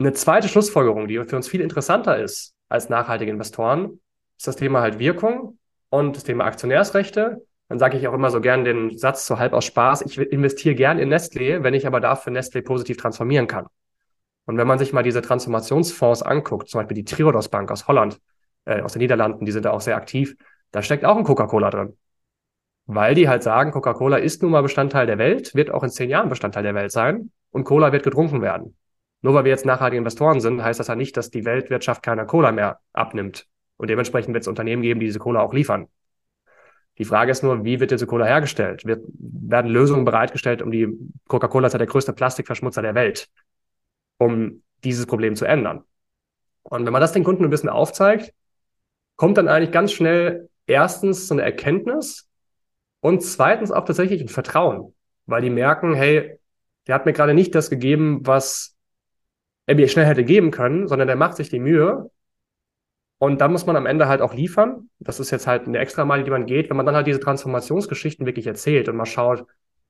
Eine zweite Schlussfolgerung, die für uns viel interessanter ist als nachhaltige Investoren, ist das Thema halt Wirkung und das Thema Aktionärsrechte. Dann sage ich auch immer so gern den Satz so halb aus Spaß, ich investiere gern in Nestlé, wenn ich aber dafür Nestlé positiv transformieren kann. Und wenn man sich mal diese Transformationsfonds anguckt, zum Beispiel die Triodos Bank aus Holland, äh, aus den Niederlanden, die sind da auch sehr aktiv, da steckt auch ein Coca-Cola drin. Weil die halt sagen, Coca-Cola ist nun mal Bestandteil der Welt, wird auch in zehn Jahren Bestandteil der Welt sein und Cola wird getrunken werden. Nur weil wir jetzt nachhaltige Investoren sind, heißt das ja nicht, dass die Weltwirtschaft keiner Cola mehr abnimmt. Und dementsprechend wird es Unternehmen geben, die diese Cola auch liefern. Die Frage ist nur, wie wird diese Cola hergestellt? Wird, werden Lösungen bereitgestellt, um die Coca-Cola ist ja der größte Plastikverschmutzer der Welt, um dieses Problem zu ändern. Und wenn man das den Kunden ein bisschen aufzeigt, kommt dann eigentlich ganz schnell erstens so eine Erkenntnis und zweitens auch tatsächlich ein Vertrauen, weil die merken, hey, der hat mir gerade nicht das gegeben, was er mir schnell hätte geben können, sondern der macht sich die Mühe. Und da muss man am Ende halt auch liefern. Das ist jetzt halt eine extra Meile, die man geht, wenn man dann halt diese Transformationsgeschichten wirklich erzählt und mal schaut,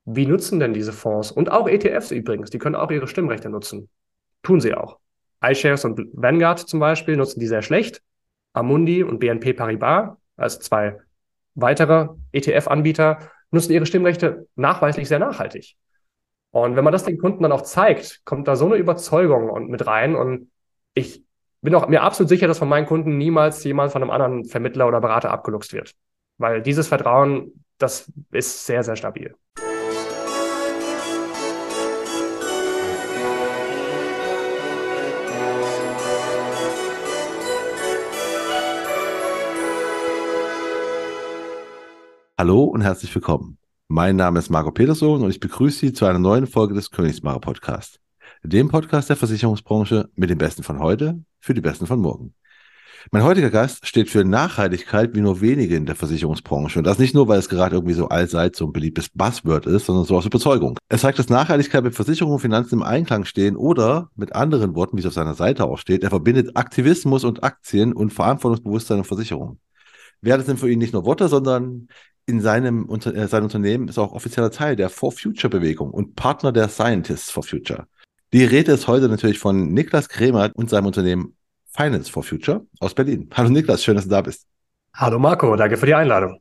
wie nutzen denn diese Fonds und auch ETFs übrigens, die können auch ihre Stimmrechte nutzen. Tun sie auch. iShares und Vanguard zum Beispiel nutzen die sehr schlecht. Amundi und BNP Paribas als zwei weitere ETF-Anbieter nutzen ihre Stimmrechte nachweislich sehr nachhaltig. Und wenn man das den Kunden dann auch zeigt, kommt da so eine Überzeugung und mit rein. Und ich bin auch mir absolut sicher, dass von meinen Kunden niemals jemand von einem anderen Vermittler oder Berater abgeluchst wird. Weil dieses Vertrauen, das ist sehr, sehr stabil. Hallo und herzlich willkommen. Mein Name ist Marco Peterson und ich begrüße Sie zu einer neuen Folge des Königsmacher Podcast, dem Podcast der Versicherungsbranche mit den Besten von heute für die Besten von morgen. Mein heutiger Gast steht für Nachhaltigkeit wie nur wenige in der Versicherungsbranche. Und das nicht nur, weil es gerade irgendwie so allseits so ein beliebtes Buzzword ist, sondern so aus Überzeugung. Er zeigt, dass Nachhaltigkeit mit Versicherung und Finanzen im Einklang stehen oder mit anderen Worten, wie es auf seiner Seite auch steht, er verbindet Aktivismus und Aktien und Verantwortungsbewusstsein und Versicherung. Wäre das denn für ihn nicht nur Worte, sondern in seinem unter, äh, sein Unternehmen ist auch offizieller Teil der For Future Bewegung und Partner der Scientists for Future. Die Rede ist heute natürlich von Niklas Kremer und seinem Unternehmen Finance for Future aus Berlin. Hallo Niklas, schön, dass du da bist. Hallo Marco, danke für die Einladung.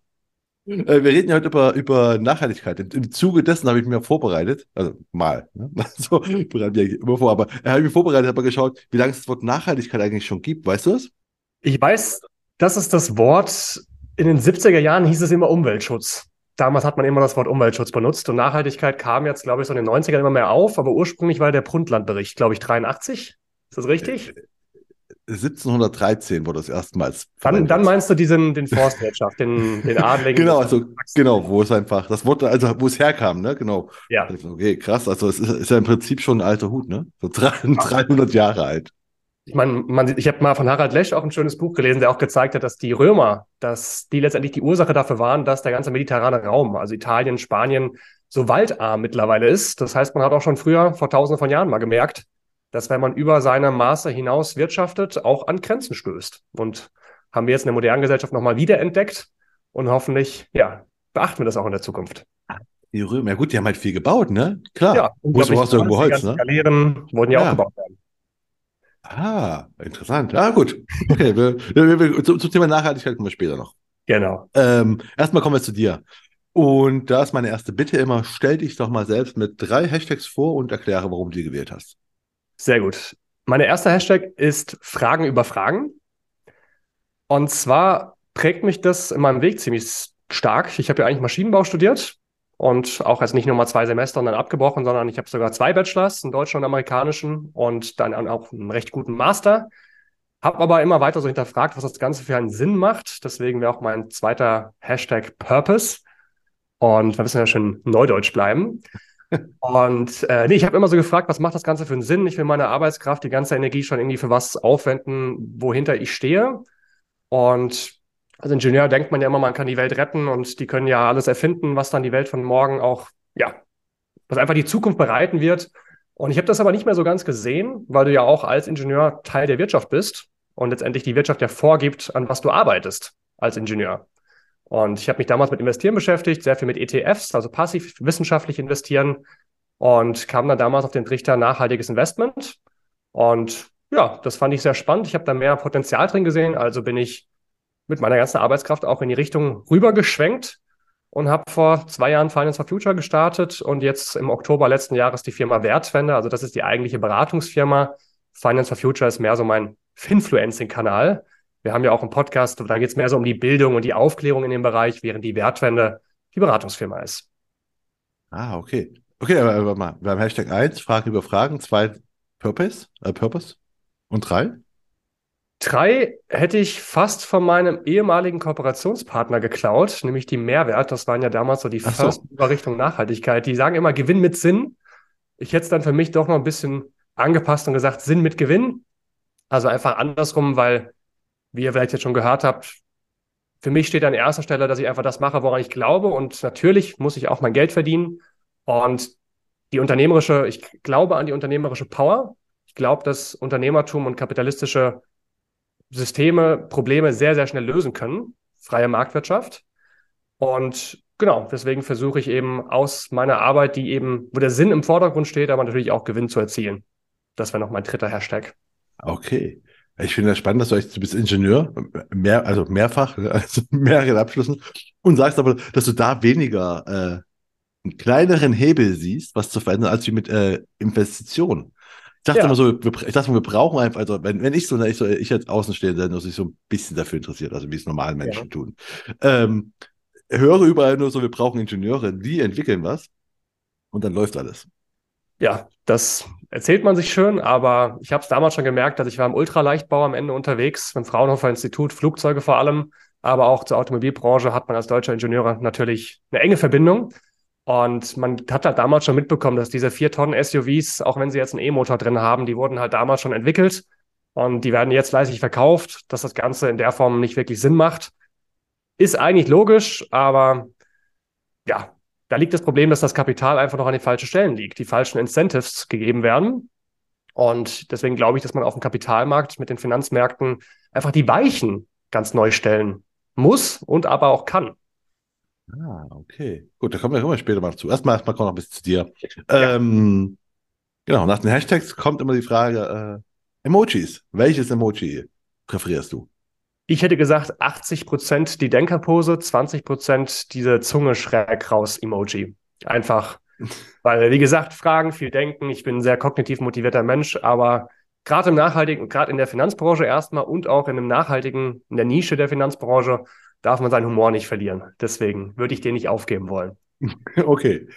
Äh, wir reden ja heute über, über Nachhaltigkeit. Im Zuge dessen habe ich mir vorbereitet, also mal, ne? so bereite ich immer vor, aber er hat mich vorbereitet, habe geschaut, wie lange es das Wort Nachhaltigkeit eigentlich schon gibt. Weißt du es? Ich weiß, dass es das Wort in den 70er Jahren hieß es immer Umweltschutz. Damals hat man immer das Wort Umweltschutz benutzt und Nachhaltigkeit kam jetzt, glaube ich, so in den 90ern immer mehr auf, aber ursprünglich war der Brundtland-Bericht, glaube ich, 83. Ist das richtig? 1713 wurde das erstmals. Dann, dann meinst du diesen, den Forstwirtschaft, den, den Adligen. genau, also, genau, wo es einfach, das Wort, also wo es herkam, ne, genau. Ja. Okay, krass, also es ist, ist ja im Prinzip schon ein alter Hut, ne? So 300 Jahre alt ich meine, man, ich habe mal von Harald Lesch auch ein schönes Buch gelesen, der auch gezeigt hat, dass die Römer, dass die letztendlich die Ursache dafür waren, dass der ganze mediterrane Raum, also Italien, Spanien, so waldarm mittlerweile ist. Das heißt, man hat auch schon früher, vor tausenden von Jahren mal gemerkt, dass wenn man über seine Maße hinaus wirtschaftet, auch an Grenzen stößt. Und haben wir jetzt in der modernen Gesellschaft nochmal wiederentdeckt und hoffentlich, ja, beachten wir das auch in der Zukunft. Die Römer, ja gut, die haben halt viel gebaut, ne? Klar. Ja, Muss du hast irgendwo Holz, ne? Skalieren, wurden ja, ja, auch gebaut werden. Ah, interessant. Ah, gut. Okay, wir, wir, wir, zum, zum Thema Nachhaltigkeit kommen wir später noch. Genau. Ähm, erstmal kommen wir zu dir. Und da ist meine erste Bitte immer, stell dich doch mal selbst mit drei Hashtags vor und erkläre, warum du die gewählt hast. Sehr gut. Meine erste Hashtag ist Fragen über Fragen. Und zwar prägt mich das in meinem Weg ziemlich stark. Ich habe ja eigentlich Maschinenbau studiert und auch jetzt nicht nur mal zwei Semester und dann abgebrochen, sondern ich habe sogar zwei Bachelors, einen deutschen und amerikanischen und dann auch einen recht guten Master. Habe aber immer weiter so hinterfragt, was das Ganze für einen Sinn macht. Deswegen wäre auch mein zweiter Hashtag Purpose. Und wir müssen ja schön neudeutsch bleiben. Und äh, nee, ich habe immer so gefragt, was macht das Ganze für einen Sinn? Ich will meine Arbeitskraft, die ganze Energie schon irgendwie für was aufwenden, wohinter ich stehe. Und als Ingenieur denkt man ja immer, man kann die Welt retten und die können ja alles erfinden, was dann die Welt von morgen auch, ja, was einfach die Zukunft bereiten wird. Und ich habe das aber nicht mehr so ganz gesehen, weil du ja auch als Ingenieur Teil der Wirtschaft bist und letztendlich die Wirtschaft ja vorgibt, an was du arbeitest als Ingenieur. Und ich habe mich damals mit Investieren beschäftigt, sehr viel mit ETFs, also passiv wissenschaftlich investieren und kam dann damals auf den Trichter nachhaltiges Investment Und ja, das fand ich sehr spannend. Ich habe da mehr Potenzial drin gesehen. Also bin ich mit meiner ganzen Arbeitskraft auch in die Richtung rübergeschwenkt und habe vor zwei Jahren Finance for Future gestartet und jetzt im Oktober letzten Jahres die Firma Wertwende. Also das ist die eigentliche Beratungsfirma. Finance for Future ist mehr so mein Finfluencing-Kanal. Wir haben ja auch einen Podcast, da geht es mehr so um die Bildung und die Aufklärung in dem Bereich, während die Wertwende die Beratungsfirma ist. Ah, okay. Okay, aber, mal, wir haben Hashtag 1, Fragen über Fragen, zwei Purpose, äh, Purpose und drei? Drei hätte ich fast von meinem ehemaligen Kooperationspartner geklaut, nämlich die Mehrwert. Das waren ja damals so die Ach so. First Richtung Nachhaltigkeit. Die sagen immer Gewinn mit Sinn. Ich hätte es dann für mich doch noch ein bisschen angepasst und gesagt Sinn mit Gewinn. Also einfach andersrum, weil, wie ihr vielleicht jetzt schon gehört habt, für mich steht an erster Stelle, dass ich einfach das mache, woran ich glaube. Und natürlich muss ich auch mein Geld verdienen. Und die unternehmerische, ich glaube an die unternehmerische Power. Ich glaube, dass Unternehmertum und kapitalistische Systeme Probleme sehr, sehr schnell lösen können. Freie Marktwirtschaft. Und genau, deswegen versuche ich eben aus meiner Arbeit, die eben, wo der Sinn im Vordergrund steht, aber natürlich auch Gewinn zu erzielen. Das wäre noch mein dritter Hashtag. Okay. Ich finde das spannend, dass du, du bist Ingenieur, mehr, also mehrfach, also mehreren Abschlüssen, und sagst aber, dass du da weniger äh, einen kleineren Hebel siehst, was zu verändern, als wie mit äh, Investitionen. Ich dachte Ja. immer so, wir, ich dachte, wir brauchen einfach, also wenn, wenn ich so, ich so, ich als Außenstehender, nur sich so ein bisschen dafür interessiert, also wie es normale Menschen tun. Ähm, höre überall nur so, wir brauchen Ingenieure, die entwickeln was und dann läuft alles. Ja, das erzählt man sich schön, aber ich habe es damals schon gemerkt, dass ich war im Ultraleichtbau am Ende unterwegs, beim Fraunhofer Institut, Flugzeuge vor allem, aber auch zur Automobilbranche hat man als deutscher Ingenieur natürlich eine enge Verbindung. Und man hat halt damals schon mitbekommen, dass diese vier Tonnen SUVs, auch wenn sie jetzt einen E-Motor drin haben, die wurden halt damals schon entwickelt und die werden jetzt fleißig verkauft, dass das Ganze in der Form nicht wirklich Sinn macht. Ist eigentlich logisch, aber ja, da liegt das Problem, dass das Kapital einfach noch an den falschen Stellen liegt, die falschen Incentives gegeben werden. Und deswegen glaube ich, dass man auf dem Kapitalmarkt mit den Finanzmärkten einfach die Weichen ganz neu stellen muss und aber auch kann. Ah, okay. Gut, da kommen wir, kommen wir später mal zu. Erstmal, erstmal kommt noch ein bisschen zu dir. Ähm, genau, nach den Hashtags kommt immer die Frage, äh, Emojis. Welches Emoji präferierst du? Ich hätte gesagt, 80 Prozent die Denkerpose, 20 Prozent diese Zunge schräg raus Emoji. Einfach, weil, wie gesagt, Fragen, viel denken. Ich bin ein sehr kognitiv motivierter Mensch, aber gerade im nachhaltigen, gerade in der Finanzbranche erstmal und auch in einem nachhaltigen, in der Nische der Finanzbranche, darf man seinen Humor nicht verlieren. Deswegen würde ich den nicht aufgeben wollen. Okay.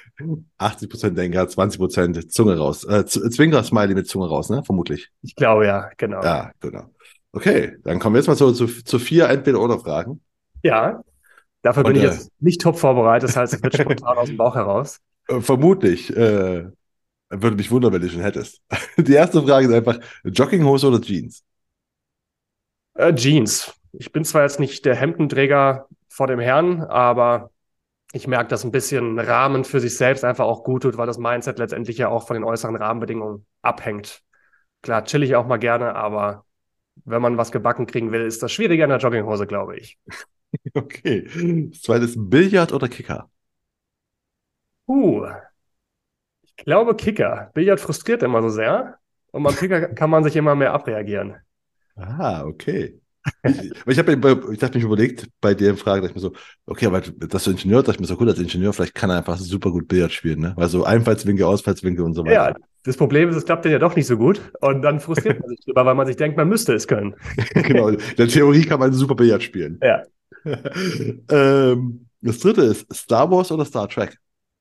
80% Denker, 20% Zunge raus. Äh, Zwinker-Smiley mit Zunge raus, ne? Vermutlich. Ich glaube ja, genau. Ja, genau. Okay, dann kommen wir jetzt mal so zu, zu vier Entweder-Oder-Fragen. Ja, dafür bin Und, ich äh, jetzt nicht top vorbereitet, das heißt, es wird spontan aus dem Bauch heraus. Äh, vermutlich. Äh, würde mich wundern, wenn du schon hättest. Die erste Frage ist einfach, Jogginghose oder Jeans? Äh, Jeans. Ich bin zwar jetzt nicht der Hemdenträger vor dem Herrn, aber ich merke, dass ein bisschen Rahmen für sich selbst einfach auch gut tut, weil das Mindset letztendlich ja auch von den äußeren Rahmenbedingungen abhängt. Klar, chill ich auch mal gerne, aber wenn man was gebacken kriegen will, ist das schwieriger in der Jogginghose, glaube ich. Okay. Das zweite ist Billard oder Kicker? Uh, ich glaube Kicker. Billard frustriert immer so sehr und beim Kicker kann man sich immer mehr abreagieren. Ah, okay. Ich, habe ich dachte mich überlegt, bei der Frage, dachte ich mir so, okay, aber das Ingenieur, dachte ich mir so, gut, als Ingenieur, vielleicht kann er einfach super gut Billard spielen, ne? Weil so Einfallswinkel, Ausfallswinkel und so weiter. Ja, das Problem ist, es klappt ja doch nicht so gut und dann frustriert man sich drüber, weil man sich denkt, man müsste es können. genau. In der Theorie kann man super Billard spielen. Ja. ähm, das dritte ist Star Wars oder Star Trek?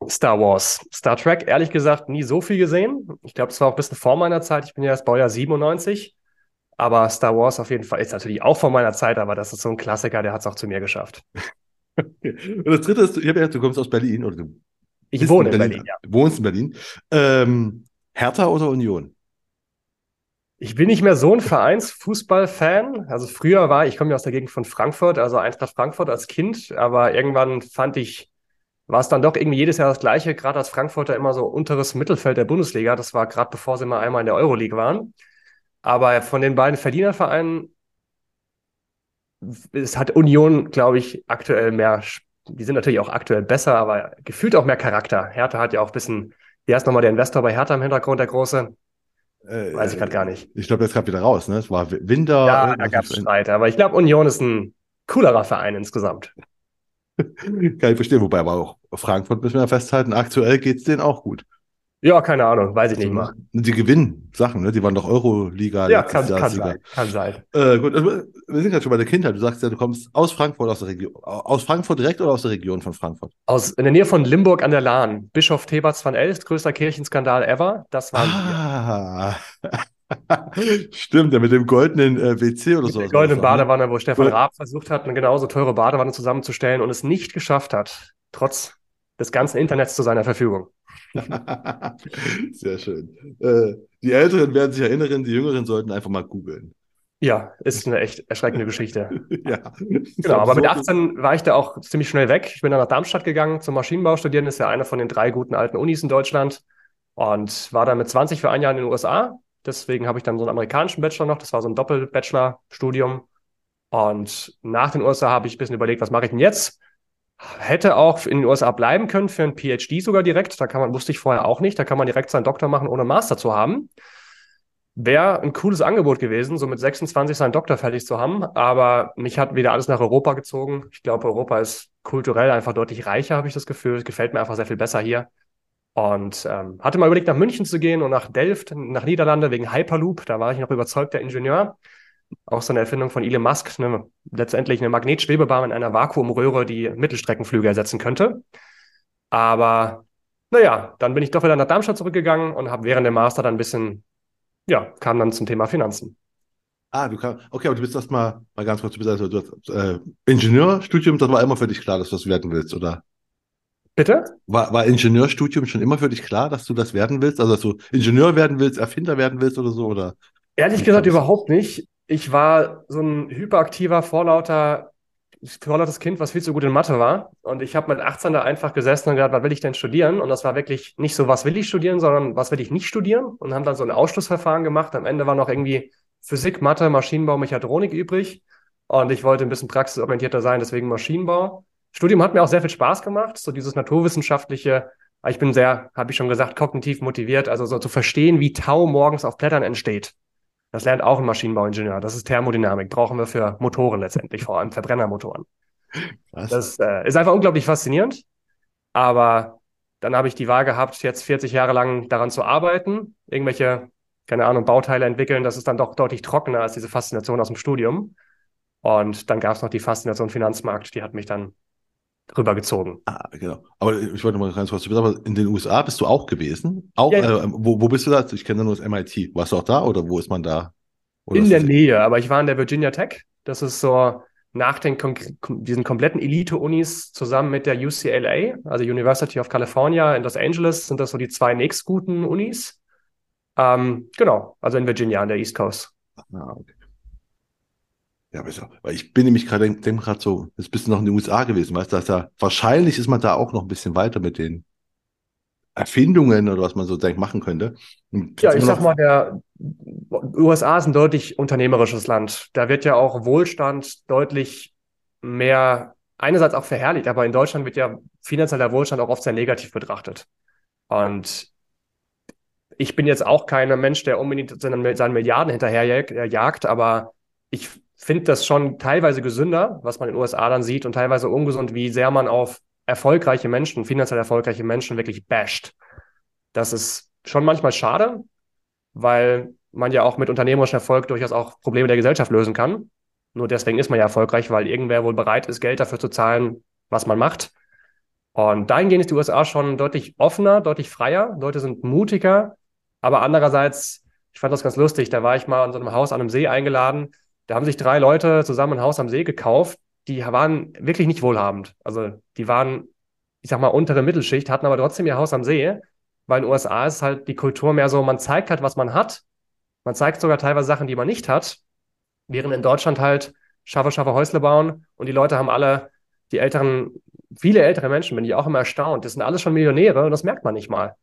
Star Wars. Star Trek, ehrlich gesagt, nie so viel gesehen. Ich glaube, es war auch ein bisschen vor meiner Zeit. Ich bin ja erst Baujahr 97. Aber Star Wars auf jeden Fall ist natürlich auch vor meiner Zeit, aber das ist so ein Klassiker, der hat es auch zu mir geschafft. Und das dritte ist, ich habe ja, du kommst aus Berlin oder du Ich wohne in Berlin, ja. wohnst in Berlin. Ähm, Hertha oder Union? Ich bin nicht mehr so ein Vereinsfußball-Fan. Also früher war, ich komme ja aus der Gegend von Frankfurt, also Eintracht Frankfurt als Kind, aber irgendwann fand ich, war es dann doch irgendwie jedes Jahr das Gleiche, gerade als Frankfurter immer so unteres Mittelfeld der Bundesliga. Das war gerade bevor sie mal einmal in der Euroleague waren. Aber von den beiden Verdienervereinen es hat Union, glaube ich, aktuell mehr, die sind natürlich auch aktuell besser, aber gefühlt auch mehr Charakter. Hertha hat ja auch ein bisschen, hier ist nochmal der Investor bei Hertha im Hintergrund, der große. Äh, Weiß ich gerade gar nicht. Ich glaube, der ist gerade wieder raus, ne? Es war Winter. Ja, da gab es Streit, aber ich glaube, Union ist ein coolerer Verein insgesamt. Kann ich verstehen, wobei aber auch Frankfurt müssen wir festhalten, aktuell geht es denen auch gut. Ja, keine Ahnung, weiß ich nicht mal. Die gewinnen Sachen, ne? Die waren doch Euroliga. Ja, kann, kann sein. Kann sein. Äh, gut, also, wir sind gerade schon bei der Kindheit. Du sagst ja, du kommst aus Frankfurt, aus der Region. Aus Frankfurt direkt oder aus der Region von Frankfurt? Aus, in der Nähe von Limburg an der Lahn. Bischof Theberts van Elst, größter Kirchenskandal ever. Das waren ah. Stimmt, ja, mit dem goldenen äh, WC oder mit so. Der goldenen ne? Badewanne, wo Stefan Raab versucht hat, eine genauso teure Badewanne zusammenzustellen und es nicht geschafft hat, trotz des ganzen Internets zu seiner Verfügung. Sehr schön. Äh, die Älteren werden sich erinnern, die Jüngeren sollten einfach mal googeln. Ja, ist eine echt erschreckende Geschichte. ja. Genau, aber mit 18 war ich da auch ziemlich schnell weg. Ich bin dann nach Darmstadt gegangen zum Maschinenbau studieren. Das ist ja eine von den drei guten alten Unis in Deutschland. Und war dann mit 20 für ein Jahr in den USA. Deswegen habe ich dann so einen amerikanischen Bachelor noch. Das war so ein Doppel-Bachelor-Studium. Und nach den USA habe ich ein bisschen überlegt, was mache ich denn jetzt? Hätte auch in den USA bleiben können für ein PhD sogar direkt. Da kann man, wusste ich vorher auch nicht. Da kann man direkt seinen Doktor machen, ohne Master zu haben. Wäre ein cooles Angebot gewesen, so mit 26 seinen Doktor fertig zu haben. Aber mich hat wieder alles nach Europa gezogen. Ich glaube, Europa ist kulturell einfach deutlich reicher, habe ich das Gefühl. Es gefällt mir einfach sehr viel besser hier. Und ähm, hatte mal überlegt, nach München zu gehen und nach Delft, nach Niederlande, wegen Hyperloop. Da war ich noch überzeugter Ingenieur auch so eine Erfindung von Elon Musk, ne, letztendlich eine Magnetschwebebahn in einer Vakuumröhre, die Mittelstreckenflüge ersetzen könnte. Aber naja, dann bin ich doch wieder nach Darmstadt zurückgegangen und habe während dem Master dann ein bisschen, ja, kam dann zum Thema Finanzen. Ah, du kannst, okay, aber du bist erstmal, mal ganz kurz, du bist also, du hast, äh, Ingenieurstudium, das war immer für dich klar, dass du das werden willst, oder? Bitte? War, war Ingenieurstudium schon immer für dich klar, dass du das werden willst? Also, dass du Ingenieur werden willst, Erfinder werden willst oder so, oder? Ehrlich gesagt überhaupt nicht ich war so ein hyperaktiver, vorlauter, vorlautes Kind, was viel zu gut in Mathe war. Und ich habe mit 18 da einfach gesessen und gedacht, was will ich denn studieren? Und das war wirklich nicht so, was will ich studieren, sondern was will ich nicht studieren? Und haben dann so ein Ausschlussverfahren gemacht. Am Ende war noch irgendwie Physik, Mathe, Maschinenbau, Mechatronik übrig. Und ich wollte ein bisschen praxisorientierter sein, deswegen Maschinenbau. Studium hat mir auch sehr viel Spaß gemacht, so dieses naturwissenschaftliche. Ich bin sehr, habe ich schon gesagt, kognitiv motiviert, also so zu verstehen, wie Tau morgens auf Blättern entsteht. Das lernt auch ein Maschinenbauingenieur. Das ist Thermodynamik. Brauchen wir für Motoren letztendlich, vor allem Verbrennermotoren. Was? Das äh, ist einfach unglaublich faszinierend. Aber dann habe ich die Wahl gehabt, jetzt 40 Jahre lang daran zu arbeiten, irgendwelche, keine Ahnung, Bauteile entwickeln. Das ist dann doch deutlich trockener als diese Faszination aus dem Studium. Und dann gab es noch die Faszination Finanzmarkt, die hat mich dann rübergezogen. Ah, genau. Aber ich wollte mal ganz kurz, aber in den USA bist du auch gewesen? Auch, ja, äh, wo, wo bist du da? Ich kenne nur das MIT. Warst du auch da oder wo ist man da? Oder in der Nähe, aber ich war in der Virginia Tech. Das ist so nach den diesen kompletten Elite-Unis zusammen mit der UCLA, also University of California in Los Angeles, sind das so die zwei nächstguten Unis. Ähm, genau, also in Virginia an der East Coast. Ah, okay. Ja, besser. Weil ich bin nämlich gerade, denke gerade so, jetzt bist du noch in den USA gewesen, weißt du, dass da, wahrscheinlich ist man da auch noch ein bisschen weiter mit den Erfindungen oder was man so denkt, machen könnte. Ja, ich sag mal, der USA ist ein deutlich unternehmerisches Land. Da wird ja auch Wohlstand deutlich mehr, einerseits auch verherrlicht, aber in Deutschland wird ja finanzieller Wohlstand auch oft sehr negativ betrachtet. Und ich bin jetzt auch kein Mensch, der unbedingt seinen, seinen Milliarden hinterherjagt, aber ich finde das schon teilweise gesünder, was man in den USA dann sieht, und teilweise ungesund, wie sehr man auf erfolgreiche Menschen, finanziell erfolgreiche Menschen wirklich basht. Das ist schon manchmal schade, weil man ja auch mit unternehmerischem Erfolg durchaus auch Probleme der Gesellschaft lösen kann. Nur deswegen ist man ja erfolgreich, weil irgendwer wohl bereit ist, Geld dafür zu zahlen, was man macht. Und dahingehend ist die USA schon deutlich offener, deutlich freier. Leute sind mutiger. Aber andererseits, ich fand das ganz lustig, da war ich mal in so einem Haus an einem See eingeladen da haben sich drei Leute zusammen ein Haus am See gekauft, die waren wirklich nicht wohlhabend. Also die waren, ich sag mal, untere Mittelschicht, hatten aber trotzdem ihr Haus am See, weil in den USA ist halt die Kultur mehr so, man zeigt halt, was man hat. Man zeigt sogar teilweise Sachen, die man nicht hat, während in Deutschland halt schaffe, schaffe Häusle bauen und die Leute haben alle, die älteren, viele ältere Menschen, bin ich auch immer erstaunt, das sind alles schon Millionäre und das merkt man nicht mal.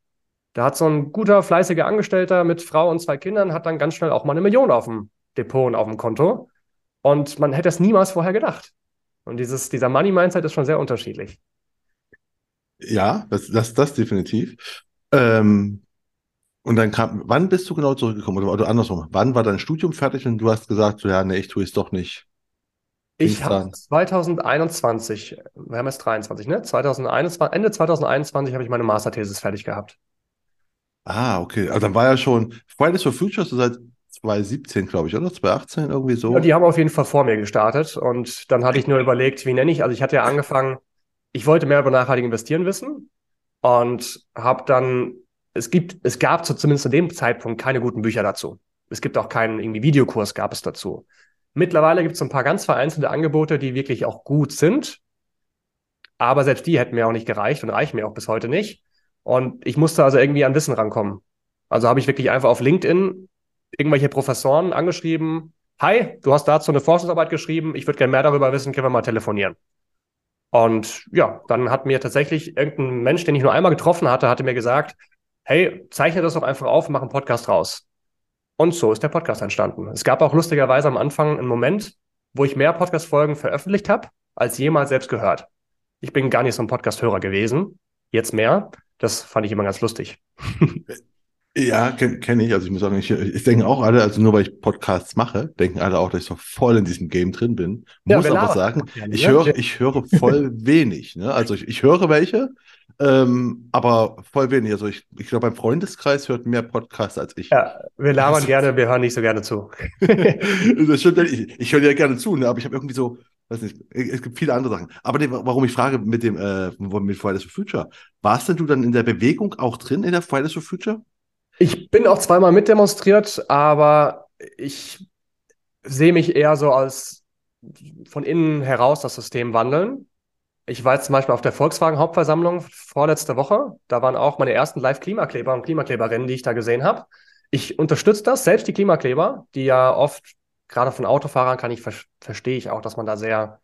Da hat so ein guter, fleißiger Angestellter mit Frau und zwei Kindern, hat dann ganz schnell auch mal eine Million auf dem Depot und auf dem Konto. Und man hätte es niemals vorher gedacht. Und dieses, dieser Money-Mindset ist schon sehr unterschiedlich. Ja, das, das, das definitiv. Ähm, Und dann kam, wann bist du genau zurückgekommen? Oder, oder andersrum, wann war dein Studium fertig und du hast gesagt, so, ja, nee, ich tue es doch nicht. Ich habe 2021, wir haben jetzt 23, ne? 2021, Ende 2021 habe ich meine Masterthesis fertig gehabt. Ah, okay. Also dann war ja schon Fridays for Future so seit 2017, glaube ich, oder? 2018 irgendwie so. Ja, die haben auf jeden Fall vor mir gestartet und dann hatte ich nur überlegt, wie nenne ich. Also ich hatte ja angefangen, ich wollte mehr über nachhaltig investieren wissen und habe dann, es gibt, es gab zu, zumindest zu dem Zeitpunkt keine guten Bücher dazu. Es gibt auch keinen irgendwie Videokurs gab es dazu. Mittlerweile gibt es ein paar ganz vereinzelte Angebote, die wirklich auch gut sind. Aber selbst die hätten mir auch nicht gereicht und reichen mir auch bis heute nicht. Und ich musste also irgendwie an Wissen rankommen. Also habe ich wirklich einfach auf LinkedIn irgendwelche Professoren angeschrieben. Hi, du hast dazu eine Forschungsarbeit geschrieben. Ich würde gerne mehr darüber wissen. Können wir mal telefonieren? Und ja, dann hat mir tatsächlich irgendein Mensch, den ich nur einmal getroffen hatte, hatte mir gesagt, hey, zeichne das doch einfach auf, mach einen Podcast raus. Und so ist der Podcast entstanden. Es gab auch lustigerweise am Anfang einen Moment, wo ich mehr Podcast-Folgen veröffentlicht habe, als jemals selbst gehört. Ich bin gar nicht so ein Podcast-Hörer gewesen, jetzt mehr. Das fand ich immer ganz lustig. Ja, kenne kenn ich. Also ich muss sagen, ich, ich denke auch alle, also nur weil ich Podcasts mache, denken alle auch, dass ich so voll in diesem Game drin bin. Muss ja, aber sagen, ich höre, ich höre voll wenig. Ne? Also ich, ich höre welche, ähm, aber voll wenig. Also ich, ich glaube, mein Freundeskreis hört mehr Podcasts als ich. Ja, wir labern gerne, wir hören nicht so gerne zu. das stimmt, ich, ich höre ja gerne zu, ne? aber ich habe irgendwie so, weiß nicht, es gibt viele andere Sachen. Aber die, warum ich frage mit dem äh, mit Fridays for Future, warst denn du dann in der Bewegung auch drin in der Fridays for Future? Ich bin auch zweimal mitdemonstriert, aber ich sehe mich eher so als von innen heraus das System wandeln. Ich war jetzt zum Beispiel auf der Volkswagen-Hauptversammlung vorletzte Woche. Da waren auch meine ersten Live-Klimakleber und Klimakleberinnen, die ich da gesehen habe. Ich unterstütze das, selbst die Klimakleber, die ja oft, gerade von Autofahrern kann ich, ver verstehe ich auch, dass man da sehr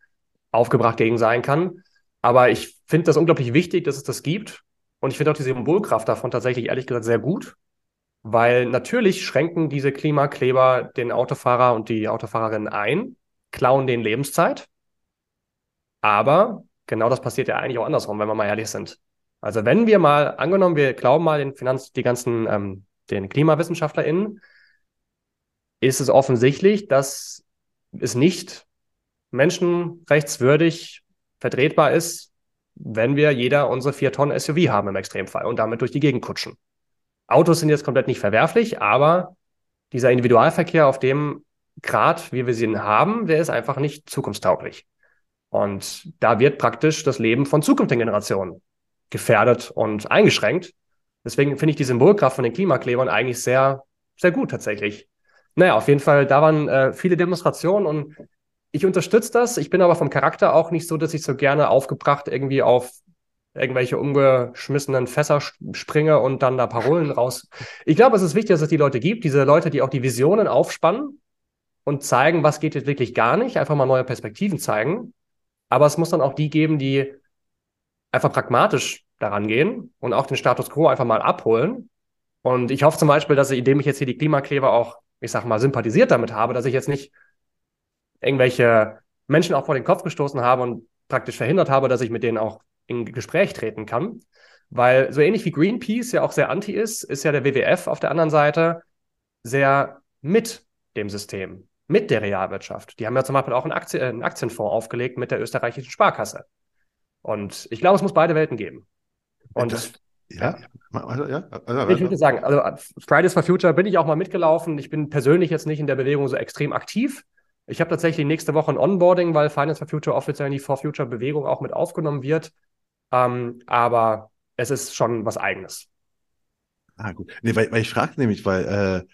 aufgebracht gegen sein kann. Aber ich finde das unglaublich wichtig, dass es das gibt. Und ich finde auch die Symbolkraft davon tatsächlich ehrlich gesagt sehr gut. Weil natürlich schränken diese Klimakleber den Autofahrer und die Autofahrerinnen ein, klauen den Lebenszeit. Aber genau das passiert ja eigentlich auch andersrum, wenn wir mal ehrlich sind. Also wenn wir mal, angenommen, wir glauben mal den Finanz, die ganzen, ähm, den KlimawissenschaftlerInnen, ist es offensichtlich, dass es nicht menschenrechtswürdig vertretbar ist, wenn wir jeder unsere vier Tonnen SUV haben im Extremfall und damit durch die Gegend kutschen. Autos sind jetzt komplett nicht verwerflich, aber dieser Individualverkehr auf dem Grad, wie wir sie haben, der ist einfach nicht zukunftstauglich. Und da wird praktisch das Leben von zukünftigen Generationen gefährdet und eingeschränkt. Deswegen finde ich die Symbolkraft von den Klimaklebern eigentlich sehr, sehr gut tatsächlich. Naja, auf jeden Fall, da waren äh, viele Demonstrationen und ich unterstütze das. Ich bin aber vom Charakter auch nicht so, dass ich so gerne aufgebracht irgendwie auf irgendwelche umgeschmissenen Fässer springe und dann da Parolen raus. Ich glaube, es ist wichtig, dass es die Leute gibt, diese Leute, die auch die Visionen aufspannen und zeigen, was geht jetzt wirklich gar nicht, einfach mal neue Perspektiven zeigen. Aber es muss dann auch die geben, die einfach pragmatisch daran gehen und auch den Status quo einfach mal abholen. Und ich hoffe zum Beispiel, dass ich, indem ich jetzt hier die Klimakleber auch, ich sag mal, sympathisiert damit habe, dass ich jetzt nicht irgendwelche Menschen auch vor den Kopf gestoßen habe und praktisch verhindert habe, dass ich mit denen auch in Gespräch treten kann. Weil so ähnlich wie Greenpeace ja auch sehr anti ist, ist ja der WWF auf der anderen Seite sehr mit dem System, mit der Realwirtschaft. Die haben ja zum Beispiel auch einen, Aktien, einen Aktienfonds aufgelegt mit der österreichischen Sparkasse. Und ich glaube, es muss beide Welten geben. Und das, ja, also, ja, also, ich würde sagen, also Fridays for Future bin ich auch mal mitgelaufen. Ich bin persönlich jetzt nicht in der Bewegung so extrem aktiv. Ich habe tatsächlich nächste Woche ein Onboarding, weil Finance for Future offiziell in die For Future Bewegung auch mit aufgenommen wird. Ähm, aber es ist schon was Eigenes. Ah, gut. Nee, weil, weil ich frage nämlich, weil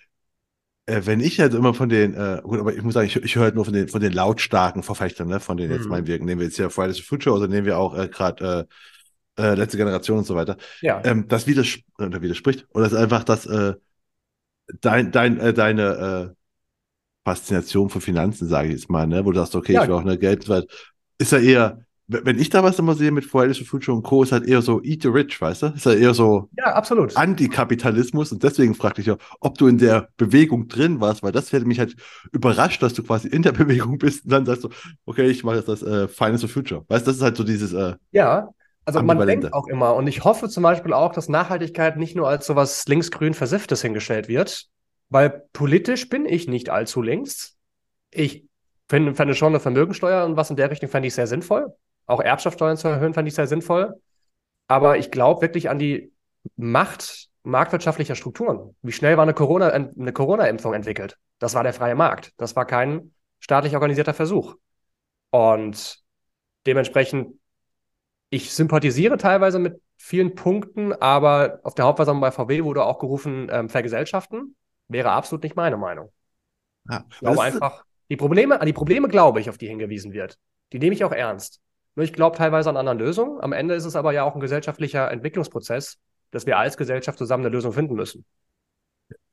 äh, äh, wenn ich halt immer von den, äh, gut, aber ich muss sagen, ich, ich höre halt nur von den, von den lautstarken Verfechtern, ne, von den jetzt mhm. Wirken. nehmen wir jetzt ja Fridays for Future oder nehmen wir auch äh, gerade äh, äh, letzte Generation und so weiter. Ja. Ähm, das widers oder widerspricht. Oder ist einfach, dass äh, dein, dein, äh, deine äh, Faszination für Finanzen, sage ich jetzt mal, ne, wo du sagst, okay, ja. ich will auch eine Geld, weil ist ja eher wenn ich da was immer sehe mit Fridays for Future und Co., ist halt eher so Eat the Rich, weißt du? Ist halt eher so ja, absolut. Antikapitalismus und deswegen fragte ich ja, ob du in der Bewegung drin warst, weil das hätte mich halt überrascht, dass du quasi in der Bewegung bist und dann sagst du, okay, ich mache jetzt das äh, Finance for Future. Weißt du, das ist halt so dieses. Äh, ja, also man denkt auch immer, und ich hoffe zum Beispiel auch, dass Nachhaltigkeit nicht nur als sowas linksgrün Versifftes hingestellt wird, weil politisch bin ich nicht allzu links. Ich finde, fände schon eine Vermögensteuer und was in der Richtung fände ich sehr sinnvoll. Auch Erbschaftssteuern zu erhöhen, fände ich sehr sinnvoll. Aber ich glaube wirklich an die Macht marktwirtschaftlicher Strukturen. Wie schnell war eine Corona, eine Corona-Impfung entwickelt? Das war der freie Markt. Das war kein staatlich organisierter Versuch. Und dementsprechend, ich sympathisiere teilweise mit vielen Punkten, aber auf der Hauptversammlung bei VW wurde auch gerufen, ähm, vergesellschaften. Wäre absolut nicht meine Meinung. Ja, ich glaube einfach, die Probleme, an die Probleme glaube ich, auf die hingewiesen wird. Die nehme ich auch ernst. Nur ich glaube teilweise an anderen Lösungen. Am Ende ist es aber ja auch ein gesellschaftlicher Entwicklungsprozess, dass wir als Gesellschaft zusammen eine Lösung finden müssen.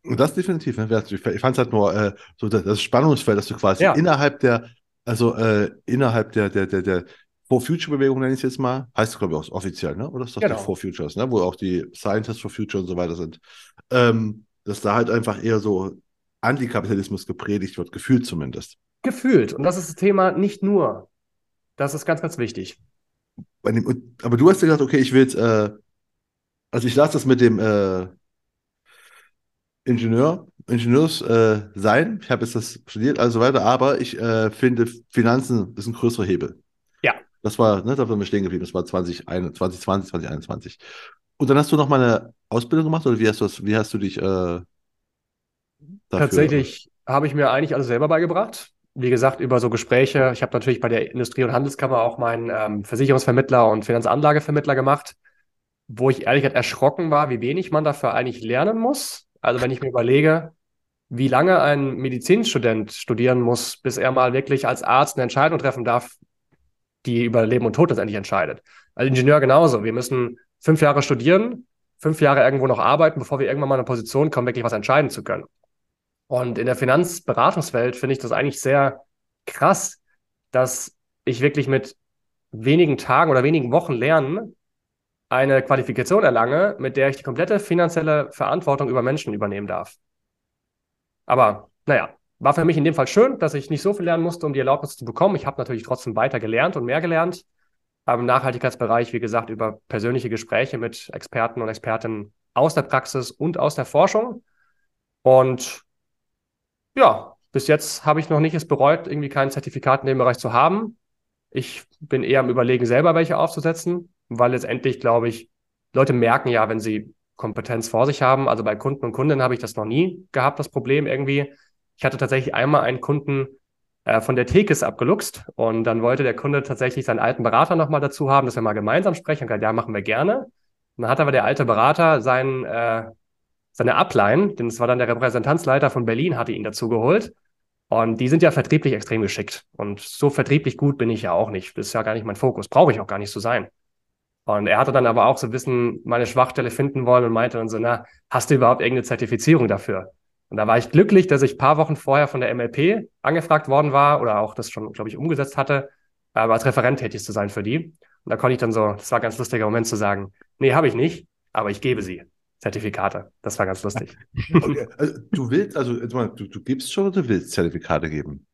Und das definitiv. Ne? Ich fand es halt nur äh, so das Spannungsfeld, dass du quasi ja. innerhalb der, also äh, innerhalb der, der, der, der For Future Bewegung nenne ich es jetzt mal, heißt glaube ich auch offiziell, ne? Oder ist das genau. die For Futures, ne? Wo auch die Scientists for Future und so weiter sind. Ähm, dass da halt einfach eher so Antikapitalismus gepredigt wird, gefühlt zumindest. Gefühlt. Und das ist das Thema nicht nur. Das ist ganz, ganz wichtig. Dem, aber du hast ja gesagt, okay, ich will jetzt, äh, also ich lasse das mit dem äh, Ingenieur, Ingenieurs äh, sein. Ich habe jetzt das studiert, also weiter, aber ich äh, finde, Finanzen ist ein größerer Hebel. Ja. Das war, ne, da sind wir stehen geblieben, das war 2021, 2020, 2021. Und dann hast du noch mal eine Ausbildung gemacht oder wie hast du das, wie hast du dich äh, dafür? Tatsächlich habe ich mir eigentlich alles selber beigebracht. Wie gesagt, über so Gespräche. Ich habe natürlich bei der Industrie- und Handelskammer auch meinen ähm, Versicherungsvermittler und Finanzanlagevermittler gemacht, wo ich ehrlich gesagt erschrocken war, wie wenig man dafür eigentlich lernen muss. Also wenn ich mir überlege, wie lange ein Medizinstudent studieren muss, bis er mal wirklich als Arzt eine Entscheidung treffen darf, die über Leben und Tod letztendlich entscheidet. Als Ingenieur genauso. Wir müssen fünf Jahre studieren, fünf Jahre irgendwo noch arbeiten, bevor wir irgendwann mal in eine Position kommen, wirklich was entscheiden zu können. Und in der Finanzberatungswelt finde ich das eigentlich sehr krass, dass ich wirklich mit wenigen Tagen oder wenigen Wochen lernen eine Qualifikation erlange, mit der ich die komplette finanzielle Verantwortung über Menschen übernehmen darf. Aber naja, war für mich in dem Fall schön, dass ich nicht so viel lernen musste, um die Erlaubnis zu bekommen. Ich habe natürlich trotzdem weiter gelernt und mehr gelernt im Nachhaltigkeitsbereich, wie gesagt, über persönliche Gespräche mit Experten und Expertinnen aus der Praxis und aus der Forschung. Und ja, bis jetzt habe ich noch nicht es bereut, irgendwie kein Zertifikat in dem Bereich zu haben. Ich bin eher am Überlegen, selber welche aufzusetzen, weil letztendlich, glaube ich, Leute merken ja, wenn sie Kompetenz vor sich haben. Also bei Kunden und Kundinnen habe ich das noch nie gehabt, das Problem irgendwie. Ich hatte tatsächlich einmal einen Kunden, äh, von der Tekis abgeluchst. Und dann wollte der Kunde tatsächlich seinen alten Berater nochmal dazu haben, dass wir mal gemeinsam sprechen. Und gesagt, ja, machen wir gerne. Und dann hat aber der alte Berater sein, äh, seine Upline, denn es war dann der Repräsentanzleiter von Berlin, hatte ihn dazu geholt. Und die sind ja vertrieblich extrem geschickt. Und so vertrieblich gut bin ich ja auch nicht. Das ist ja gar nicht mein Fokus. Brauche ich auch gar nicht so sein. Und er hatte dann aber auch so ein bisschen meine Schwachstelle finden wollen und meinte dann so, na, hast du überhaupt irgendeine Zertifizierung dafür? Und da war ich glücklich, dass ich paar Wochen vorher von der MLP angefragt worden war oder auch das schon, glaube ich, umgesetzt hatte, aber als Referent tätig zu sein für die. Und da konnte ich dann so, das war ein ganz lustiger Moment zu sagen, nee, habe ich nicht, aber ich gebe sie. Zertifikate. Das war ganz lustig. Okay. Also, du willst, also du, du gibst schon oder du willst Zertifikate geben?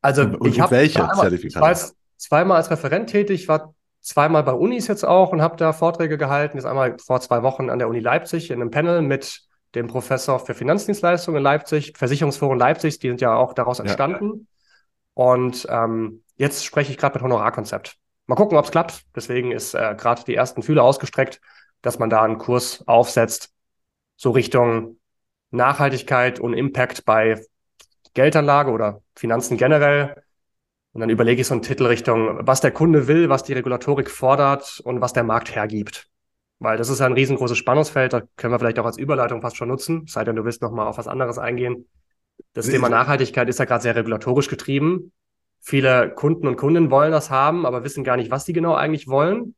Also und, ich habe welche zweimal, Zertifikate? Ich war zweimal als Referent tätig, war zweimal bei Unis jetzt auch und habe da Vorträge gehalten. Jetzt einmal vor zwei Wochen an der Uni Leipzig in einem Panel mit dem Professor für Finanzdienstleistungen in Leipzig, Versicherungsforum Leipzig, die sind ja auch daraus entstanden. Ja. Und ähm, jetzt spreche ich gerade mit Honorarkonzept. Mal gucken, ob es klappt. Deswegen ist äh, gerade die ersten Fühler ausgestreckt, dass man da einen Kurs aufsetzt, so Richtung Nachhaltigkeit und Impact bei Geldanlage oder Finanzen generell. Und dann überlege ich so einen Titel Richtung, was der Kunde will, was die Regulatorik fordert und was der Markt hergibt. Weil das ist ein riesengroßes Spannungsfeld, da können wir vielleicht auch als Überleitung fast schon nutzen, sei denn du willst nochmal auf was anderes eingehen. Das Thema Nachhaltigkeit ist ja gerade sehr regulatorisch getrieben. Viele Kunden und Kundinnen wollen das haben, aber wissen gar nicht, was die genau eigentlich wollen.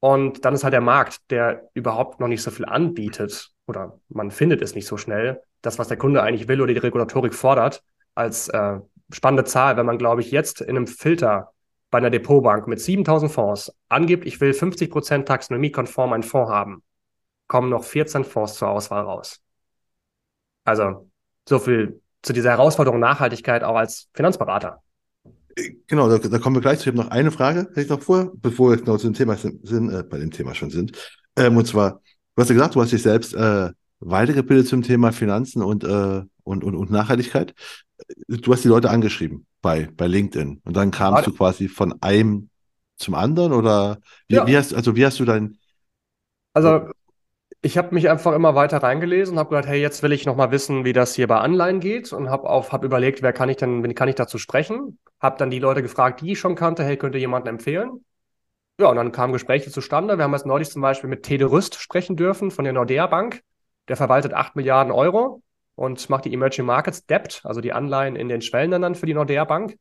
Und dann ist halt der Markt, der überhaupt noch nicht so viel anbietet oder man findet es nicht so schnell, das, was der Kunde eigentlich will oder die Regulatorik fordert, als äh, spannende Zahl, wenn man, glaube ich, jetzt in einem Filter bei einer Depotbank mit 7000 Fonds angibt, ich will 50 Prozent taxonomiekonform einen Fonds haben, kommen noch 14 Fonds zur Auswahl raus. Also so viel zu dieser Herausforderung Nachhaltigkeit auch als Finanzberater. Genau, da, da kommen wir gleich zu. Ich habe noch eine Frage, hätte ich noch vor, bevor wir noch zu dem Thema sind, äh, bei dem Thema schon sind. Ähm, und zwar, du hast ja gesagt, du hast dich selbst äh, weitergebildet zum Thema Finanzen und, äh, und, und, und Nachhaltigkeit. Du hast die Leute angeschrieben bei, bei LinkedIn und dann kamst du quasi von einem zum anderen oder wie, ja. wie hast also wie hast du dein also ich habe mich einfach immer weiter reingelesen und habe gedacht, hey, jetzt will ich noch mal wissen, wie das hier bei Anleihen geht und habe auf habe überlegt, wer kann ich denn, wen kann ich dazu sprechen? Habe dann die Leute gefragt, die ich schon kannte, hey, könnte jemanden empfehlen? Ja, und dann kamen Gespräche zustande. Wir haben jetzt neulich zum Beispiel mit Tede Rüst sprechen dürfen von der Nordea Bank. Der verwaltet 8 Milliarden Euro und macht die Emerging Markets Debt, also die Anleihen in den Schwellenländern für die Nordea Bank.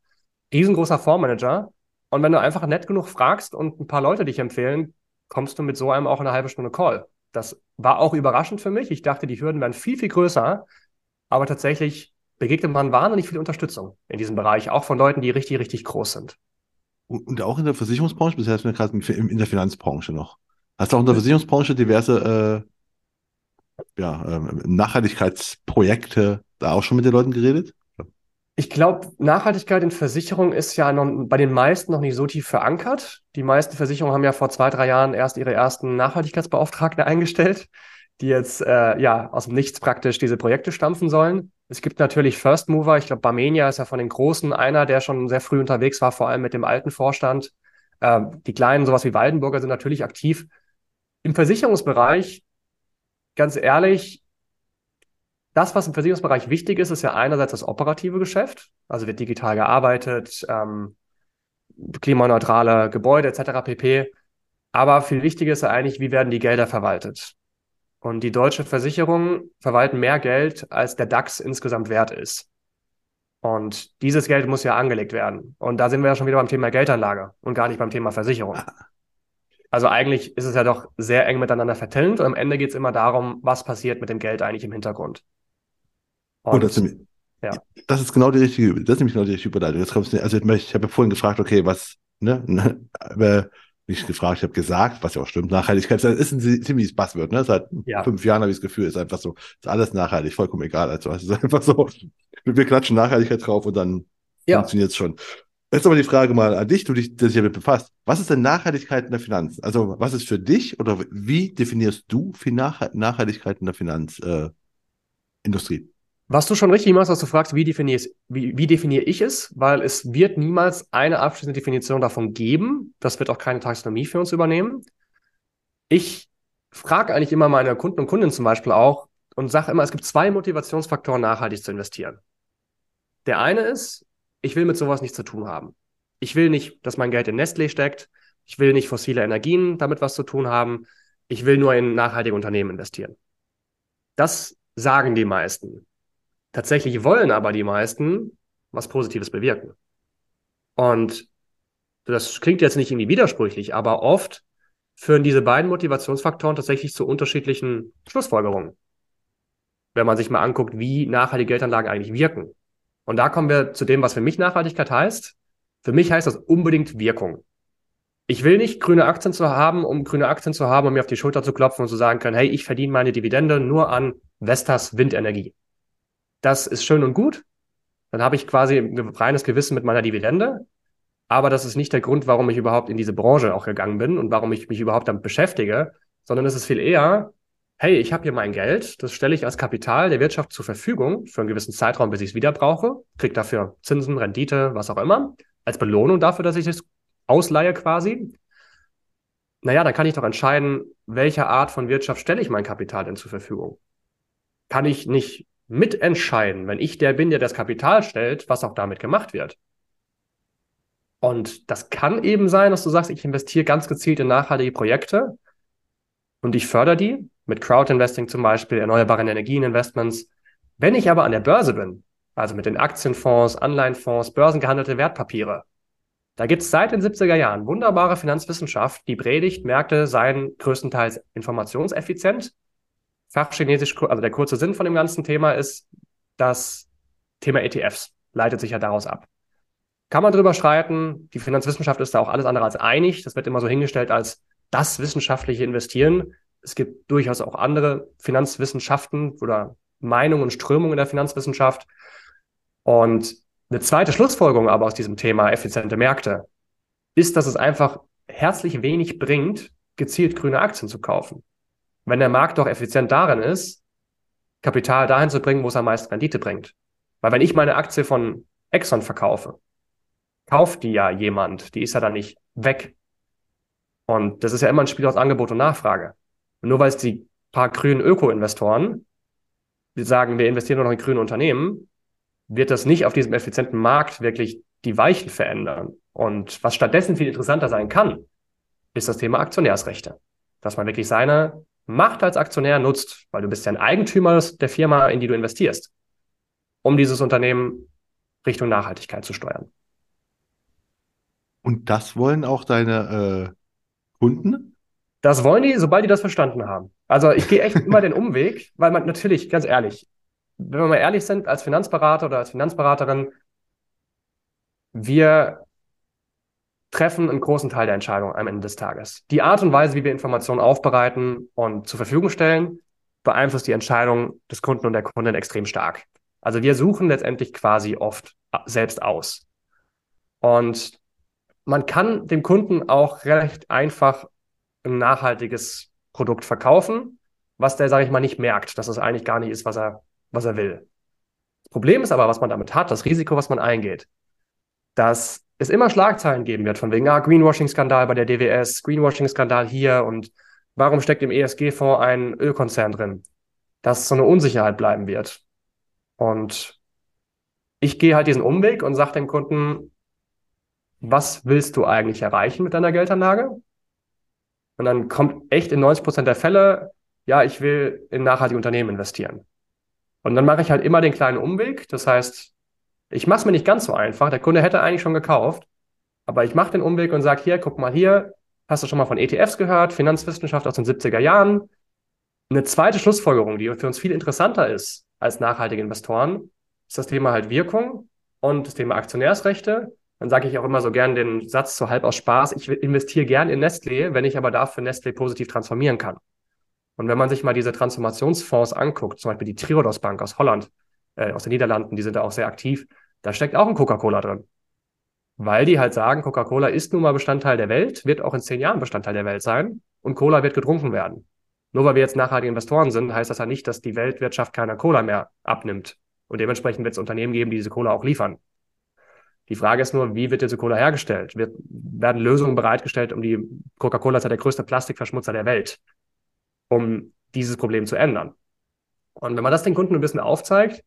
Riesengroßer Fondsmanager. Und wenn du einfach nett genug fragst und ein paar Leute dich empfehlen, kommst du mit so einem auch in eine halbe Stunde Call. Das war auch überraschend für mich. Ich dachte, die Hürden wären viel, viel größer. Aber tatsächlich begegnet man wahnsinnig viel Unterstützung in diesem Bereich, auch von Leuten, die richtig, richtig groß sind. Und auch in der Versicherungsbranche, bisher ist mir gerade in der Finanzbranche noch. Hast du auch in der Versicherungsbranche diverse äh, ja, ähm, Nachhaltigkeitsprojekte da auch schon mit den Leuten geredet? Ich glaube, Nachhaltigkeit in Versicherungen ist ja noch, bei den meisten noch nicht so tief verankert. Die meisten Versicherungen haben ja vor zwei, drei Jahren erst ihre ersten Nachhaltigkeitsbeauftragten eingestellt, die jetzt äh, ja aus dem Nichts praktisch diese Projekte stampfen sollen. Es gibt natürlich First Mover. Ich glaube, Barmenia ist ja von den Großen einer, der schon sehr früh unterwegs war, vor allem mit dem alten Vorstand. Äh, die Kleinen, sowas wie Waldenburger, sind natürlich aktiv. Im Versicherungsbereich, ganz ehrlich, das, was im Versicherungsbereich wichtig ist, ist ja einerseits das operative Geschäft, also wird digital gearbeitet, ähm, klimaneutrale Gebäude etc. pp. Aber viel wichtiger ist ja eigentlich, wie werden die Gelder verwaltet? Und die deutsche Versicherungen verwalten mehr Geld, als der DAX insgesamt wert ist. Und dieses Geld muss ja angelegt werden. Und da sind wir ja schon wieder beim Thema Geldanlage und gar nicht beim Thema Versicherung. Also eigentlich ist es ja doch sehr eng miteinander vertelnt und am Ende geht es immer darum, was passiert mit dem Geld eigentlich im Hintergrund. Und, oh, das, ist, ja. das ist genau die richtige, das ist nämlich genau die richtige Überleitung. Jetzt kommst du, also ich habe ja vorhin gefragt, okay, was, ne, ne nicht gefragt, ich habe gesagt, was ja auch stimmt, Nachhaltigkeit das ist ein ziemliches Buzzword, ne? Seit ja. fünf Jahren habe ich das Gefühl, ist einfach so, ist alles nachhaltig, vollkommen egal. Also es ist einfach so, wir klatschen Nachhaltigkeit drauf und dann ja. funktioniert es schon. Jetzt aber die Frage mal an dich, du dich, der sich damit befasst. Was ist denn Nachhaltigkeit in der Finanz? Also was ist für dich oder wie definierst du für Nachhaltigkeit in der Finanzindustrie? Äh, was du schon richtig machst, was du fragst, wie wie, wie definiere ich es? Weil es wird niemals eine abschließende Definition davon geben. Das wird auch keine Taxonomie für uns übernehmen. Ich frage eigentlich immer meine Kunden und Kundinnen zum Beispiel auch und sage immer, es gibt zwei Motivationsfaktoren, nachhaltig zu investieren. Der eine ist, ich will mit sowas nichts zu tun haben. Ich will nicht, dass mein Geld in Nestlé steckt. Ich will nicht fossile Energien damit was zu tun haben. Ich will nur in nachhaltige Unternehmen investieren. Das sagen die meisten. Tatsächlich wollen aber die meisten was Positives bewirken. Und das klingt jetzt nicht irgendwie widersprüchlich, aber oft führen diese beiden Motivationsfaktoren tatsächlich zu unterschiedlichen Schlussfolgerungen. Wenn man sich mal anguckt, wie nachhaltige Geldanlagen eigentlich wirken. Und da kommen wir zu dem, was für mich Nachhaltigkeit heißt. Für mich heißt das unbedingt Wirkung. Ich will nicht grüne Aktien zu haben, um grüne Aktien zu haben, um mir auf die Schulter zu klopfen und zu sagen können, hey, ich verdiene meine Dividende nur an Vestas Windenergie das ist schön und gut. Dann habe ich quasi ein reines Gewissen mit meiner Dividende. Aber das ist nicht der Grund, warum ich überhaupt in diese Branche auch gegangen bin und warum ich mich überhaupt damit beschäftige, sondern es ist viel eher, hey, ich habe hier mein Geld, das stelle ich als Kapital der Wirtschaft zur Verfügung für einen gewissen Zeitraum, bis ich es wieder brauche, kriege dafür Zinsen, Rendite, was auch immer, als Belohnung dafür, dass ich es ausleihe quasi. Naja, dann kann ich doch entscheiden, welche Art von Wirtschaft stelle ich mein Kapital denn zur Verfügung. Kann ich nicht mitentscheiden, wenn ich der bin, der das Kapital stellt, was auch damit gemacht wird. Und das kann eben sein, dass du sagst, ich investiere ganz gezielt in nachhaltige Projekte und ich fördere die mit Crowdinvesting zum Beispiel, erneuerbaren Energieninvestments. Wenn ich aber an der Börse bin, also mit den Aktienfonds, Anleihenfonds, börsengehandelte Wertpapiere, da gibt es seit den 70er Jahren wunderbare Finanzwissenschaft, die predigt, Märkte seien größtenteils informationseffizient Fachchinesisch, also der kurze Sinn von dem ganzen Thema ist, das Thema ETFs leitet sich ja daraus ab. Kann man drüber streiten. Die Finanzwissenschaft ist da auch alles andere als einig. Das wird immer so hingestellt als das wissenschaftliche Investieren. Es gibt durchaus auch andere Finanzwissenschaften oder Meinungen und Strömungen in der Finanzwissenschaft. Und Eine zweite Schlussfolgerung aber aus diesem Thema effiziente Märkte ist, dass es einfach herzlich wenig bringt, gezielt grüne Aktien zu kaufen. Wenn der Markt doch effizient darin ist, Kapital dahin zu bringen, wo es am meisten Rendite bringt. Weil wenn ich meine Aktie von Exxon verkaufe, kauft die ja jemand, die ist ja dann nicht weg. Und das ist ja immer ein Spiel aus Angebot und Nachfrage. Und nur weil es die paar grünen Öko-Investoren, sagen, wir investieren nur noch in grüne Unternehmen, wird das nicht auf diesem effizienten Markt wirklich die Weichen verändern. Und was stattdessen viel interessanter sein kann, ist das Thema Aktionärsrechte. Dass man wirklich seine Macht als Aktionär nutzt, weil du bist ja ein Eigentümer der Firma, in die du investierst, um dieses Unternehmen Richtung Nachhaltigkeit zu steuern. Und das wollen auch deine äh, Kunden? Das wollen die, sobald die das verstanden haben. Also ich gehe echt immer den Umweg, weil man natürlich, ganz ehrlich, wenn wir mal ehrlich sind, als Finanzberater oder als Finanzberaterin, wir treffen einen großen Teil der Entscheidung am Ende des Tages. Die Art und Weise, wie wir Informationen aufbereiten und zur Verfügung stellen, beeinflusst die Entscheidung des Kunden und der Kundin extrem stark. Also wir suchen letztendlich quasi oft selbst aus. Und man kann dem Kunden auch recht einfach ein nachhaltiges Produkt verkaufen, was der, sage ich mal, nicht merkt, dass es eigentlich gar nicht ist, was er, was er will. Das Problem ist aber, was man damit hat, das Risiko, was man eingeht, dass es immer Schlagzeilen geben wird, von wegen, ah, Greenwashing-Skandal bei der DWS, Greenwashing-Skandal hier und warum steckt im ESG-Fonds ein Ölkonzern drin? Dass so eine Unsicherheit bleiben wird. Und ich gehe halt diesen Umweg und sage dem Kunden, was willst du eigentlich erreichen mit deiner Geldanlage? Und dann kommt echt in 90 Prozent der Fälle, ja, ich will in nachhaltige Unternehmen investieren. Und dann mache ich halt immer den kleinen Umweg. Das heißt, ich mache es mir nicht ganz so einfach. Der Kunde hätte eigentlich schon gekauft, aber ich mache den Umweg und sage, hier, guck mal hier, hast du schon mal von ETFs gehört, Finanzwissenschaft aus den 70er Jahren. Eine zweite Schlussfolgerung, die für uns viel interessanter ist als nachhaltige Investoren, ist das Thema halt Wirkung und das Thema Aktionärsrechte. Dann sage ich auch immer so gern den Satz so halb aus Spaß, ich investiere gern in Nestlé, wenn ich aber dafür Nestlé positiv transformieren kann. Und wenn man sich mal diese Transformationsfonds anguckt, zum Beispiel die Triodos Bank aus Holland, äh, aus den Niederlanden, die sind da auch sehr aktiv, da steckt auch ein Coca-Cola drin. Weil die halt sagen, Coca-Cola ist nun mal Bestandteil der Welt, wird auch in zehn Jahren Bestandteil der Welt sein und Cola wird getrunken werden. Nur weil wir jetzt nachhaltige Investoren sind, heißt das ja nicht, dass die Weltwirtschaft keiner Cola mehr abnimmt. Und dementsprechend wird es Unternehmen geben, die diese Cola auch liefern. Die Frage ist nur, wie wird diese Cola hergestellt? Wird, werden Lösungen bereitgestellt, um die Coca-Cola ist ja der größte Plastikverschmutzer der Welt, um dieses Problem zu ändern. Und wenn man das den Kunden ein bisschen aufzeigt,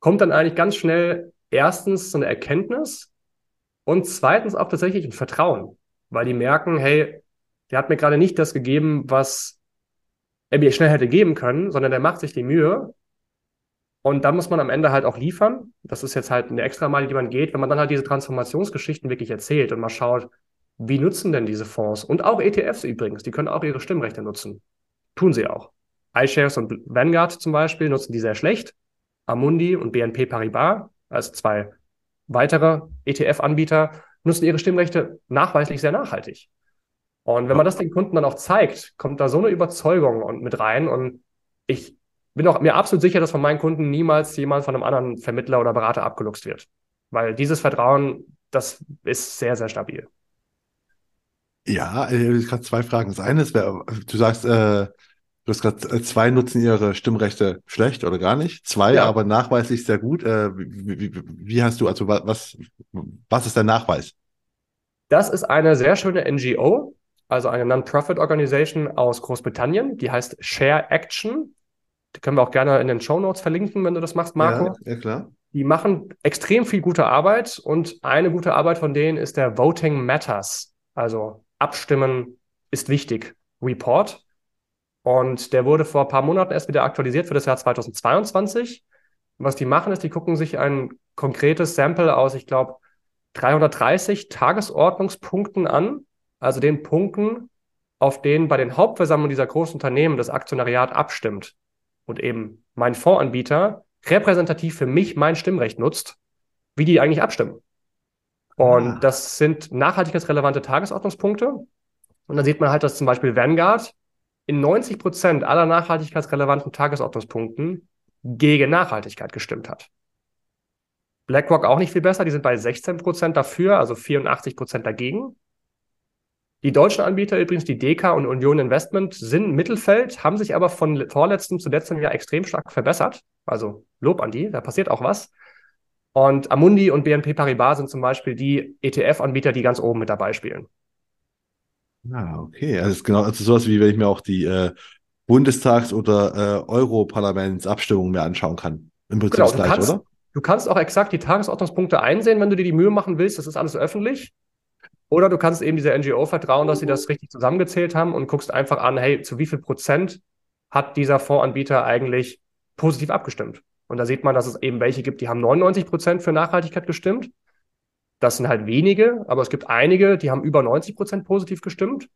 kommt dann eigentlich ganz schnell erstens so eine Erkenntnis und zweitens auch tatsächlich ein Vertrauen, weil die merken, hey, der hat mir gerade nicht das gegeben, was er mir schnell hätte geben können, sondern der macht sich die Mühe. Und dann muss man am Ende halt auch liefern. Das ist jetzt halt eine extra Meile, die man geht, wenn man dann halt diese Transformationsgeschichten wirklich erzählt und mal schaut, wie nutzen denn diese Fonds und auch ETFs übrigens, die können auch ihre Stimmrechte nutzen. Tun sie auch. iShares und Vanguard zum Beispiel nutzen die sehr schlecht. Amundi und BNP Paribas als zwei weitere ETF-Anbieter nutzen ihre Stimmrechte nachweislich sehr nachhaltig. Und wenn man das den Kunden dann auch zeigt, kommt da so eine Überzeugung mit rein. Und ich bin auch mir absolut sicher, dass von meinen Kunden niemals jemand von einem anderen Vermittler oder Berater abgeluchst wird. Weil dieses Vertrauen, das ist sehr, sehr stabil. Ja, äh, ich habe zwei Fragen. Das eine ist, du sagst, äh, Du hast gerade äh, zwei nutzen ihre Stimmrechte schlecht oder gar nicht, zwei ja. aber nachweislich sehr gut. Äh, wie, wie, wie, hast du, also was, was ist der Nachweis? Das ist eine sehr schöne NGO, also eine Non-Profit Organization aus Großbritannien, die heißt Share Action. Die können wir auch gerne in den Show Notes verlinken, wenn du das machst, Marco. Ja, ja, klar. Die machen extrem viel gute Arbeit und eine gute Arbeit von denen ist der Voting Matters, also Abstimmen ist wichtig Report. Und der wurde vor ein paar Monaten erst wieder aktualisiert für das Jahr 2022. was die machen, ist, die gucken sich ein konkretes Sample aus, ich glaube, 330 Tagesordnungspunkten an, also den Punkten, auf denen bei den Hauptversammlungen dieser großen Unternehmen das Aktionariat abstimmt und eben mein Fondsanbieter repräsentativ für mich mein Stimmrecht nutzt, wie die eigentlich abstimmen. Und ah. das sind nachhaltigkeitsrelevante Tagesordnungspunkte. Und dann sieht man halt, dass zum Beispiel Vanguard in 90 Prozent aller nachhaltigkeitsrelevanten Tagesordnungspunkten gegen Nachhaltigkeit gestimmt hat. BlackRock auch nicht viel besser, die sind bei 16 Prozent dafür, also 84 Prozent dagegen. Die deutschen Anbieter übrigens, die DK und Union Investment, sind Mittelfeld, haben sich aber von vorletztem zu letztem Jahr extrem stark verbessert. Also Lob an die, da passiert auch was. Und Amundi und BNP Paribas sind zum Beispiel die ETF-Anbieter, die ganz oben mit dabei spielen. Ah, okay. Also, ist genau, also sowas wie wenn ich mir auch die äh, Bundestags- oder äh, Europaparlamentsabstimmungen mir anschauen kann. Im Prinzip genau, das gleiche, kannst, oder? Du kannst auch exakt die Tagesordnungspunkte einsehen, wenn du dir die Mühe machen willst. Das ist alles öffentlich. Oder du kannst eben dieser NGO vertrauen, dass sie das richtig zusammengezählt haben und guckst einfach an, hey, zu wie viel Prozent hat dieser Fondsanbieter eigentlich positiv abgestimmt? Und da sieht man, dass es eben welche gibt, die haben 99 Prozent für Nachhaltigkeit gestimmt. Das sind halt wenige, aber es gibt einige, die haben über 90 Prozent positiv gestimmt.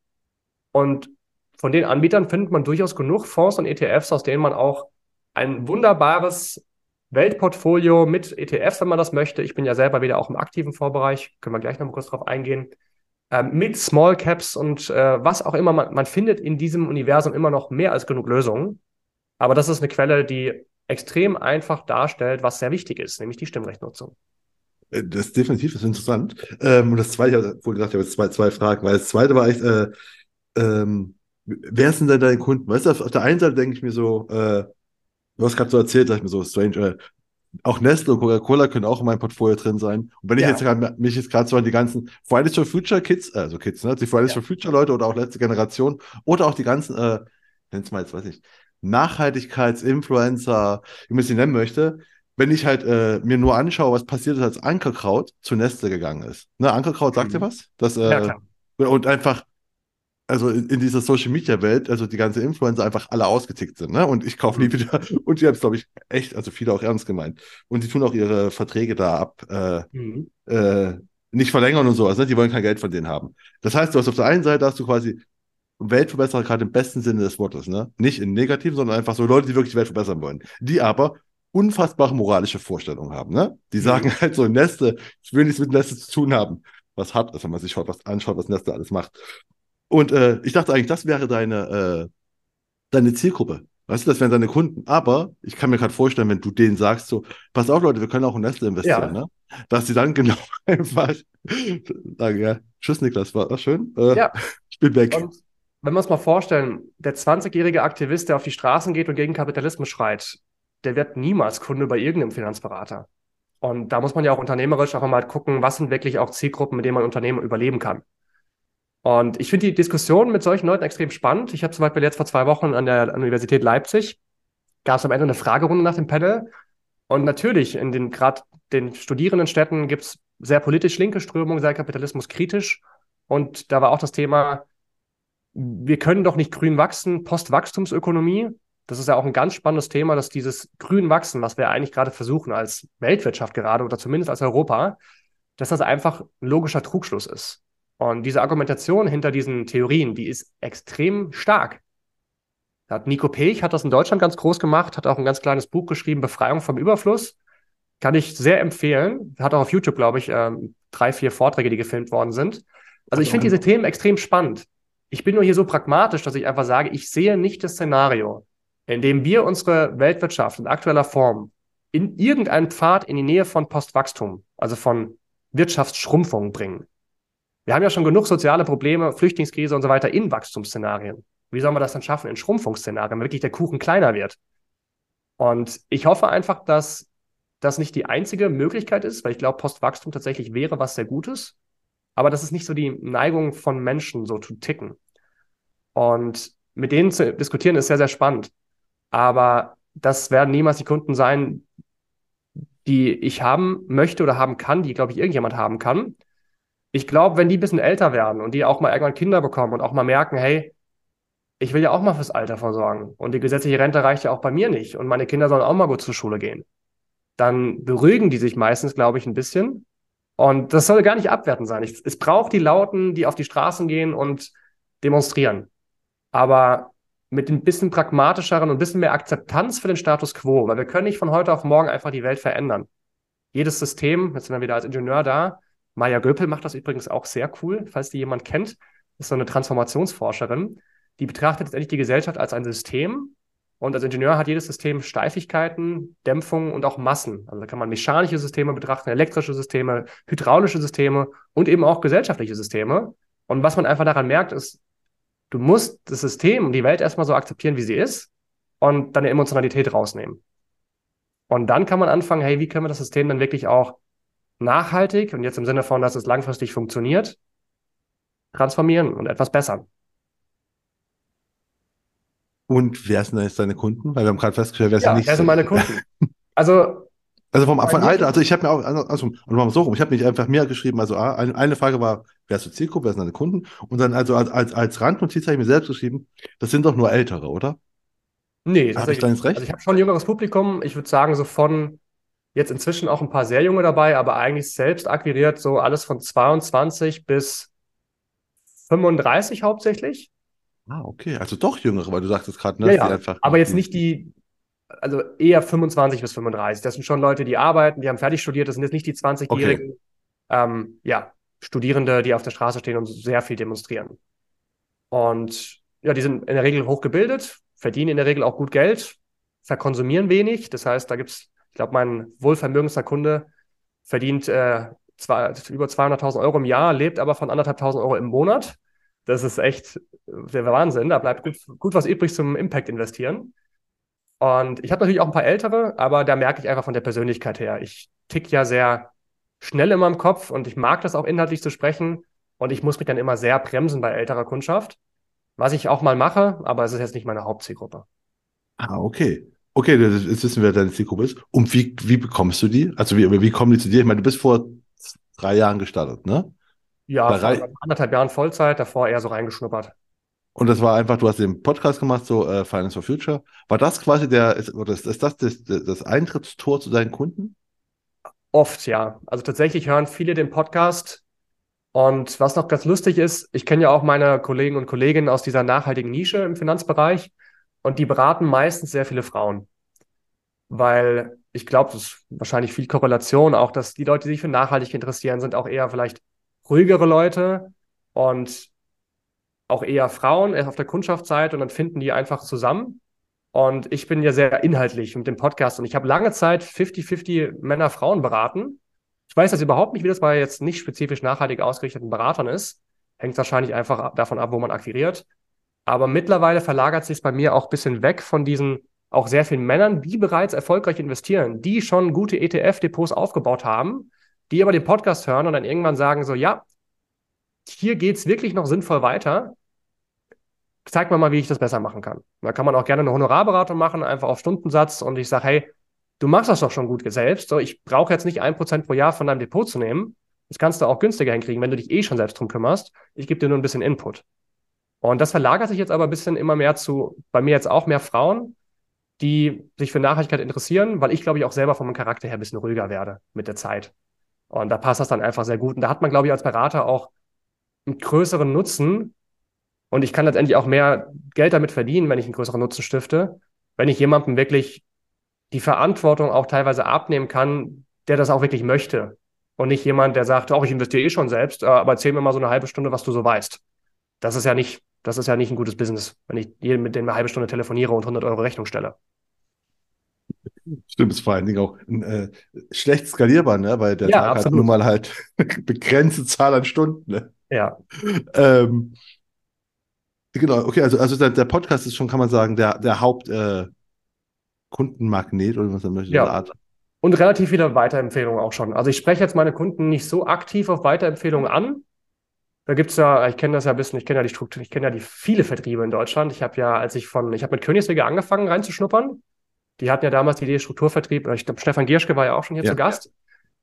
Und von den Anbietern findet man durchaus genug Fonds und ETFs, aus denen man auch ein wunderbares Weltportfolio mit ETFs, wenn man das möchte. Ich bin ja selber wieder auch im aktiven Vorbereich, können wir gleich noch mal kurz drauf eingehen. Ähm, mit Small Caps und äh, was auch immer. Man, man findet in diesem Universum immer noch mehr als genug Lösungen. Aber das ist eine Quelle, die extrem einfach darstellt, was sehr wichtig ist, nämlich die Stimmrechtnutzung. Äh, das ist definitiv, das ist interessant. Ähm, und das zweite, ich habe wohl gesagt, ich habe jetzt zwei, zwei Fragen, weil das zweite war echt, äh, ähm, wer sind denn deine Kunden? Weißt du, auf, auf der einen Seite denke ich mir so, äh, du hast gerade so erzählt, sag ich mir so strange, äh, auch Nestle und Coca-Cola können auch in meinem Portfolio drin sein. Und wenn ja. ich jetzt grad, mich jetzt gerade so an die ganzen Fridays for Future Kids, also Kids, ne, die Fridays ja. for Future Leute oder auch letzte Generation oder auch die ganzen, äh, nenn's mal jetzt, weiß ich, Nachhaltigkeitsinfluencer, wie man sie nennen möchte, wenn ich halt äh, mir nur anschaue, was passiert ist, als Ankerkraut zu Nestle gegangen ist. Ne, Ankerkraut sagt mhm. dir was? Das, äh, ja, klar. Und einfach also in, in, dieser Social Media Welt, also die ganze Influencer einfach alle ausgetickt sind, ne? Und ich kaufe nie mhm. wieder. Und die haben es, glaube ich, echt, also viele auch ernst gemeint. Und die tun auch ihre Verträge da ab, äh, mhm. äh, nicht verlängern und sowas, ne? Die wollen kein Geld von denen haben. Das heißt, du hast auf der einen Seite hast du quasi Weltverbesserer gerade im besten Sinne des Wortes, ne? Nicht in negativ, sondern einfach so Leute, die wirklich die Welt verbessern wollen. Die aber unfassbare moralische Vorstellungen haben, ne? Die mhm. sagen mhm. halt so, Neste, ich will nichts mit Neste zu tun haben. Was hat, also wenn man sich schaut, was anschaut, was Neste alles macht. Und äh, ich dachte eigentlich, das wäre deine, äh, deine Zielgruppe. Weißt du, das wären deine Kunden. Aber ich kann mir gerade vorstellen, wenn du denen sagst, so, pass auf, Leute, wir können auch in Nestle investieren, ja. ne? Dass sie dann genau einfach sagen, ja, tschüss, Niklas, war das schön? Äh, ja. Ich bin weg. Und wenn wir uns mal vorstellen, der 20-jährige Aktivist, der auf die Straßen geht und gegen Kapitalismus schreit, der wird niemals Kunde bei irgendeinem Finanzberater. Und da muss man ja auch unternehmerisch auch mal gucken, was sind wirklich auch Zielgruppen, mit denen man Unternehmen überleben kann. Und ich finde die Diskussion mit solchen Leuten extrem spannend. Ich habe zum Beispiel jetzt vor zwei Wochen an der Universität Leipzig, gab es am Ende eine Fragerunde nach dem Panel. Und natürlich, in den gerade den Studierendenstädten gibt es sehr politisch linke Strömungen, sehr kapitalismuskritisch. Und da war auch das Thema, wir können doch nicht grün wachsen, Postwachstumsökonomie. Das ist ja auch ein ganz spannendes Thema, dass dieses grün wachsen, was wir eigentlich gerade versuchen als Weltwirtschaft gerade oder zumindest als Europa, dass das einfach ein logischer Trugschluss ist. Und diese Argumentation hinter diesen Theorien, die ist extrem stark. Hat Nico Pech hat das in Deutschland ganz groß gemacht, hat auch ein ganz kleines Buch geschrieben, Befreiung vom Überfluss. Kann ich sehr empfehlen. Hat auch auf YouTube, glaube ich, ähm, drei, vier Vorträge, die gefilmt worden sind. Also ich finde diese Themen extrem spannend. Ich bin nur hier so pragmatisch, dass ich einfach sage, ich sehe nicht das Szenario, in dem wir unsere Weltwirtschaft in aktueller Form in irgendeinen Pfad in die Nähe von Postwachstum, also von Wirtschaftsschrumpfung bringen. Wir haben ja schon genug soziale Probleme, Flüchtlingskrise und so weiter in Wachstumsszenarien. Wie sollen wir das dann schaffen in Schrumpfungsszenarien, wenn wirklich der Kuchen kleiner wird? Und ich hoffe einfach, dass das nicht die einzige Möglichkeit ist, weil ich glaube, Postwachstum tatsächlich wäre was sehr Gutes. Aber das ist nicht so die Neigung von Menschen, so zu ticken. Und mit denen zu diskutieren ist sehr, sehr spannend. Aber das werden niemals die Kunden sein, die ich haben möchte oder haben kann, die, glaube ich, irgendjemand haben kann ich glaube, wenn die ein bisschen älter werden und die auch mal irgendwann Kinder bekommen und auch mal merken, hey, ich will ja auch mal fürs Alter versorgen und die gesetzliche Rente reicht ja auch bei mir nicht und meine Kinder sollen auch mal gut zur Schule gehen, dann beruhigen die sich meistens, glaube ich, ein bisschen. Und das soll gar nicht abwertend sein. Ich, es braucht die Lauten, die auf die Straßen gehen und demonstrieren. Aber mit ein bisschen pragmatischeren und ein bisschen mehr Akzeptanz für den Status quo, weil wir können nicht von heute auf morgen einfach die Welt verändern. Jedes System, jetzt sind wir wieder als Ingenieur da, Maya Göpel macht das übrigens auch sehr cool, falls die jemand kennt. ist so eine Transformationsforscherin. Die betrachtet letztendlich die Gesellschaft als ein System Und als Ingenieur hat jedes System Steifigkeiten, Dämpfungen und auch Massen. Also da kann man mechanische Systeme betrachten, elektrische Systeme, hydraulische Systeme und eben auch gesellschaftliche Systeme. Und was man einfach daran merkt, ist, du musst das System, die Welt erstmal so akzeptieren, wie sie ist und deine Emotionalität rausnehmen. Und dann kann man anfangen, hey, wie können wir das System dann wirklich auch nachhaltig und jetzt im Sinne von, dass es langfristig funktioniert, transformieren und etwas bessern. Und wer sind denn jetzt deine Kunden? Weil wir haben gerade festgestellt, wer ja, sind nicht. Wer sind meine Kunden? Also. Also vom, von Alter, also ich habe mir auch, also, also mal so rum, ich habe nicht einfach mehr geschrieben, also eine, eine Frage war, wer ist die Zielgruppe, wer sind deine Kunden? Und dann also als, als, als Randnotiz habe ich mir selbst geschrieben, das sind doch nur Ältere, oder? Nee, habe ich da ins Recht? Also ich habe schon ein jüngeres Publikum, ich würde sagen so von jetzt inzwischen auch ein paar sehr junge dabei, aber eigentlich selbst akquiriert so alles von 22 bis 35 hauptsächlich. Ah, okay. Also doch jüngere, weil du sagtest gerade, ne? Ja, ja. Einfach aber jetzt nicht die, also eher 25 bis 35. Das sind schon Leute, die arbeiten, die haben fertig studiert, das sind jetzt nicht die 20-Jährigen. Okay. Ähm, ja, Studierende, die auf der Straße stehen und sehr viel demonstrieren. Und ja, die sind in der Regel hochgebildet, verdienen in der Regel auch gut Geld, verkonsumieren wenig. Das heißt, da gibt es, ich glaube, mein wohlvermögendster Kunde verdient äh, zwei, über 200.000 Euro im Jahr, lebt aber von anderthalbtausend Euro im Monat. Das ist echt der Wahnsinn. Da bleibt gut, gut was übrig zum Impact investieren. Und ich habe natürlich auch ein paar ältere, aber da merke ich einfach von der Persönlichkeit her. Ich tick ja sehr schnell in meinem Kopf und ich mag das auch inhaltlich zu sprechen. Und ich muss mich dann immer sehr bremsen bei älterer Kundschaft. Was ich auch mal mache, aber es ist jetzt nicht meine Hauptzielgruppe. Ah, okay. Okay, jetzt wissen wir, wer deine Zielgruppe ist. Und wie, wie bekommst du die? Also wie, wie kommen die zu dir? Ich meine, du bist vor drei Jahren gestartet, ne? Ja, vor anderthalb Jahren Vollzeit, davor eher so reingeschnuppert. Und das war einfach, du hast den Podcast gemacht, so äh, Finance for Future. War das quasi der, ist, ist, ist das, das das Eintrittstor zu deinen Kunden? Oft, ja. Also tatsächlich hören viele den Podcast. Und was noch ganz lustig ist, ich kenne ja auch meine Kollegen und Kolleginnen aus dieser nachhaltigen Nische im Finanzbereich und die beraten meistens sehr viele Frauen. Weil ich glaube, das ist wahrscheinlich viel Korrelation, auch dass die Leute, die sich für nachhaltig interessieren, sind auch eher vielleicht ruhigere Leute und auch eher Frauen auf der Kundschaftsseite und dann finden die einfach zusammen. Und ich bin ja sehr inhaltlich mit dem Podcast und ich habe lange Zeit 50-50 Männer, Frauen beraten. Ich weiß das überhaupt nicht, wie das bei jetzt nicht spezifisch nachhaltig ausgerichteten Beratern ist. Hängt wahrscheinlich einfach davon ab, wo man akquiriert. Aber mittlerweile verlagert sich es bei mir auch ein bisschen weg von diesen auch sehr vielen Männern, die bereits erfolgreich investieren, die schon gute ETF-Depots aufgebaut haben, die aber den Podcast hören und dann irgendwann sagen so, ja, hier geht es wirklich noch sinnvoll weiter. Zeig mir mal, wie ich das besser machen kann. Da kann man auch gerne eine Honorarberatung machen, einfach auf Stundensatz und ich sage, hey, du machst das doch schon gut selbst. So, ich brauche jetzt nicht ein Prozent pro Jahr von deinem Depot zu nehmen. Das kannst du auch günstiger hinkriegen, wenn du dich eh schon selbst drum kümmerst. Ich gebe dir nur ein bisschen Input. Und das verlagert sich jetzt aber ein bisschen immer mehr zu, bei mir jetzt auch mehr Frauen, die sich für Nachhaltigkeit interessieren, weil ich glaube ich auch selber von meinem Charakter her ein bisschen ruhiger werde mit der Zeit. Und da passt das dann einfach sehr gut. Und da hat man, glaube ich, als Berater auch einen größeren Nutzen und ich kann letztendlich auch mehr Geld damit verdienen, wenn ich einen größeren Nutzen stifte, wenn ich jemandem wirklich die Verantwortung auch teilweise abnehmen kann, der das auch wirklich möchte. Und nicht jemand, der sagt, oh, ich investiere eh schon selbst, äh, aber erzähl mir mal so eine halbe Stunde, was du so weißt. Das ist ja nicht, das ist ja nicht ein gutes Business, wenn ich jedem mit dem eine halbe Stunde telefoniere und 100 Euro Rechnung stelle. Stimmt, ist vor allen Dingen auch äh, schlecht skalierbar, ne? weil der ja, Tag absolut. hat nun mal halt begrenzte Zahl an Stunden. Ne? Ja. Ähm, genau, okay, also, also der, der, Podcast ist schon, kann man sagen, der, der Haupt äh, oder was man möchte. Ja. Art. Und relativ viele Weiterempfehlungen auch schon. Also ich spreche jetzt meine Kunden nicht so aktiv auf Weiterempfehlungen an. Da gibt's ja, ich kenne das ja ein bisschen, ich kenne ja die Struktur, ich kenne ja die viele Vertriebe in Deutschland. Ich habe ja, als ich von, ich habe mit Königswege angefangen reinzuschnuppern. Die hatten ja damals die Idee Strukturvertrieb, ich glaube, Stefan Gierschke war ja auch schon hier ja. zu Gast.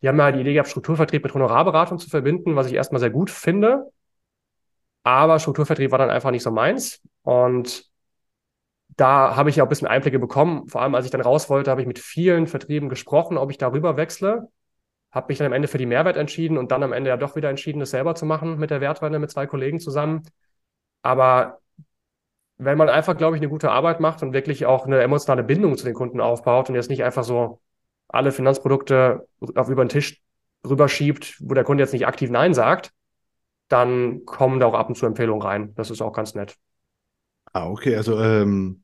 Die haben ja die Idee gehabt, Strukturvertrieb mit Honorarberatung zu verbinden, was ich erstmal sehr gut finde. Aber Strukturvertrieb war dann einfach nicht so meins. Und da habe ich ja auch ein bisschen Einblicke bekommen. Vor allem, als ich dann raus wollte, habe ich mit vielen Vertrieben gesprochen, ob ich darüber wechsle. Habe mich dann am Ende für die Mehrwert entschieden und dann am Ende ja doch wieder entschieden, das selber zu machen mit der Wertwende mit zwei Kollegen zusammen. Aber wenn man einfach, glaube ich, eine gute Arbeit macht und wirklich auch eine emotionale Bindung zu den Kunden aufbaut und jetzt nicht einfach so alle Finanzprodukte auf über den Tisch rüberschiebt, wo der Kunde jetzt nicht aktiv Nein sagt, dann kommen da auch ab und zu Empfehlungen rein. Das ist auch ganz nett. Ah, okay. Also ähm,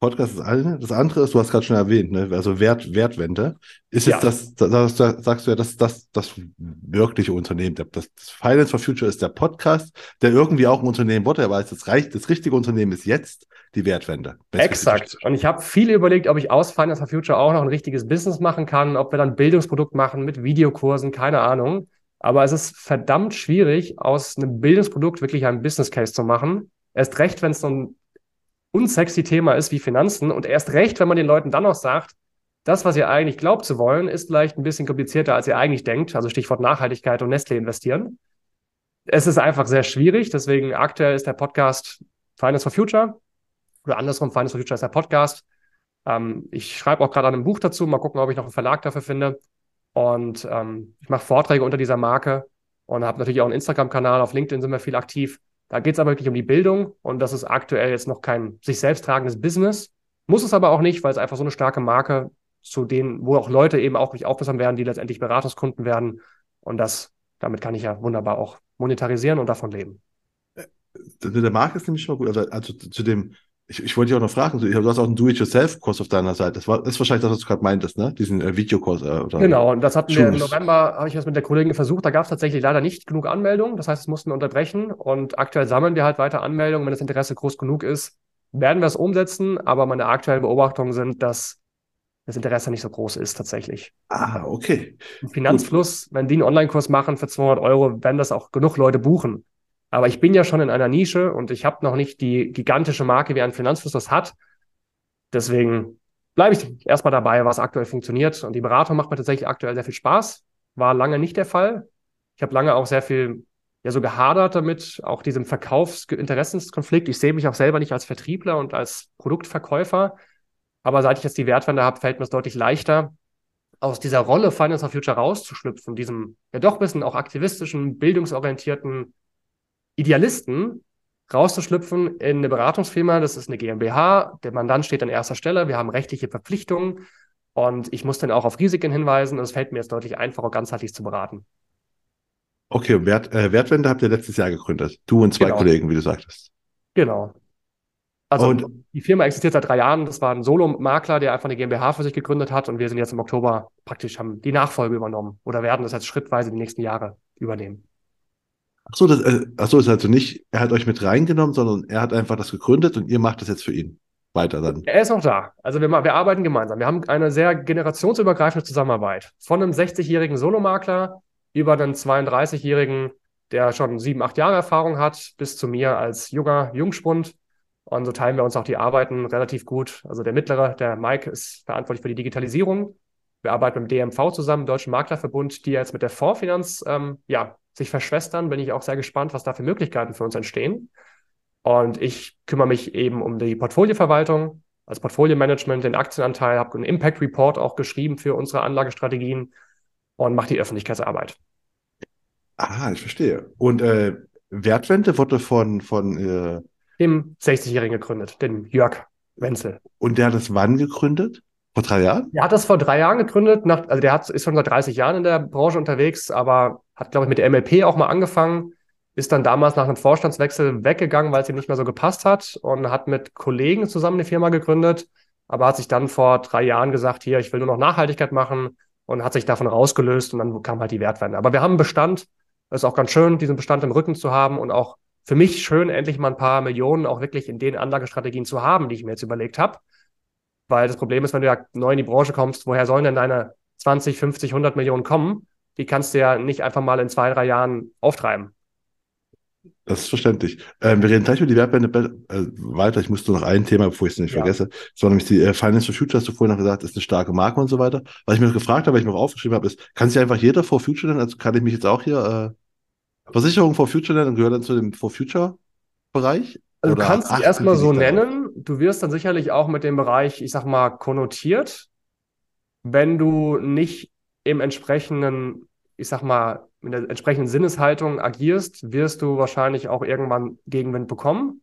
Podcast ist eine. Das andere ist, du hast gerade schon erwähnt, ne? also Wert, Wertwende. Ist ja. jetzt das, das, das, sagst du ja, das, das, das wirkliche Unternehmen. Das, das Finance for Future ist der Podcast, der irgendwie auch ein Unternehmen wurde, aber das, reicht, das richtige Unternehmen ist jetzt die Wertwende. Exakt. Und ich habe viel überlegt, ob ich aus Finance for Future auch noch ein richtiges Business machen kann, ob wir dann Bildungsprodukt machen mit Videokursen, keine Ahnung. Aber es ist verdammt schwierig, aus einem Bildungsprodukt wirklich ein Business Case zu machen. Erst recht, wenn es so ein unsexy Thema ist wie Finanzen und erst recht, wenn man den Leuten dann noch sagt, das, was ihr eigentlich glaubt zu wollen, ist vielleicht ein bisschen komplizierter, als ihr eigentlich denkt. Also Stichwort Nachhaltigkeit und Nestle investieren. Es ist einfach sehr schwierig. Deswegen aktuell ist der Podcast Finance for Future oder andersrum, Finance for Future ist der Podcast. Ähm, ich schreibe auch gerade an einem Buch dazu. Mal gucken, ob ich noch einen Verlag dafür finde. Und ähm, ich mache Vorträge unter dieser Marke und habe natürlich auch einen Instagram-Kanal. Auf LinkedIn sind wir viel aktiv. Da geht es aber wirklich um die Bildung und das ist aktuell jetzt noch kein sich selbst tragendes Business. Muss es aber auch nicht, weil es einfach so eine starke Marke zu denen, wo auch Leute eben auch mich aufbessern werden, die letztendlich Beratungskunden werden. Und das, damit kann ich ja wunderbar auch monetarisieren und davon leben. Äh, der Marke ist nämlich schon gut. Also, also zu dem, ich, ich wollte dich auch noch fragen, du hast auch einen Do-it-yourself-Kurs auf deiner Seite. Das, war, das ist wahrscheinlich das, was du gerade meintest, ne? Diesen äh, Videokurs. Äh, oder genau, und das hatten Schulungs. wir im November, habe ich das mit der Kollegin versucht. Da gab es tatsächlich leider nicht genug Anmeldungen. Das heißt, es mussten wir unterbrechen. Und aktuell sammeln wir halt weiter Anmeldungen. Wenn das Interesse groß genug ist, werden wir es umsetzen. Aber meine aktuellen Beobachtungen sind, dass das Interesse nicht so groß ist tatsächlich. Ah, okay. Im Finanzfluss, Gut. wenn die einen Online-Kurs machen für 200 Euro, werden das auch genug Leute buchen. Aber ich bin ja schon in einer Nische und ich habe noch nicht die gigantische Marke, wie ein Finanzfluss das hat. Deswegen bleibe ich erstmal dabei, was aktuell funktioniert. Und die Beratung macht mir tatsächlich aktuell sehr viel Spaß. War lange nicht der Fall. Ich habe lange auch sehr viel ja so gehadert damit, auch diesem Verkaufsinteressenskonflikt. Ich sehe mich auch selber nicht als Vertriebler und als Produktverkäufer. Aber seit ich jetzt die Wertwende habe, fällt mir es deutlich leichter, aus dieser Rolle Finance of Future rauszuschlüpfen, diesem ja doch ein bisschen auch aktivistischen, bildungsorientierten Idealisten rauszuschlüpfen in eine Beratungsfirma. Das ist eine GmbH. Der Mandant steht an erster Stelle. Wir haben rechtliche Verpflichtungen und ich muss dann auch auf Risiken hinweisen. Und es fällt mir jetzt deutlich einfacher, ganzheitlich zu beraten. Okay, Wert, äh, Wertwende habt ihr letztes Jahr gegründet. Du und zwei genau. Kollegen, wie du sagtest. Genau. Also und, die Firma existiert seit drei Jahren. Das war ein Solo-Makler, der einfach eine GmbH für sich gegründet hat. Und wir sind jetzt im Oktober praktisch haben die Nachfolge übernommen oder werden das jetzt schrittweise die nächsten Jahre übernehmen. Ach so, das, äh, ach so, ist also nicht, er hat euch mit reingenommen, sondern er hat einfach das gegründet und ihr macht das jetzt für ihn weiter dann. Er ist auch da. Also wir, wir arbeiten gemeinsam. Wir haben eine sehr generationsübergreifende Zusammenarbeit. Von einem 60-jährigen Solomakler über einen 32-jährigen, der schon sieben, acht Jahre Erfahrung hat, bis zu mir als junger Jungspund. Und so teilen wir uns auch die Arbeiten relativ gut. Also der mittlere, der Mike, ist verantwortlich für die Digitalisierung. Wir arbeiten mit dem DMV zusammen, Deutschen Maklerverbund, die jetzt mit der Fondsfinanz ähm, ja, sich verschwestern, bin ich auch sehr gespannt, was da für Möglichkeiten für uns entstehen. Und ich kümmere mich eben um die Portfolioverwaltung, als Portfolio-Management, den Aktienanteil, habe einen Impact Report auch geschrieben für unsere Anlagestrategien und mache die Öffentlichkeitsarbeit. Ah, ich verstehe. Und äh, Wertwende wurde von, von äh... dem 60-Jährigen gegründet, den Jörg Wenzel. Und der hat das wann gegründet? Vor drei Jahren? Er hat das vor drei Jahren gegründet. Nach, also der hat, ist schon seit 30 Jahren in der Branche unterwegs, aber hat, glaube ich, mit der MLP auch mal angefangen. Ist dann damals nach einem Vorstandswechsel weggegangen, weil es ihm nicht mehr so gepasst hat und hat mit Kollegen zusammen eine Firma gegründet, aber hat sich dann vor drei Jahren gesagt, hier, ich will nur noch Nachhaltigkeit machen und hat sich davon rausgelöst und dann kam halt die Wertwende. Aber wir haben einen Bestand. Das ist auch ganz schön, diesen Bestand im Rücken zu haben und auch für mich schön, endlich mal ein paar Millionen auch wirklich in den Anlagestrategien zu haben, die ich mir jetzt überlegt habe. Weil das Problem ist, wenn du ja neu in die Branche kommst, woher sollen denn deine 20, 50, 100 Millionen kommen? Die kannst du ja nicht einfach mal in zwei, drei Jahren auftreiben. Das ist verständlich. Ähm, wir reden gleich über die Wertbände äh, weiter. Ich musste noch ein Thema, bevor ich es nicht ja. vergesse. Das war nämlich die äh, Finance for Future, hast du vorhin noch gesagt, ist eine starke Marke und so weiter. Was ich mir noch gefragt habe, weil ich mir auch aufgeschrieben habe, ist, kann sich einfach jeder For Future nennen? Also kann ich mich jetzt auch hier äh, Versicherung For Future nennen und gehört dann zu dem For Future Bereich? Also du kannst dich erstmal so nennen. Du wirst dann sicherlich auch mit dem Bereich, ich sag mal, konnotiert. Wenn du nicht im entsprechenden, ich sag mal, in der entsprechenden Sinneshaltung agierst, wirst du wahrscheinlich auch irgendwann Gegenwind bekommen.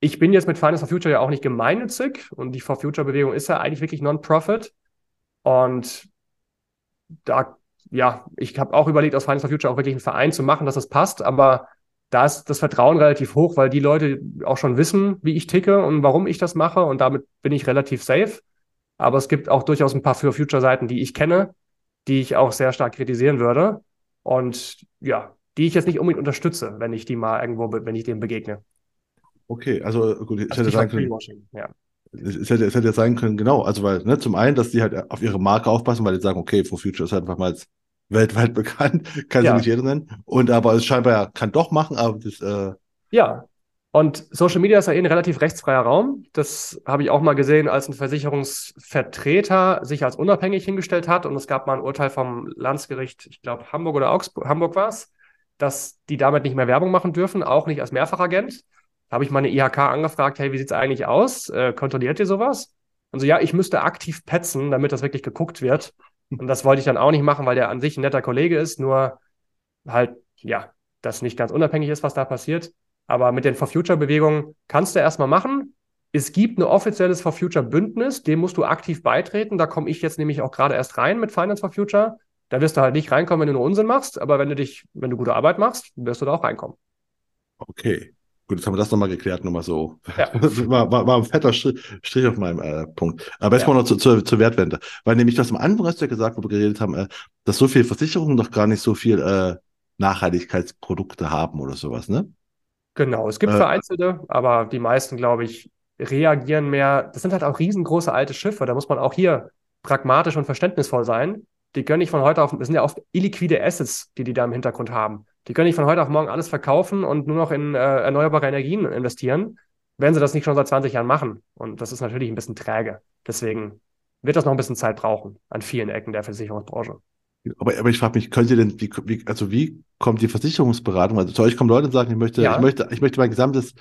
Ich bin jetzt mit Finance for Future ja auch nicht gemeinnützig und die For Future Bewegung ist ja eigentlich wirklich Non-Profit. Und da, ja, ich habe auch überlegt, aus Finance for Future auch wirklich einen Verein zu machen, dass das passt, aber da ist das Vertrauen relativ hoch, weil die Leute auch schon wissen, wie ich ticke und warum ich das mache und damit bin ich relativ safe. Aber es gibt auch durchaus ein paar für Future-Seiten, die ich kenne, die ich auch sehr stark kritisieren würde und ja, die ich jetzt nicht unbedingt unterstütze, wenn ich die mal irgendwo, wenn ich dem begegne. Okay, also gut, ich also hätte sagen können, ja. es, hätte, es hätte sein können, genau, also weil, ne, zum einen, dass die halt auf ihre Marke aufpassen, weil die sagen, okay, For Future ist halt einfach mal weltweit bekannt, kann ja. sie nicht jeder nennen. Und aber es scheinbar ja, kann doch machen, aber das, äh, Ja. Und Social Media ist ja eh ein relativ rechtsfreier Raum. Das habe ich auch mal gesehen, als ein Versicherungsvertreter sich als unabhängig hingestellt hat. Und es gab mal ein Urteil vom Landesgericht, ich glaube Hamburg oder Augsburg, Hamburg war es, dass die damit nicht mehr Werbung machen dürfen, auch nicht als Mehrfachagent. Da habe ich meine IHK angefragt, hey, wie sieht es eigentlich aus? Äh, kontrolliert ihr sowas? Und so, ja, ich müsste aktiv petzen, damit das wirklich geguckt wird. Und das wollte ich dann auch nicht machen, weil der an sich ein netter Kollege ist, nur halt, ja, das nicht ganz unabhängig ist, was da passiert. Aber mit den For Future Bewegungen kannst du erstmal machen. Es gibt ein offizielles For Future Bündnis, dem musst du aktiv beitreten. Da komme ich jetzt nämlich auch gerade erst rein mit Finance for Future. Da wirst du halt nicht reinkommen, wenn du nur Unsinn machst, aber wenn du dich, wenn du gute Arbeit machst, wirst du da auch reinkommen. Okay. Gut, jetzt haben wir das nochmal geklärt, nochmal so. Ja. war, war, war ein fetter Strich auf meinem äh, Punkt. Aber jetzt ja. mal noch zu, zu, zur Wertwende. Weil nämlich das am Anfang hast du ja gesagt, wo wir geredet haben, äh, dass so viele Versicherungen doch gar nicht so viel äh, Nachhaltigkeitsprodukte haben oder sowas, ne? Genau, es gibt äh, vereinzelte, aber die meisten, glaube ich, reagieren mehr. Das sind halt auch riesengroße alte Schiffe. Da muss man auch hier pragmatisch und verständnisvoll sein. Die können nicht von heute auf, das sind ja oft illiquide Assets, die die da im Hintergrund haben. Die können nicht von heute auf morgen alles verkaufen und nur noch in äh, erneuerbare Energien investieren, wenn sie das nicht schon seit 20 Jahren machen. Und das ist natürlich ein bisschen träge. Deswegen wird das noch ein bisschen Zeit brauchen an vielen Ecken der Versicherungsbranche. Aber, aber ich frage mich, könnt ihr denn, wie, wie, also wie kommt die Versicherungsberatung? Also zu euch kommen Leute und sagen, ich möchte, ja. ich möchte, ich möchte mein gesamtes,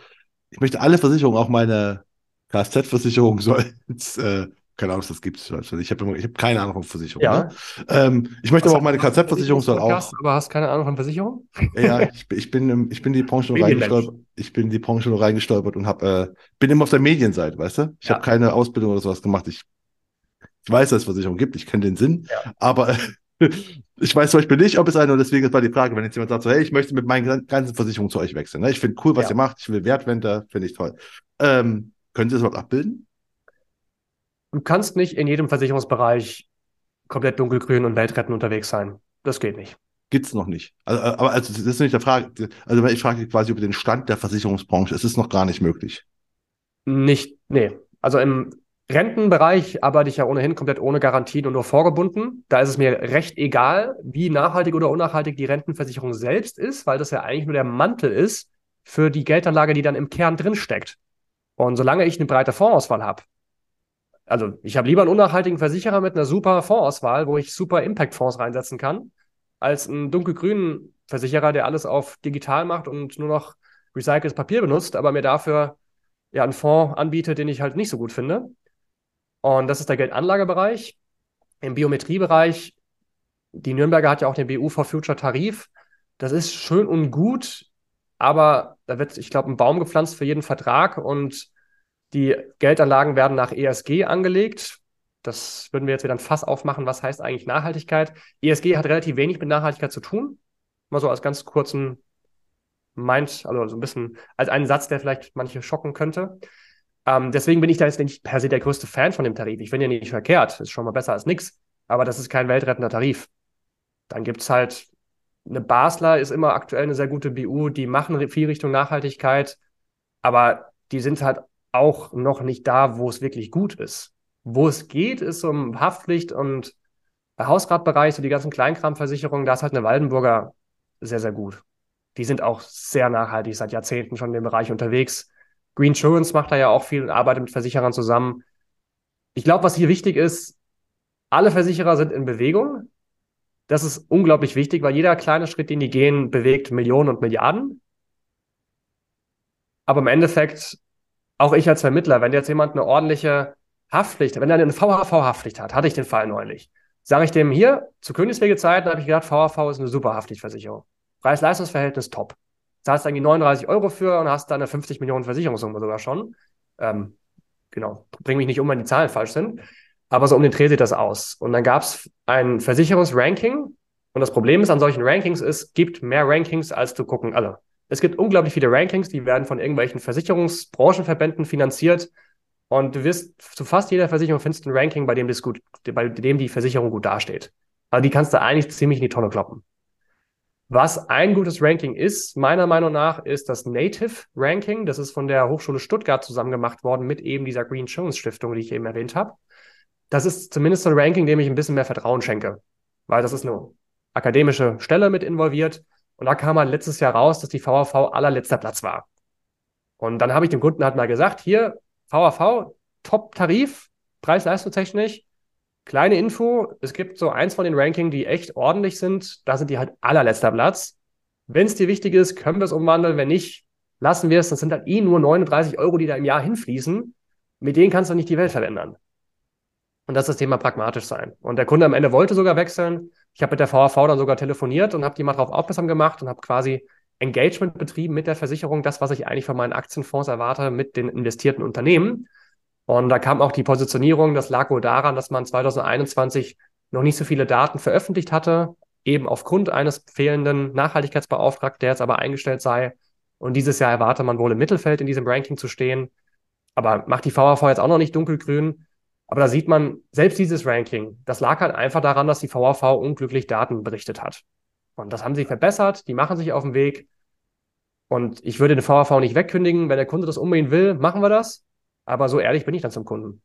ich möchte alle Versicherungen, auch meine Kfz-Versicherung soll äh, keine Ahnung, das gibt es. Ich habe hab keine Ahnung von Versicherung. Ja. Ne? Ähm, ich möchte aber auch meine KZ-Versicherung soll auch. Aber hast keine Ahnung von Versicherung? Ja, ich, ich, bin, ich bin die Branche nur reingestolpert. Ich bin die Branche nur reingestolpert und hab, äh, bin immer auf der Medienseite, weißt du? Ich ja. habe keine Ausbildung oder sowas gemacht. Ich, ich weiß, dass es Versicherung gibt. Ich kenne den Sinn. Ja. Aber ich weiß zum Beispiel nicht, ob es eine, und deswegen ist mal die Frage, wenn jetzt jemand sagt, so, hey, ich möchte mit meinen ganzen Versicherungen zu euch wechseln. Ne? Ich finde cool, was ja. ihr macht. Ich will Wertwender, finde ich toll. Ähm, können Sie das überhaupt abbilden? Du kannst nicht in jedem Versicherungsbereich komplett dunkelgrün und Weltretten unterwegs sein. Das geht nicht. Gibt's noch nicht. Also, äh, aber also, das ist nicht der Frage. Also ich frage quasi über den Stand der Versicherungsbranche. Es ist noch gar nicht möglich. Nicht, nee. Also im Rentenbereich arbeite ich ja ohnehin komplett ohne Garantien und nur vorgebunden. Da ist es mir recht egal, wie nachhaltig oder unnachhaltig die Rentenversicherung selbst ist, weil das ja eigentlich nur der Mantel ist für die Geldanlage, die dann im Kern drin steckt. Und solange ich eine breite Fondsauswahl habe, also ich habe lieber einen unnachhaltigen Versicherer mit einer super Fondsauswahl, wo ich super Impact-Fonds reinsetzen kann, als einen dunkelgrünen Versicherer, der alles auf digital macht und nur noch recyceltes Papier benutzt, aber mir dafür ja einen Fonds anbietet, den ich halt nicht so gut finde. Und das ist der Geldanlagebereich. Im Biometriebereich, die Nürnberger hat ja auch den BU for Future Tarif. Das ist schön und gut, aber da wird, ich glaube, ein Baum gepflanzt für jeden Vertrag und die Geldanlagen werden nach ESG angelegt. Das würden wir jetzt wieder ein Fass aufmachen. Was heißt eigentlich Nachhaltigkeit? ESG hat relativ wenig mit Nachhaltigkeit zu tun. Mal so als ganz kurzen Mind, also so ein bisschen als einen Satz, der vielleicht manche schocken könnte. Ähm, deswegen bin ich da jetzt nicht per se der größte Fan von dem Tarif. Ich finde ja nicht verkehrt. Ist schon mal besser als nichts. Aber das ist kein weltrettender Tarif. Dann gibt es halt eine Basler, ist immer aktuell eine sehr gute BU. Die machen viel Richtung Nachhaltigkeit. Aber die sind halt auch noch nicht da, wo es wirklich gut ist. Wo es geht, ist um Haftpflicht und Hausratbereich, so die ganzen Kleinkramversicherungen, da ist halt eine Waldenburger sehr, sehr gut. Die sind auch sehr nachhaltig, seit Jahrzehnten schon in dem Bereich unterwegs. Green Insurance macht da ja auch viel und arbeitet mit Versicherern zusammen. Ich glaube, was hier wichtig ist, alle Versicherer sind in Bewegung. Das ist unglaublich wichtig, weil jeder kleine Schritt, den die gehen, bewegt Millionen und Milliarden. Aber im Endeffekt auch ich als Vermittler, wenn jetzt jemand eine ordentliche Haftpflicht, wenn er eine VHV-Haftpflicht hat, hatte ich den Fall neulich, sage ich dem hier, zu Königswegezeiten habe ich gedacht, VHV ist eine super Haftpflichtversicherung. Preis-Leistungs-Verhältnis top. Zahlst irgendwie 39 Euro für und hast dann eine 50 Millionen Versicherungssumme sogar schon. Ähm, genau, bring mich nicht um, wenn die Zahlen falsch sind. Aber so um den Dreh sieht das aus. Und dann gab es ein Versicherungsranking. Und das Problem ist an solchen Rankings ist, gibt mehr Rankings, als zu gucken, also Es gibt unglaublich viele Rankings, die werden von irgendwelchen Versicherungsbranchenverbänden finanziert. Und du wirst zu fast jeder Versicherung findest ein Ranking, bei dem, das gut, bei dem die Versicherung gut dasteht. Also die kannst du eigentlich ziemlich in die Tonne kloppen. Was ein gutes Ranking ist, meiner Meinung nach, ist das Native Ranking. Das ist von der Hochschule Stuttgart zusammen gemacht worden mit eben dieser Green Jones Stiftung, die ich eben erwähnt habe. Das ist zumindest ein Ranking, dem ich ein bisschen mehr Vertrauen schenke, weil das ist eine akademische Stelle mit involviert. Und da kam halt letztes Jahr raus, dass die VAV allerletzter Platz war. Und dann habe ich dem Kunden halt mal gesagt, hier, VAV, Top-Tarif, preis-leistungstechnisch, Kleine Info, es gibt so eins von den Rankings, die echt ordentlich sind. Da sind die halt allerletzter Platz. Wenn es dir wichtig ist, können wir es umwandeln. Wenn nicht, lassen wir es. Das sind halt eh nur 39 Euro, die da im Jahr hinfließen. Mit denen kannst du nicht die Welt verändern. Und das ist das Thema pragmatisch sein. Und der Kunde am Ende wollte sogar wechseln. Ich habe mit der VAV dann sogar telefoniert und habe die mal darauf aufmerksam gemacht und habe quasi Engagement betrieben mit der Versicherung, das, was ich eigentlich von meinen Aktienfonds erwarte, mit den investierten Unternehmen. Und da kam auch die Positionierung, das lag wohl daran, dass man 2021 noch nicht so viele Daten veröffentlicht hatte, eben aufgrund eines fehlenden Nachhaltigkeitsbeauftragten, der jetzt aber eingestellt sei. Und dieses Jahr erwarte man wohl im Mittelfeld in diesem Ranking zu stehen. Aber macht die VAV jetzt auch noch nicht dunkelgrün. Aber da sieht man, selbst dieses Ranking, das lag halt einfach daran, dass die VAV unglücklich Daten berichtet hat. Und das haben sie verbessert, die machen sich auf den Weg. Und ich würde den VAV nicht wegkündigen. Wenn der Kunde das unbedingt will, machen wir das. Aber so ehrlich bin ich dann zum Kunden.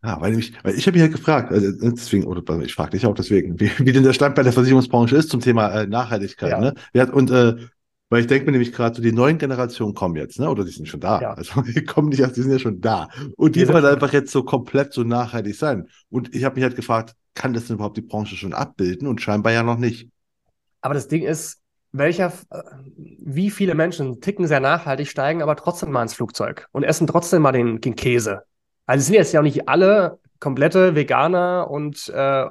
Ah, weil ich, weil ich habe mich halt gefragt, also deswegen, oder ich frage dich auch deswegen, wie, wie denn der Stand bei der Versicherungsbranche ist zum Thema äh, Nachhaltigkeit. Ja. Ne? Und äh, weil ich denke mir nämlich gerade, so die neuen Generationen kommen jetzt, ne? Oder die sind schon da. Ja. Also die kommen nicht erst, die sind ja schon da. Und die, wollen einfach jetzt so komplett so nachhaltig sein. Und ich habe mich halt gefragt, kann das denn überhaupt die Branche schon abbilden? Und scheinbar ja noch nicht. Aber das Ding ist, welcher, äh, wie viele Menschen ticken sehr nachhaltig, steigen aber trotzdem mal ins Flugzeug und essen trotzdem mal den, den Käse. Also es sind jetzt ja auch nicht alle komplette Veganer und äh,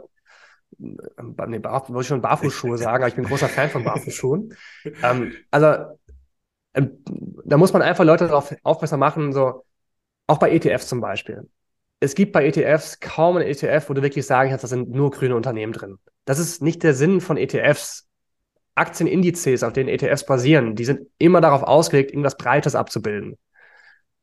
nee, barf, wollte ich schon Barfußschuhe sagen, aber ich bin großer Fan von Barfußschuhen. ähm, also ähm, da muss man einfach Leute darauf aufmerksam machen, so auch bei ETFs zum Beispiel. Es gibt bei ETFs kaum ein ETF, wo du wirklich sagen kannst, da sind nur grüne Unternehmen drin. Das ist nicht der Sinn von ETFs. Aktienindizes, auf denen ETFs basieren, die sind immer darauf ausgelegt, irgendwas Breites abzubilden.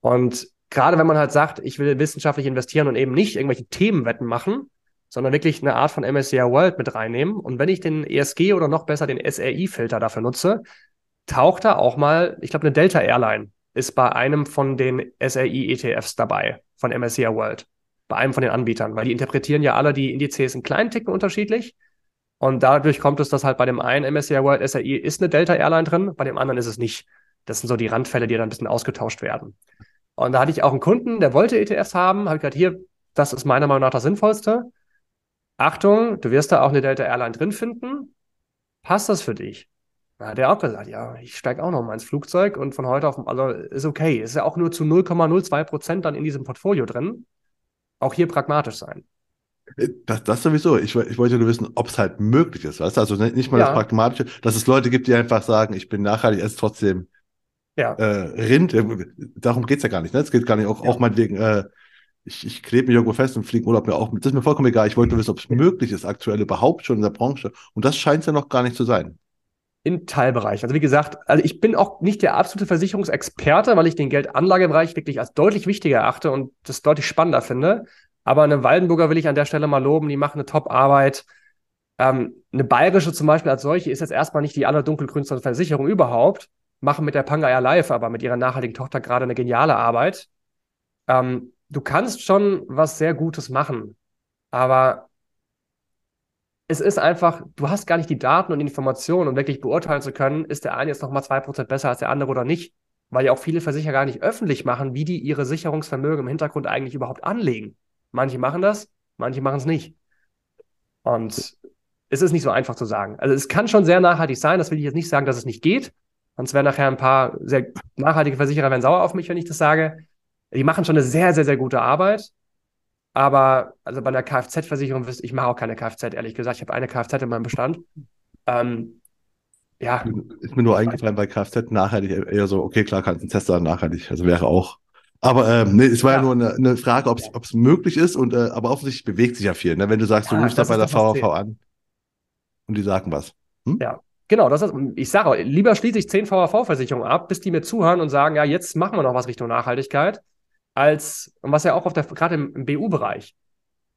Und gerade wenn man halt sagt, ich will wissenschaftlich investieren und eben nicht irgendwelche Themenwetten machen, sondern wirklich eine Art von MSCI World mit reinnehmen. Und wenn ich den ESG oder noch besser den SRI-Filter dafür nutze, taucht da auch mal, ich glaube, eine Delta Airline ist bei einem von den SRI-ETFs dabei, von MSCI World, bei einem von den Anbietern, weil die interpretieren ja alle die Indizes in kleinen Ticken unterschiedlich. Und dadurch kommt es, dass halt bei dem einen MSCI World SRI ist eine Delta Airline drin, bei dem anderen ist es nicht. Das sind so die Randfälle, die dann ein bisschen ausgetauscht werden. Und da hatte ich auch einen Kunden, der wollte ETFs haben, habe ich gesagt, hier, das ist meiner Meinung nach das Sinnvollste. Achtung, du wirst da auch eine Delta Airline drin finden. Passt das für dich? Da hat er auch gesagt, ja, ich steige auch noch mal ins Flugzeug und von heute auf, also ist okay. Ist ja auch nur zu 0,02 Prozent dann in diesem Portfolio drin. Auch hier pragmatisch sein. Das, das sowieso. Ich, ich wollte nur wissen, ob es halt möglich ist, weißt du? Also nicht mal ja. das Pragmatische, dass es Leute gibt, die einfach sagen, ich bin nachhaltig, esse trotzdem ja. äh, Rind. Darum geht's ja gar nicht. Ne? Es geht gar nicht auch, ja. auch meinetwegen, äh, ich, ich klebe mich irgendwo fest und fliege Urlaub mir auch mit. Das ist mir vollkommen egal. Ich wollte nur wissen, ob es möglich ist, aktuell überhaupt schon in der Branche. Und das scheint es ja noch gar nicht zu sein. In Teilbereich. Also wie gesagt, also ich bin auch nicht der absolute Versicherungsexperte, weil ich den Geldanlagebereich wirklich als deutlich wichtiger erachte und das deutlich spannender finde. Aber eine Waldenburger will ich an der Stelle mal loben, die machen eine Top-Arbeit. Ähm, eine bayerische zum Beispiel als solche ist jetzt erstmal nicht die allerdunkelgrünste Versicherung überhaupt, machen mit der Pangaya Live aber mit ihrer nachhaltigen Tochter gerade eine geniale Arbeit. Ähm, du kannst schon was sehr Gutes machen, aber es ist einfach, du hast gar nicht die Daten und Informationen, um wirklich beurteilen zu können, ist der eine jetzt nochmal 2% besser als der andere oder nicht. Weil ja auch viele Versicherer gar nicht öffentlich machen, wie die ihre Sicherungsvermögen im Hintergrund eigentlich überhaupt anlegen. Manche machen das, manche machen es nicht. Und es ist nicht so einfach zu sagen. Also es kann schon sehr nachhaltig sein, das will ich jetzt nicht sagen, dass es nicht geht. Sonst werden nachher ein paar sehr nachhaltige Versicherer werden sauer auf mich, wenn ich das sage. Die machen schon eine sehr, sehr, sehr gute Arbeit. Aber also bei einer Kfz-Versicherung, ich mache auch keine Kfz, ehrlich gesagt. Ich habe eine Kfz in meinem Bestand. Ähm, ja. Ist mir nur eingefallen bei Kfz nachhaltig eher so, okay, klar, kann ein Tesla nachhaltig. Also wäre auch aber ähm, nee, es war ja, ja nur eine, eine Frage, ob es möglich ist. Und äh, aber offensichtlich bewegt sich ja viel. Ne? Wenn du sagst, ja, du rufst da bei der VV an und die sagen was. Hm? Ja, Genau, das ist, ich sage, lieber schließe ich zehn VAV-Versicherungen ab, bis die mir zuhören und sagen, ja, jetzt machen wir noch was Richtung Nachhaltigkeit, als, und was ja auch auf der, gerade im, im BU-Bereich,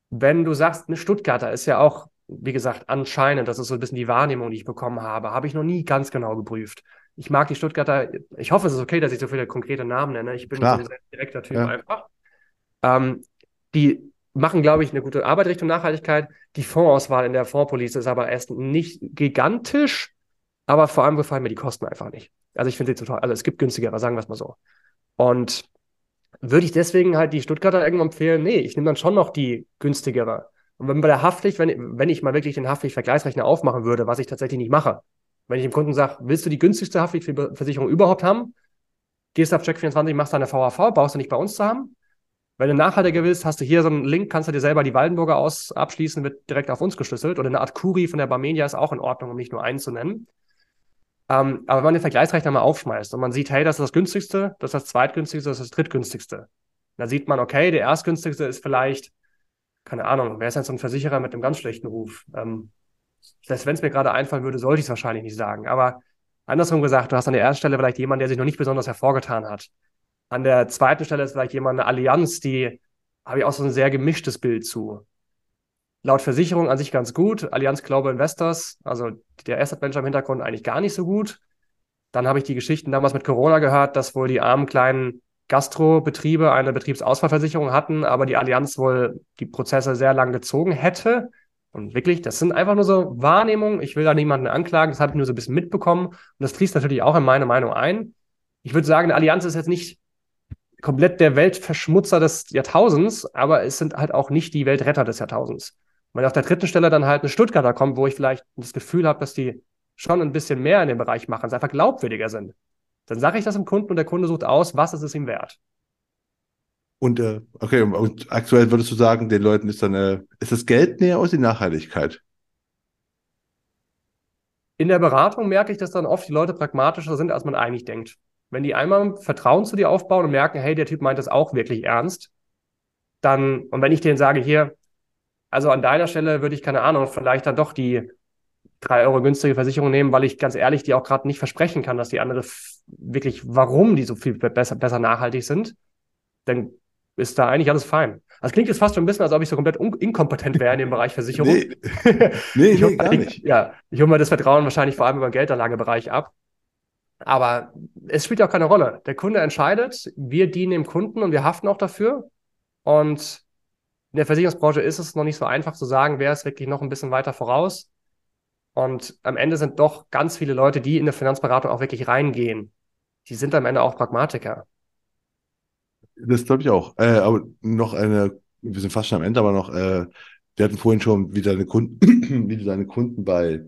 wenn du sagst, eine Stuttgarter ist ja auch, wie gesagt, anscheinend, das ist so ein bisschen die Wahrnehmung, die ich bekommen habe, habe ich noch nie ganz genau geprüft. Ich mag die Stuttgarter, ich hoffe, es ist okay, dass ich so viele konkrete Namen nenne. Ich bin ein sehr direkter Typ ja. einfach. Ähm, die machen, glaube ich, eine gute Arbeit Richtung Nachhaltigkeit. Die Fondsauswahl in der Fondspolice ist aber erst nicht gigantisch, aber vor allem gefallen mir die Kosten einfach nicht. Also ich finde sie total, also es gibt günstigere, sagen wir es mal so. Und würde ich deswegen halt die Stuttgarter irgendwo empfehlen? Nee, ich nehme dann schon noch die günstigere. Und wenn bei der Haftpflicht, wenn, wenn ich mal wirklich den Haftpflicht-Vergleichsrechner aufmachen würde, was ich tatsächlich nicht mache, wenn ich dem Kunden sage, willst du die günstigste Haftpflichtversicherung überhaupt haben? Gehst auf Check24, machst deine VAV, brauchst du nicht bei uns zu haben. Wenn du nachhaltiger willst, hast du hier so einen Link, kannst du dir selber die Waldenburger aus abschließen, wird direkt auf uns geschlüsselt. Oder eine Art Kuri von der Barmenia ist auch in Ordnung, um nicht nur einen zu nennen. Ähm, aber wenn man den Vergleichsrechner mal aufschmeißt und man sieht, hey, das ist das günstigste, das ist das zweitgünstigste, das ist das drittgünstigste. Dann sieht man, okay, der erstgünstigste ist vielleicht, keine Ahnung, wer ist denn so ein Versicherer mit einem ganz schlechten Ruf? Ähm, selbst wenn es mir gerade einfallen würde, sollte ich es wahrscheinlich nicht sagen. Aber andersrum gesagt, du hast an der ersten Stelle vielleicht jemanden, der sich noch nicht besonders hervorgetan hat. An der zweiten Stelle ist vielleicht jemand eine Allianz, die habe ich auch so ein sehr gemischtes Bild zu. Laut Versicherung an sich ganz gut. Allianz Global Investors, also der Asset Manager im Hintergrund eigentlich gar nicht so gut. Dann habe ich die Geschichten damals mit Corona gehört, dass wohl die armen kleinen Gastrobetriebe eine Betriebsausfallversicherung hatten, aber die Allianz wohl die Prozesse sehr lang gezogen hätte. Und wirklich, das sind einfach nur so Wahrnehmungen. Ich will da niemanden anklagen, das habe ich nur so ein bisschen mitbekommen. Und das fließt natürlich auch in meine Meinung ein. Ich würde sagen, eine Allianz ist jetzt nicht komplett der Weltverschmutzer des Jahrtausends, aber es sind halt auch nicht die Weltretter des Jahrtausends. Wenn auf der dritten Stelle dann halt eine Stuttgarter kommt, wo ich vielleicht das Gefühl habe, dass die schon ein bisschen mehr in dem Bereich machen, es einfach glaubwürdiger sind, dann sage ich das dem Kunden und der Kunde sucht aus, was ist es ihm wert. Und äh, okay, und aktuell würdest du sagen, den Leuten ist dann äh, ist das Geld näher aus die Nachhaltigkeit? In der Beratung merke ich, dass dann oft die Leute pragmatischer sind, als man eigentlich denkt. Wenn die einmal Vertrauen zu dir aufbauen und merken, hey, der Typ meint das auch wirklich ernst, dann, und wenn ich denen sage, hier, also an deiner Stelle würde ich, keine Ahnung, vielleicht dann doch die drei Euro günstige Versicherung nehmen, weil ich ganz ehrlich die auch gerade nicht versprechen kann, dass die andere wirklich, warum die so viel besser, besser nachhaltig sind, dann ist da eigentlich alles fein. Das klingt jetzt fast schon ein bisschen, als ob ich so komplett inkompetent wäre in dem Bereich Versicherung. Nee, nee, nee gar nicht. Ja, ich hole mir das Vertrauen wahrscheinlich vor allem über den Geldanlagebereich ab. Aber es spielt auch keine Rolle. Der Kunde entscheidet, wir dienen dem Kunden und wir haften auch dafür. Und in der Versicherungsbranche ist es noch nicht so einfach zu sagen, wer ist wirklich noch ein bisschen weiter voraus. Und am Ende sind doch ganz viele Leute, die in der Finanzberatung auch wirklich reingehen. Die sind am Ende auch Pragmatiker. Das glaube ich auch. Äh, aber noch eine, wir sind fast schon am Ende, aber noch, äh, wir hatten vorhin schon, wie deine Kunden, wie du deine Kunden bei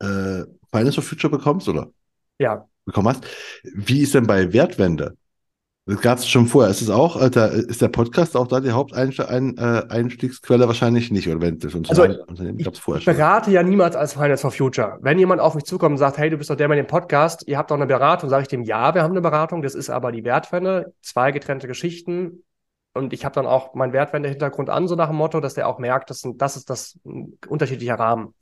äh, Finance for Future bekommst, oder? Ja. Bekommen hast. Wie ist denn bei Wertwende? Das gab es schon vorher. Ist es auch, äh, da, ist der Podcast auch da die Haupteinstiegsquelle? Äh, Wahrscheinlich nicht, oder wenn das also, Unternehmen gab es vorher ich schon. Ich berate ja niemals als Finance for Future. Wenn jemand auf mich zukommt und sagt, hey, du bist doch der mit dem Podcast, ihr habt doch eine Beratung, sage ich dem, ja, wir haben eine Beratung, das ist aber die Wertwende, zwei getrennte Geschichten. Und ich habe dann auch meinen Wertwende-Hintergrund an, so nach dem Motto, dass der auch merkt, das, das ist das unterschiedliche Rahmen.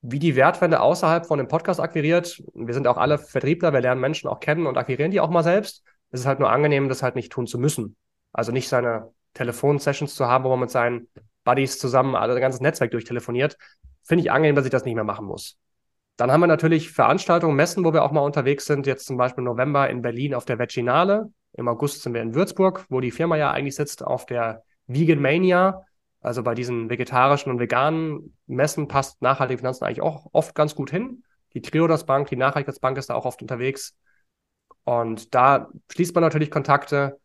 Wie die Wertwende außerhalb von dem Podcast akquiriert, wir sind auch alle Vertriebler, wir lernen Menschen auch kennen und akquirieren die auch mal selbst es ist halt nur angenehm, das halt nicht tun zu müssen. Also nicht seine Telefonsessions zu haben, wo man mit seinen Buddies zusammen also ein ganzes Netzwerk durchtelefoniert. Finde ich angenehm, dass ich das nicht mehr machen muss. Dann haben wir natürlich Veranstaltungen, Messen, wo wir auch mal unterwegs sind. Jetzt zum Beispiel im November in Berlin auf der Veginale. Im August sind wir in Würzburg, wo die Firma ja eigentlich sitzt, auf der Vegan Mania. Also bei diesen vegetarischen und veganen Messen passt nachhaltige Finanzen eigentlich auch oft ganz gut hin. Die Triodos Bank, die Nachhaltigkeitsbank ist da auch oft unterwegs. Und da schließt man natürlich Kontakte.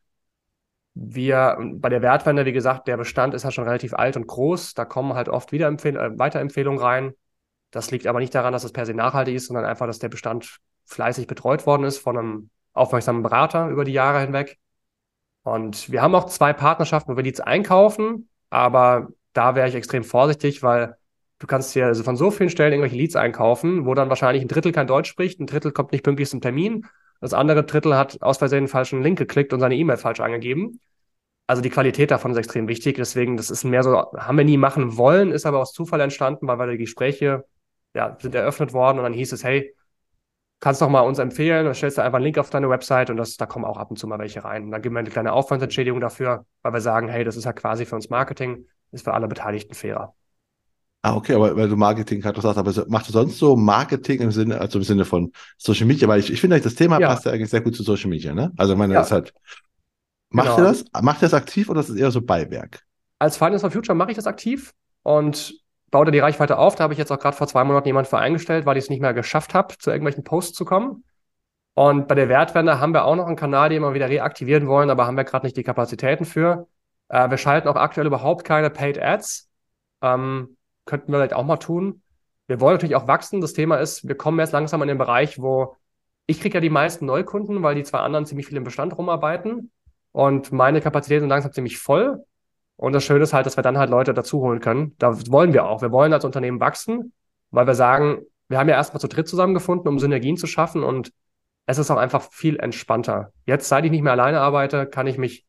Wir, bei der Wertwende, wie gesagt, der Bestand ist ja schon relativ alt und groß. Da kommen halt oft wieder äh, Weiterempfehlungen rein. Das liegt aber nicht daran, dass es per se nachhaltig ist, sondern einfach, dass der Bestand fleißig betreut worden ist von einem aufmerksamen Berater über die Jahre hinweg. Und wir haben auch zwei Partnerschaften, wo wir Leads einkaufen, aber da wäre ich extrem vorsichtig, weil du kannst dir also von so vielen Stellen irgendwelche Leads einkaufen, wo dann wahrscheinlich ein Drittel kein Deutsch spricht, ein Drittel kommt nicht pünktlich zum Termin das andere Drittel hat aus Versehen einen falschen Link geklickt und seine E-Mail falsch angegeben. Also die Qualität davon ist extrem wichtig. Deswegen, das ist mehr so, haben wir nie machen wollen, ist aber aus Zufall entstanden, weil wir die Gespräche ja, sind eröffnet worden und dann hieß es, hey, kannst doch mal uns empfehlen, dann stellst du einfach einen Link auf deine Website und das, da kommen auch ab und zu mal welche rein. Und dann geben wir eine kleine Aufwandsentschädigung dafür, weil wir sagen, hey, das ist ja quasi für uns Marketing, ist für alle Beteiligten fairer. Ah, okay, aber weil du Marketing gerade sagst, aber machst du sonst so Marketing im Sinne, also im Sinne von Social Media? Weil ich, ich finde, das Thema ja. passt ja eigentlich sehr gut zu Social Media, ne? Also, ich meine, ja. das ist halt. Macht genau. ihr das? Macht ihr das aktiv oder ist es eher so Beiwerk? Als Finance for Future mache ich das aktiv und baue da die Reichweite auf. Da habe ich jetzt auch gerade vor zwei Monaten jemanden für eingestellt, weil ich es nicht mehr geschafft habe, zu irgendwelchen Posts zu kommen. Und bei der Wertwende haben wir auch noch einen Kanal, den wir wieder reaktivieren wollen, aber haben wir gerade nicht die Kapazitäten für. Äh, wir schalten auch aktuell überhaupt keine Paid Ads. Ähm, könnten wir vielleicht auch mal tun. Wir wollen natürlich auch wachsen. Das Thema ist, wir kommen jetzt langsam in den Bereich, wo ich kriege ja die meisten Neukunden, weil die zwei anderen ziemlich viel im Bestand rumarbeiten. Und meine Kapazitäten sind langsam ziemlich voll. Und das Schöne ist halt, dass wir dann halt Leute dazu holen können. Da wollen wir auch. Wir wollen als Unternehmen wachsen, weil wir sagen, wir haben ja erstmal zu dritt zusammengefunden, um Synergien zu schaffen und es ist auch einfach viel entspannter. Jetzt, seit ich nicht mehr alleine arbeite, kann ich mich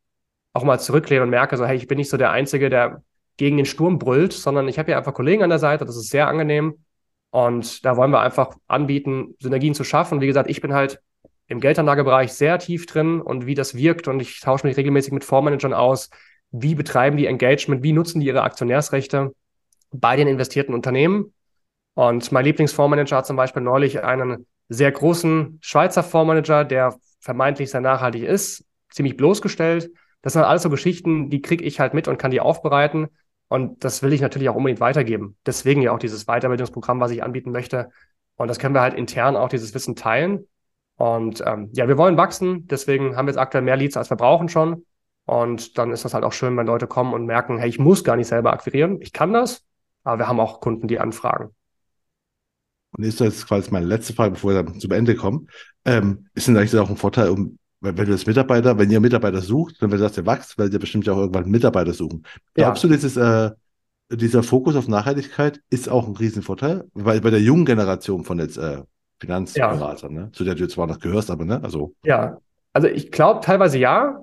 auch mal zurücklehnen und merke so, hey, ich bin nicht so der Einzige, der gegen den Sturm brüllt, sondern ich habe hier einfach Kollegen an der Seite, das ist sehr angenehm. Und da wollen wir einfach anbieten, Synergien zu schaffen. Wie gesagt, ich bin halt im Geldanlagebereich sehr tief drin und wie das wirkt und ich tausche mich regelmäßig mit Fondsmanagern aus. Wie betreiben die Engagement? Wie nutzen die ihre Aktionärsrechte bei den investierten Unternehmen? Und mein Lieblingsfondsmanager hat zum Beispiel neulich einen sehr großen Schweizer Fondsmanager, der vermeintlich sehr nachhaltig ist, ziemlich bloßgestellt. Das sind alles so Geschichten, die kriege ich halt mit und kann die aufbereiten. Und das will ich natürlich auch unbedingt weitergeben. Deswegen ja auch dieses Weiterbildungsprogramm, was ich anbieten möchte. Und das können wir halt intern auch dieses Wissen teilen. Und ähm, ja, wir wollen wachsen. Deswegen haben wir jetzt aktuell mehr Leads, als wir brauchen schon. Und dann ist das halt auch schön, wenn Leute kommen und merken, hey, ich muss gar nicht selber akquirieren. Ich kann das. Aber wir haben auch Kunden, die anfragen. Und ist das quasi meine letzte Frage, bevor wir dann zum Ende kommen. Ähm, ist denn eigentlich auch ein Vorteil, um wenn du das Mitarbeiter, wenn ihr Mitarbeiter sucht, dann wenn du sagst, ihr wächst, werdet ihr bestimmt ja auch irgendwann Mitarbeiter suchen. Glaubst ja. du, dieses, äh, dieser Fokus auf Nachhaltigkeit ist auch ein Riesenvorteil? Weil bei der jungen Generation von jetzt äh, Finanzberatern, ja. ne? zu der du zwar noch gehörst, aber ne? Also. Ja, also ich glaube teilweise ja.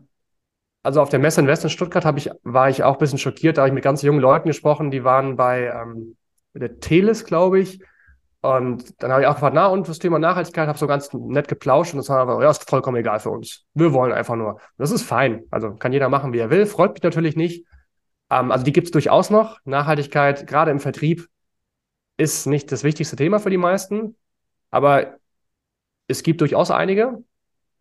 Also auf der Messe Invest in Stuttgart ich, war ich auch ein bisschen schockiert, da habe ich mit ganz jungen Leuten gesprochen, die waren bei ähm, der Teles, glaube ich, und dann habe ich auch gefragt, na, und das Thema Nachhaltigkeit, habe so ganz nett geplauscht und das war einfach, ja, ist vollkommen egal für uns. Wir wollen einfach nur. Das ist fein. Also kann jeder machen, wie er will. Freut mich natürlich nicht. Ähm, also die gibt es durchaus noch. Nachhaltigkeit, gerade im Vertrieb, ist nicht das wichtigste Thema für die meisten. Aber es gibt durchaus einige.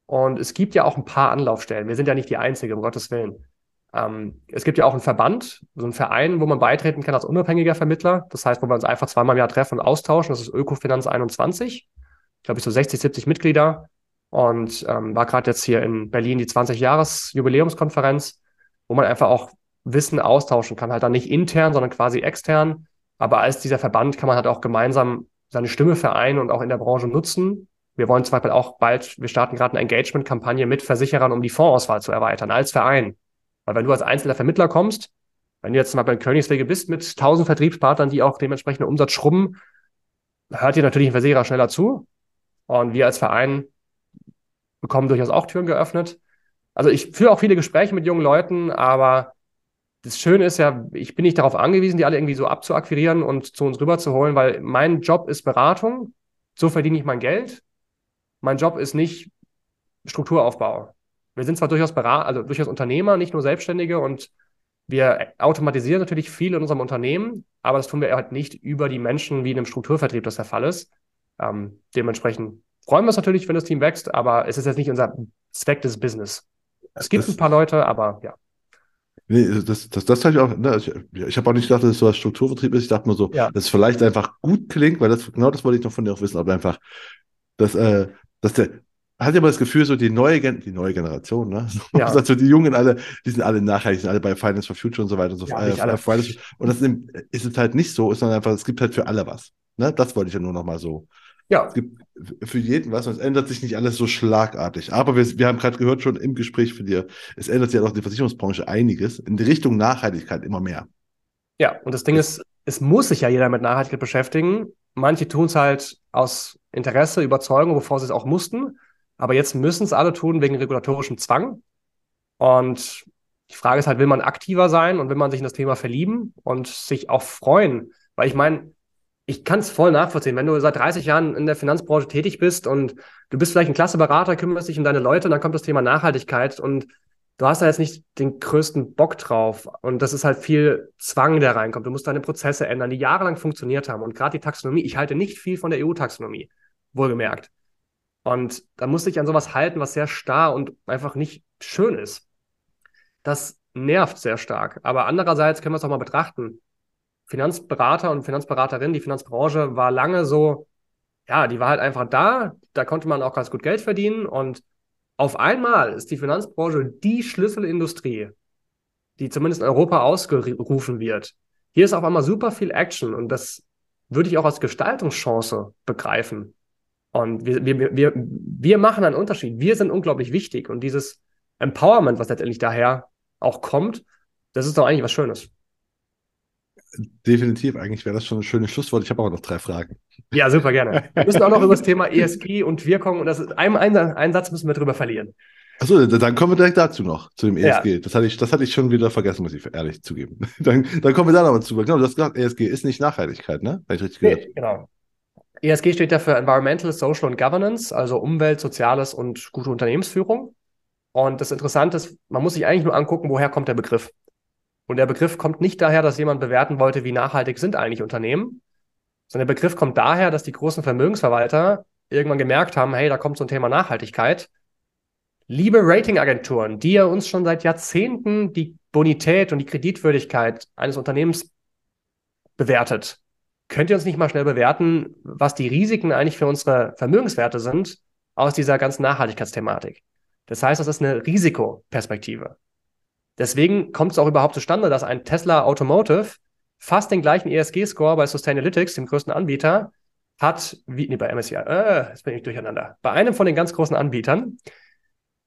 Und es gibt ja auch ein paar Anlaufstellen. Wir sind ja nicht die Einzige, um Gottes Willen. Ähm, es gibt ja auch einen Verband, so einen Verein, wo man beitreten kann als unabhängiger Vermittler. Das heißt, wo wir uns einfach zweimal im Jahr treffen und austauschen. Das ist Ökofinanz 21. Ich glaube, ich so 60, 70 Mitglieder. Und ähm, war gerade jetzt hier in Berlin die 20-Jahres-Jubiläumskonferenz, wo man einfach auch Wissen austauschen kann. Halt dann nicht intern, sondern quasi extern. Aber als dieser Verband kann man halt auch gemeinsam seine Stimme vereinen und auch in der Branche nutzen. Wir wollen zum Beispiel auch bald, wir starten gerade eine Engagement-Kampagne mit Versicherern, um die Fondsauswahl zu erweitern, als Verein. Weil wenn du als einzelner Vermittler kommst, wenn du jetzt mal bei Königswege bist mit 1000 Vertriebspartnern, die auch dementsprechend Umsatz schrubben, hört dir natürlich ein Versicherer schneller zu. Und wir als Verein bekommen durchaus auch Türen geöffnet. Also ich führe auch viele Gespräche mit jungen Leuten, aber das Schöne ist ja, ich bin nicht darauf angewiesen, die alle irgendwie so abzuakquirieren und zu uns rüberzuholen, weil mein Job ist Beratung. So verdiene ich mein Geld. Mein Job ist nicht Strukturaufbau wir sind zwar durchaus Berater, also durchaus Unternehmer, nicht nur Selbstständige und wir automatisieren natürlich viel in unserem Unternehmen, aber das tun wir halt nicht über die Menschen, wie in einem Strukturvertrieb das der Fall ist. Ähm, dementsprechend freuen wir uns natürlich, wenn das Team wächst, aber es ist jetzt nicht unser Zweck des Business. Es gibt das, ein paar Leute, aber ja. Nee, das, das, das habe ich auch, ne, ich, ich habe auch nicht gedacht, dass es so ein Strukturvertrieb ist. Ich dachte nur so, ja. dass es vielleicht einfach gut klingt, weil das, genau das wollte ich noch von dir auch wissen, aber einfach, dass, äh, dass der, hat immer das Gefühl, so die neue, die neue Generation, ne? Ja. also die Jungen alle, die sind alle nachhaltig, sind alle bei Finance for Future und so weiter und so fort. Ja, äh, und das ist es halt nicht so, sondern einfach, es gibt halt für alle was. Ne? Das wollte ich ja nur noch mal so. Ja. Es gibt für jeden was und es ändert sich nicht alles so schlagartig. Aber wir, wir haben gerade gehört schon im Gespräch für dir, es ändert sich ja auch in der Versicherungsbranche einiges in die Richtung Nachhaltigkeit immer mehr. Ja, und das Ding ist, es muss sich ja jeder mit Nachhaltigkeit beschäftigen. Manche tun es halt aus Interesse, Überzeugung, bevor sie es auch mussten. Aber jetzt müssen es alle tun wegen regulatorischem Zwang. Und die Frage ist halt, will man aktiver sein und will man sich in das Thema verlieben und sich auch freuen? Weil ich meine, ich kann es voll nachvollziehen. Wenn du seit 30 Jahren in der Finanzbranche tätig bist und du bist vielleicht ein klasse Berater, kümmerst dich um deine Leute, und dann kommt das Thema Nachhaltigkeit und du hast da jetzt nicht den größten Bock drauf. Und das ist halt viel Zwang, der reinkommt. Du musst deine Prozesse ändern, die jahrelang funktioniert haben. Und gerade die Taxonomie, ich halte nicht viel von der EU-Taxonomie, wohlgemerkt. Und da musst du dich an sowas halten, was sehr starr und einfach nicht schön ist. Das nervt sehr stark. Aber andererseits können wir es auch mal betrachten Finanzberater und Finanzberaterin, die Finanzbranche war lange so, ja, die war halt einfach da, da konnte man auch ganz gut Geld verdienen und auf einmal ist die Finanzbranche die Schlüsselindustrie, die zumindest in Europa ausgerufen wird. Hier ist auf einmal super viel Action und das würde ich auch als Gestaltungschance begreifen. Und wir, wir, wir, wir machen einen Unterschied. Wir sind unglaublich wichtig und dieses Empowerment, was letztendlich daher auch kommt, das ist doch eigentlich was Schönes definitiv. Eigentlich wäre das schon ein schönes Schlusswort. Ich habe aber noch drei Fragen. Ja, super gerne. Wir müssen auch noch über das Thema ESG und Wirkung und das ist, einen, einen, Satz müssen wir drüber verlieren. Achso, dann kommen wir direkt dazu noch, zu dem ESG. Ja. Das, hatte ich, das hatte ich schon wieder vergessen, muss ich ehrlich zugeben. Dann, dann kommen wir da nochmal zu. Genau, du hast gesagt, ESG ist nicht Nachhaltigkeit, ne? Habe ich richtig gehört? Nee, genau. ESG steht ja für Environmental, Social and Governance, also Umwelt, Soziales und gute Unternehmensführung. Und das Interessante ist, man muss sich eigentlich nur angucken, woher kommt der Begriff. Und der Begriff kommt nicht daher, dass jemand bewerten wollte, wie nachhaltig sind eigentlich Unternehmen, sondern der Begriff kommt daher, dass die großen Vermögensverwalter irgendwann gemerkt haben, hey, da kommt so ein Thema Nachhaltigkeit. Liebe Ratingagenturen, die ja uns schon seit Jahrzehnten die Bonität und die Kreditwürdigkeit eines Unternehmens bewertet, könnt ihr uns nicht mal schnell bewerten, was die Risiken eigentlich für unsere Vermögenswerte sind aus dieser ganzen Nachhaltigkeitsthematik? Das heißt, das ist eine Risikoperspektive. Deswegen kommt es auch überhaupt zustande, dass ein Tesla Automotive fast den gleichen ESG-Score bei Sustainalytics, dem größten Anbieter, hat wie, nee, bei MSCI, äh, jetzt bin ich durcheinander. Bei einem von den ganz großen Anbietern,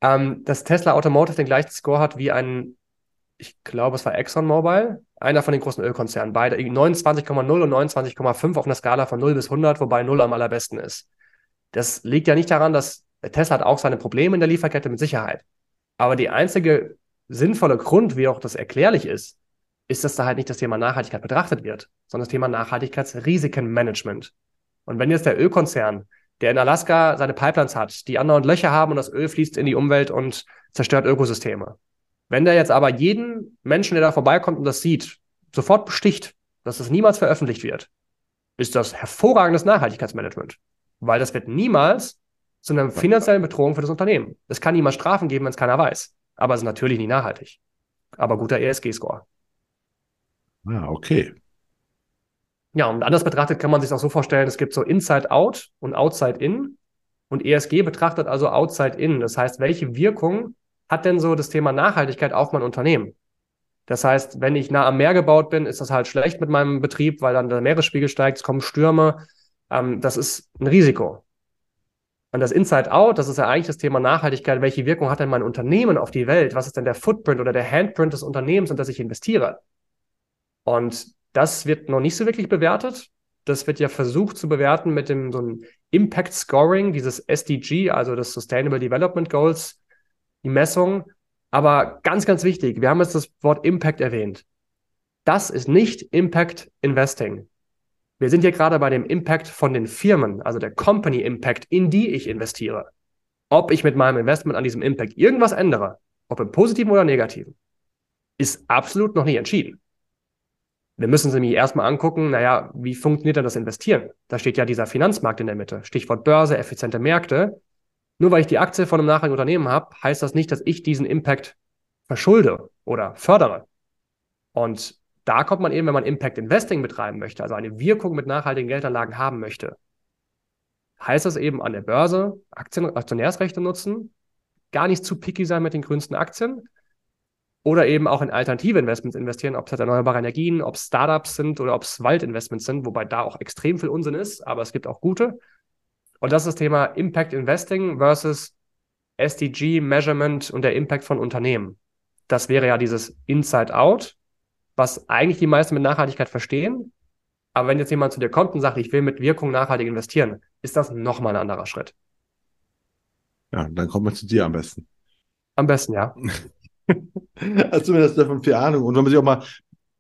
ähm, dass Tesla Automotive den gleichen Score hat wie ein, ich glaube, es war ExxonMobil, einer von den großen Ölkonzernen, beide 29,0 und 29,5 auf einer Skala von 0 bis 100, wobei 0 am allerbesten ist. Das liegt ja nicht daran, dass Tesla hat auch seine Probleme in der Lieferkette mit Sicherheit. Aber die einzige sinnvolle Grund, wie auch das erklärlich ist, ist, dass da halt nicht das Thema Nachhaltigkeit betrachtet wird, sondern das Thema Nachhaltigkeitsrisikenmanagement. Und wenn jetzt der Ölkonzern, der in Alaska seine Pipelines hat, die andauernd Löcher haben und das Öl fließt in die Umwelt und zerstört Ökosysteme. Wenn der jetzt aber jeden Menschen, der da vorbeikommt und das sieht, sofort besticht, dass das niemals veröffentlicht wird, ist das hervorragendes Nachhaltigkeitsmanagement. Weil das wird niemals zu einer finanziellen Bedrohung für das Unternehmen. Es kann niemals Strafen geben, wenn es keiner weiß. Aber es ist natürlich nicht nachhaltig. Aber guter ESG-Score. Ja, okay. Ja, und anders betrachtet kann man sich auch so vorstellen, es gibt so Inside Out und Outside In. Und ESG betrachtet also Outside In. Das heißt, welche Wirkung hat denn so das Thema Nachhaltigkeit auf mein Unternehmen? Das heißt, wenn ich nah am Meer gebaut bin, ist das halt schlecht mit meinem Betrieb, weil dann der Meeresspiegel steigt, es kommen Stürme. Ähm, das ist ein Risiko. Und das Inside Out, das ist ja eigentlich das Thema Nachhaltigkeit. Welche Wirkung hat denn mein Unternehmen auf die Welt? Was ist denn der Footprint oder der Handprint des Unternehmens, in das ich investiere? Und das wird noch nicht so wirklich bewertet. Das wird ja versucht zu bewerten mit dem so einem Impact Scoring, dieses SDG, also das Sustainable Development Goals, die Messung. Aber ganz, ganz wichtig, wir haben jetzt das Wort Impact erwähnt. Das ist nicht Impact Investing. Wir sind hier gerade bei dem Impact von den Firmen, also der Company Impact, in die ich investiere. Ob ich mit meinem Investment an diesem Impact irgendwas ändere, ob im positiven oder negativen, ist absolut noch nicht entschieden. Wir müssen uns nämlich erstmal angucken, naja, wie funktioniert denn das Investieren? Da steht ja dieser Finanzmarkt in der Mitte. Stichwort Börse, effiziente Märkte. Nur weil ich die Aktie von einem nachhaltigen Unternehmen habe, heißt das nicht, dass ich diesen Impact verschulde oder fördere. Und da kommt man eben, wenn man Impact Investing betreiben möchte, also eine Wirkung mit nachhaltigen Geldanlagen haben möchte, heißt das eben an der Börse Aktien, Aktionärsrechte nutzen, gar nicht zu picky sein mit den grünsten Aktien oder eben auch in alternative Investments investieren, ob es halt erneuerbare Energien, ob es Startups sind oder ob es Waldinvestments sind, wobei da auch extrem viel Unsinn ist, aber es gibt auch gute. Und das ist das Thema Impact Investing versus SDG Measurement und der Impact von Unternehmen. Das wäre ja dieses Inside Out was eigentlich die meisten mit Nachhaltigkeit verstehen. Aber wenn jetzt jemand zu dir kommt und sagt, ich will mit Wirkung nachhaltig investieren, ist das nochmal ein anderer Schritt. Ja, dann kommt man zu dir am besten. Am besten, ja. Hast du mir das davon viel Ahnung? Und wenn man sich auch mal,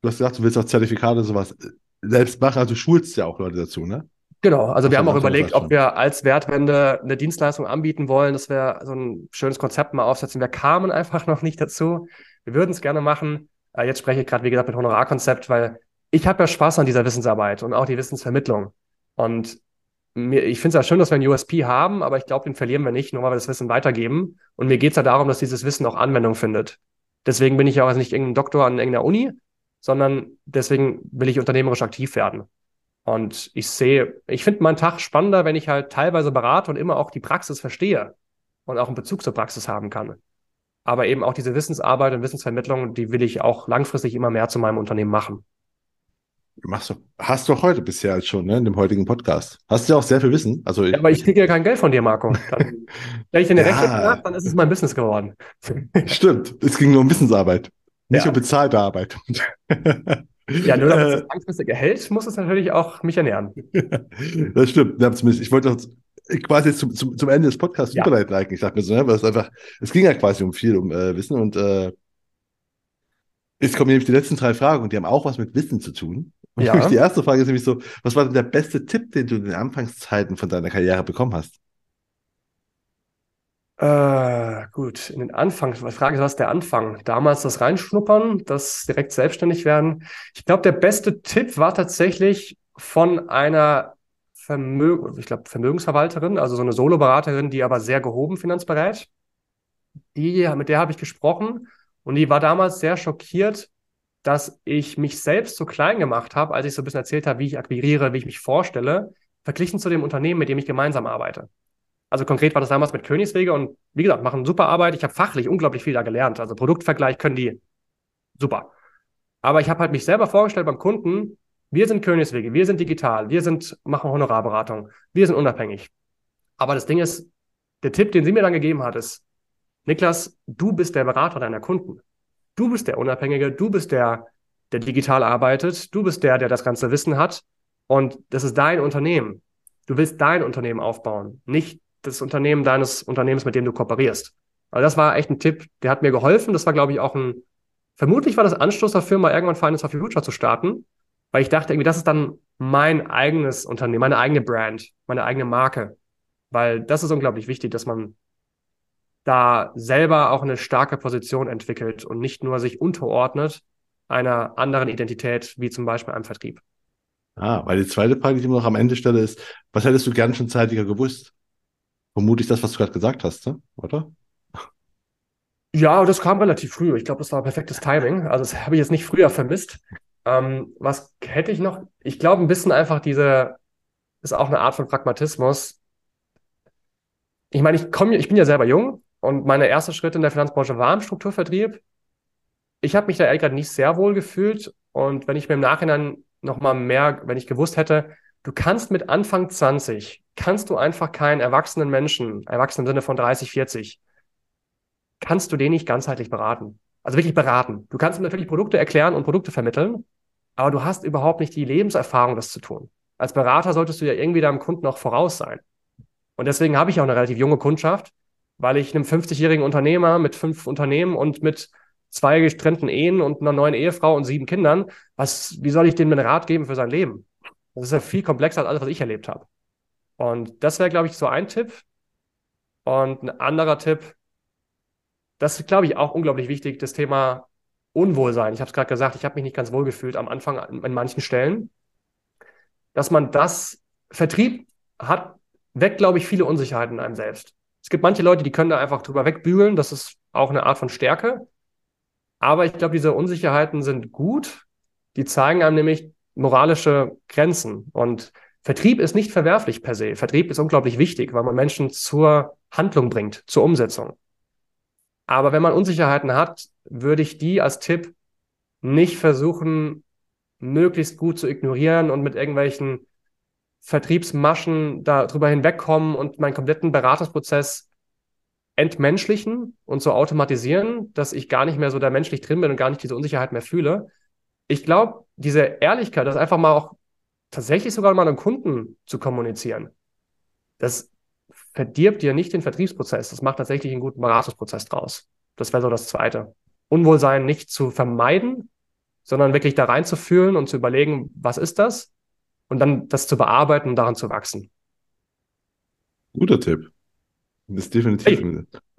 du hast gesagt, du willst auch Zertifikate und sowas. selbst machen. Also du schulst ja auch Leute dazu, ne? Genau, also wir haben auch überlegt, ob wir als Wertwende eine Dienstleistung anbieten wollen, dass wir so ein schönes Konzept mal aufsetzen. Wir kamen einfach noch nicht dazu. Wir würden es gerne machen. Äh, jetzt spreche ich gerade, wie gesagt, mit Honorarkonzept, weil ich habe ja Spaß an dieser Wissensarbeit und auch die Wissensvermittlung. Und mir, ich finde es ja schön, dass wir einen USP haben, aber ich glaube, den verlieren wir nicht, nur weil wir das Wissen weitergeben. Und mir geht es ja darum, dass dieses Wissen auch Anwendung findet. Deswegen bin ich ja auch nicht irgendein Doktor an irgendeiner Uni, sondern deswegen will ich unternehmerisch aktiv werden. Und ich sehe, ich finde meinen Tag spannender, wenn ich halt teilweise berate und immer auch die Praxis verstehe und auch einen Bezug zur Praxis haben kann. Aber eben auch diese Wissensarbeit und Wissensvermittlung, die will ich auch langfristig immer mehr zu meinem Unternehmen machen. Machst du, hast du heute bisher schon, ne, in dem heutigen Podcast. Hast du ja auch sehr viel Wissen. Also ja, aber ich kriege ja kein Geld von dir, Marco. Dann, wenn ich in der ja. Rechnung mache, dann ist es mein Business geworden. Stimmt. Es ging nur um Wissensarbeit, nicht ja. um bezahlte Arbeit. Ja, nur damit es äh. langfristig erhält, muss es natürlich auch mich ernähren. das stimmt. Ich wollte quasi zum, zum, zum Ende des Podcasts ja. überleiten eigentlich. Ich dachte mir so, ne, weil es einfach, es ging ja quasi um viel, um äh, Wissen und äh, jetzt kommen nämlich die letzten drei Fragen und die haben auch was mit Wissen zu tun. Und ja. die erste Frage ist nämlich so, was war denn der beste Tipp, den du in den Anfangszeiten von deiner Karriere bekommen hast? Äh, gut, in den Anfang, die Frage ist, was ist der Anfang? Damals das Reinschnuppern, das direkt selbstständig werden. Ich glaube, der beste Tipp war tatsächlich von einer Vermögen, ich glaube, Vermögensverwalterin, also so eine Soloberaterin, die aber sehr gehoben finanzberät. Die, mit der habe ich gesprochen und die war damals sehr schockiert, dass ich mich selbst so klein gemacht habe, als ich so ein bisschen erzählt habe, wie ich akquiriere, wie ich mich vorstelle, verglichen zu dem Unternehmen, mit dem ich gemeinsam arbeite. Also konkret war das damals mit Königswege und wie gesagt, machen super Arbeit. Ich habe fachlich unglaublich viel da gelernt. Also Produktvergleich können die super. Aber ich habe halt mich selber vorgestellt beim Kunden, wir sind Königswege, wir sind digital, wir sind, machen Honorarberatung, wir sind unabhängig. Aber das Ding ist, der Tipp, den sie mir dann gegeben hat, ist, Niklas, du bist der Berater deiner Kunden. Du bist der Unabhängige, du bist der, der digital arbeitet, du bist der, der das ganze Wissen hat und das ist dein Unternehmen. Du willst dein Unternehmen aufbauen, nicht das Unternehmen deines Unternehmens, mit dem du kooperierst. Also das war echt ein Tipp, der hat mir geholfen. Das war, glaube ich, auch ein, vermutlich war das Anstoß dafür, mal irgendwann Finance for Future zu starten, weil ich dachte irgendwie, das ist dann mein eigenes Unternehmen, meine eigene Brand, meine eigene Marke. Weil das ist unglaublich wichtig, dass man da selber auch eine starke Position entwickelt und nicht nur sich unterordnet einer anderen Identität, wie zum Beispiel einem Vertrieb. Ah, weil die zweite Frage, die ich immer noch am Ende stelle, ist, was hättest du gern schon zeitiger gewusst? Vermutlich das, was du gerade gesagt hast, ne? oder? Ja, das kam relativ früh. Ich glaube, das war perfektes Timing. Also das habe ich jetzt nicht früher vermisst. Ähm, was hätte ich noch? Ich glaube, ein bisschen einfach diese, ist auch eine Art von Pragmatismus. Ich meine, ich komme, ich bin ja selber jung und meine erste Schritte in der Finanzbranche waren im Strukturvertrieb. Ich habe mich da ehrlich gesagt nicht sehr wohl gefühlt. Und wenn ich mir im Nachhinein nochmal mehr, wenn ich gewusst hätte, du kannst mit Anfang 20, kannst du einfach keinen erwachsenen Menschen, erwachsenen im Sinne von 30, 40, kannst du den nicht ganzheitlich beraten. Also wirklich beraten. Du kannst ihm natürlich Produkte erklären und Produkte vermitteln, aber du hast überhaupt nicht die Lebenserfahrung, das zu tun. Als Berater solltest du ja irgendwie deinem Kunden auch voraus sein. Und deswegen habe ich auch eine relativ junge Kundschaft, weil ich einem 50-jährigen Unternehmer mit fünf Unternehmen und mit zwei getrennten Ehen und einer neuen Ehefrau und sieben Kindern, was, wie soll ich dem einen Rat geben für sein Leben? Das ist ja viel komplexer als alles, was ich erlebt habe. Und das wäre, glaube ich, so ein Tipp. Und ein anderer Tipp, das ist, glaube ich, auch unglaublich wichtig, das Thema Unwohlsein. Ich habe es gerade gesagt, ich habe mich nicht ganz wohl gefühlt am Anfang an, an manchen Stellen. Dass man das, Vertrieb hat, weckt, glaube ich, viele Unsicherheiten in einem selbst. Es gibt manche Leute, die können da einfach drüber wegbügeln. Das ist auch eine Art von Stärke. Aber ich glaube, diese Unsicherheiten sind gut. Die zeigen einem nämlich moralische Grenzen. Und Vertrieb ist nicht verwerflich per se. Vertrieb ist unglaublich wichtig, weil man Menschen zur Handlung bringt, zur Umsetzung. Aber wenn man Unsicherheiten hat, würde ich die als Tipp nicht versuchen, möglichst gut zu ignorieren und mit irgendwelchen Vertriebsmaschen darüber hinwegkommen und meinen kompletten Beratungsprozess entmenschlichen und so automatisieren, dass ich gar nicht mehr so da menschlich drin bin und gar nicht diese Unsicherheit mehr fühle. Ich glaube, diese Ehrlichkeit, das einfach mal auch tatsächlich sogar mal einem Kunden zu kommunizieren, das verdirbt dir nicht den Vertriebsprozess. Das macht tatsächlich einen guten Beratungsprozess draus. Das wäre so das Zweite. Unwohlsein nicht zu vermeiden, sondern wirklich da reinzufühlen und zu überlegen, was ist das? Und dann das zu bearbeiten und daran zu wachsen. Guter Tipp. Das ist definitiv.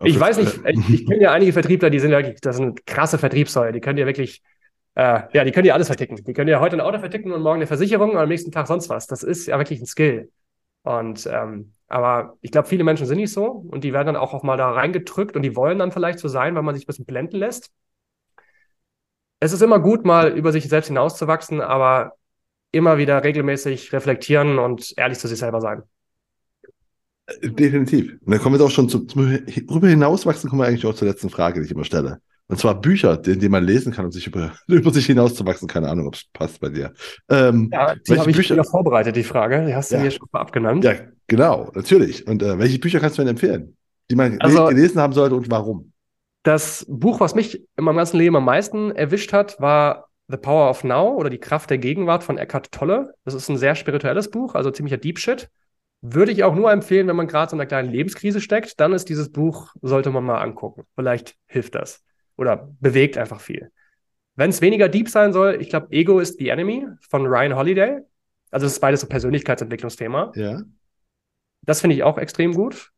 Ich, ich weiß nicht, ich, ich kenne ja einige Vertriebler, die sind wirklich, das sind krasse Vertriebssäule, die können ja wirklich, äh, ja, die können ja alles verticken. Die können ja heute ein Auto verticken und morgen eine Versicherung und am nächsten Tag sonst was. Das ist ja wirklich ein Skill. Und ähm, aber ich glaube, viele Menschen sind nicht so und die werden dann auch, auch mal da reingedrückt und die wollen dann vielleicht so sein, weil man sich ein bisschen blenden lässt. Es ist immer gut, mal über sich selbst hinauszuwachsen, aber immer wieder regelmäßig reflektieren und ehrlich zu sich selber sein. Definitiv. Und dann kommen wir doch schon zum, zum darüber hinauswachsen, kommen wir eigentlich auch zur letzten Frage, die ich immer stelle. Und zwar Bücher, die, die man lesen kann, um sich über, über sich hinauszuwachsen. Keine Ahnung, ob es passt bei dir. Ähm, ja, die habe ich Bücher wieder vorbereitet, die Frage. Die hast du ja. mir schon mal abgenannt. Ja, genau, natürlich. Und äh, welche Bücher kannst du denn empfehlen, die man also, gelesen haben sollte und warum? Das Buch, was mich in meinem ganzen Leben am meisten erwischt hat, war The Power of Now oder Die Kraft der Gegenwart von Eckhart Tolle. Das ist ein sehr spirituelles Buch, also ziemlicher Deep Shit. Würde ich auch nur empfehlen, wenn man gerade so in einer kleinen Lebenskrise steckt, dann ist dieses Buch, sollte man mal angucken. Vielleicht hilft das oder bewegt einfach viel. Wenn es weniger deep sein soll, ich glaube, Ego is the Enemy von Ryan Holiday. Also, das ist beides so Persönlichkeitsentwicklungsthema. Ja. Das finde ich auch extrem gut.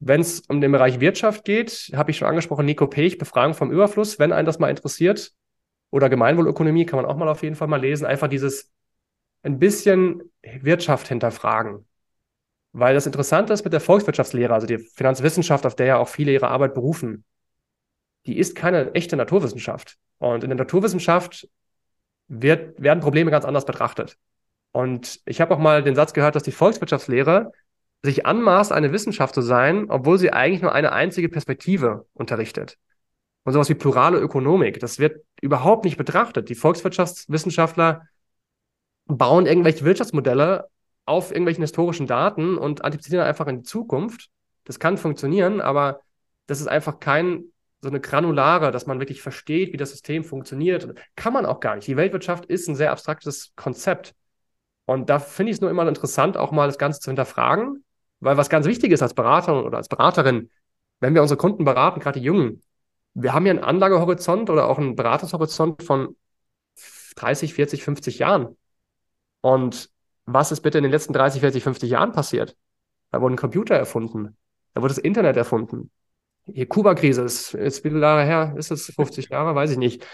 Wenn es um den Bereich Wirtschaft geht, habe ich schon angesprochen, Nico Pech, Befragung vom Überfluss, wenn einen das mal interessiert. Oder Gemeinwohlökonomie kann man auch mal auf jeden Fall mal lesen. Einfach dieses ein bisschen Wirtschaft hinterfragen. Weil das Interessante ist mit der Volkswirtschaftslehre, also die Finanzwissenschaft, auf der ja auch viele ihre Arbeit berufen, die ist keine echte Naturwissenschaft. Und in der Naturwissenschaft wird, werden Probleme ganz anders betrachtet. Und ich habe auch mal den Satz gehört, dass die Volkswirtschaftslehre sich anmaßt, eine Wissenschaft zu sein, obwohl sie eigentlich nur eine einzige Perspektive unterrichtet. Und sowas wie plurale Ökonomik, das wird überhaupt nicht betrachtet. Die Volkswirtschaftswissenschaftler bauen irgendwelche Wirtschaftsmodelle auf irgendwelchen historischen Daten und antizipieren einfach in die Zukunft. Das kann funktionieren, aber das ist einfach kein so eine granulare, dass man wirklich versteht, wie das System funktioniert. Kann man auch gar nicht. Die Weltwirtschaft ist ein sehr abstraktes Konzept. Und da finde ich es nur immer interessant, auch mal das Ganze zu hinterfragen, weil was ganz wichtig ist als Berater oder als Beraterin, wenn wir unsere Kunden beraten, gerade die Jungen, wir haben ja einen Anlagehorizont oder auch einen Beratungshorizont von 30, 40, 50 Jahren. Und was ist bitte in den letzten 30, 40, 50 Jahren passiert? Da wurden Computer erfunden. Da wurde das Internet erfunden. Die Kuba-Krise ist jetzt wie viele Jahre her? Ist es 50 Jahre? Weiß ich nicht.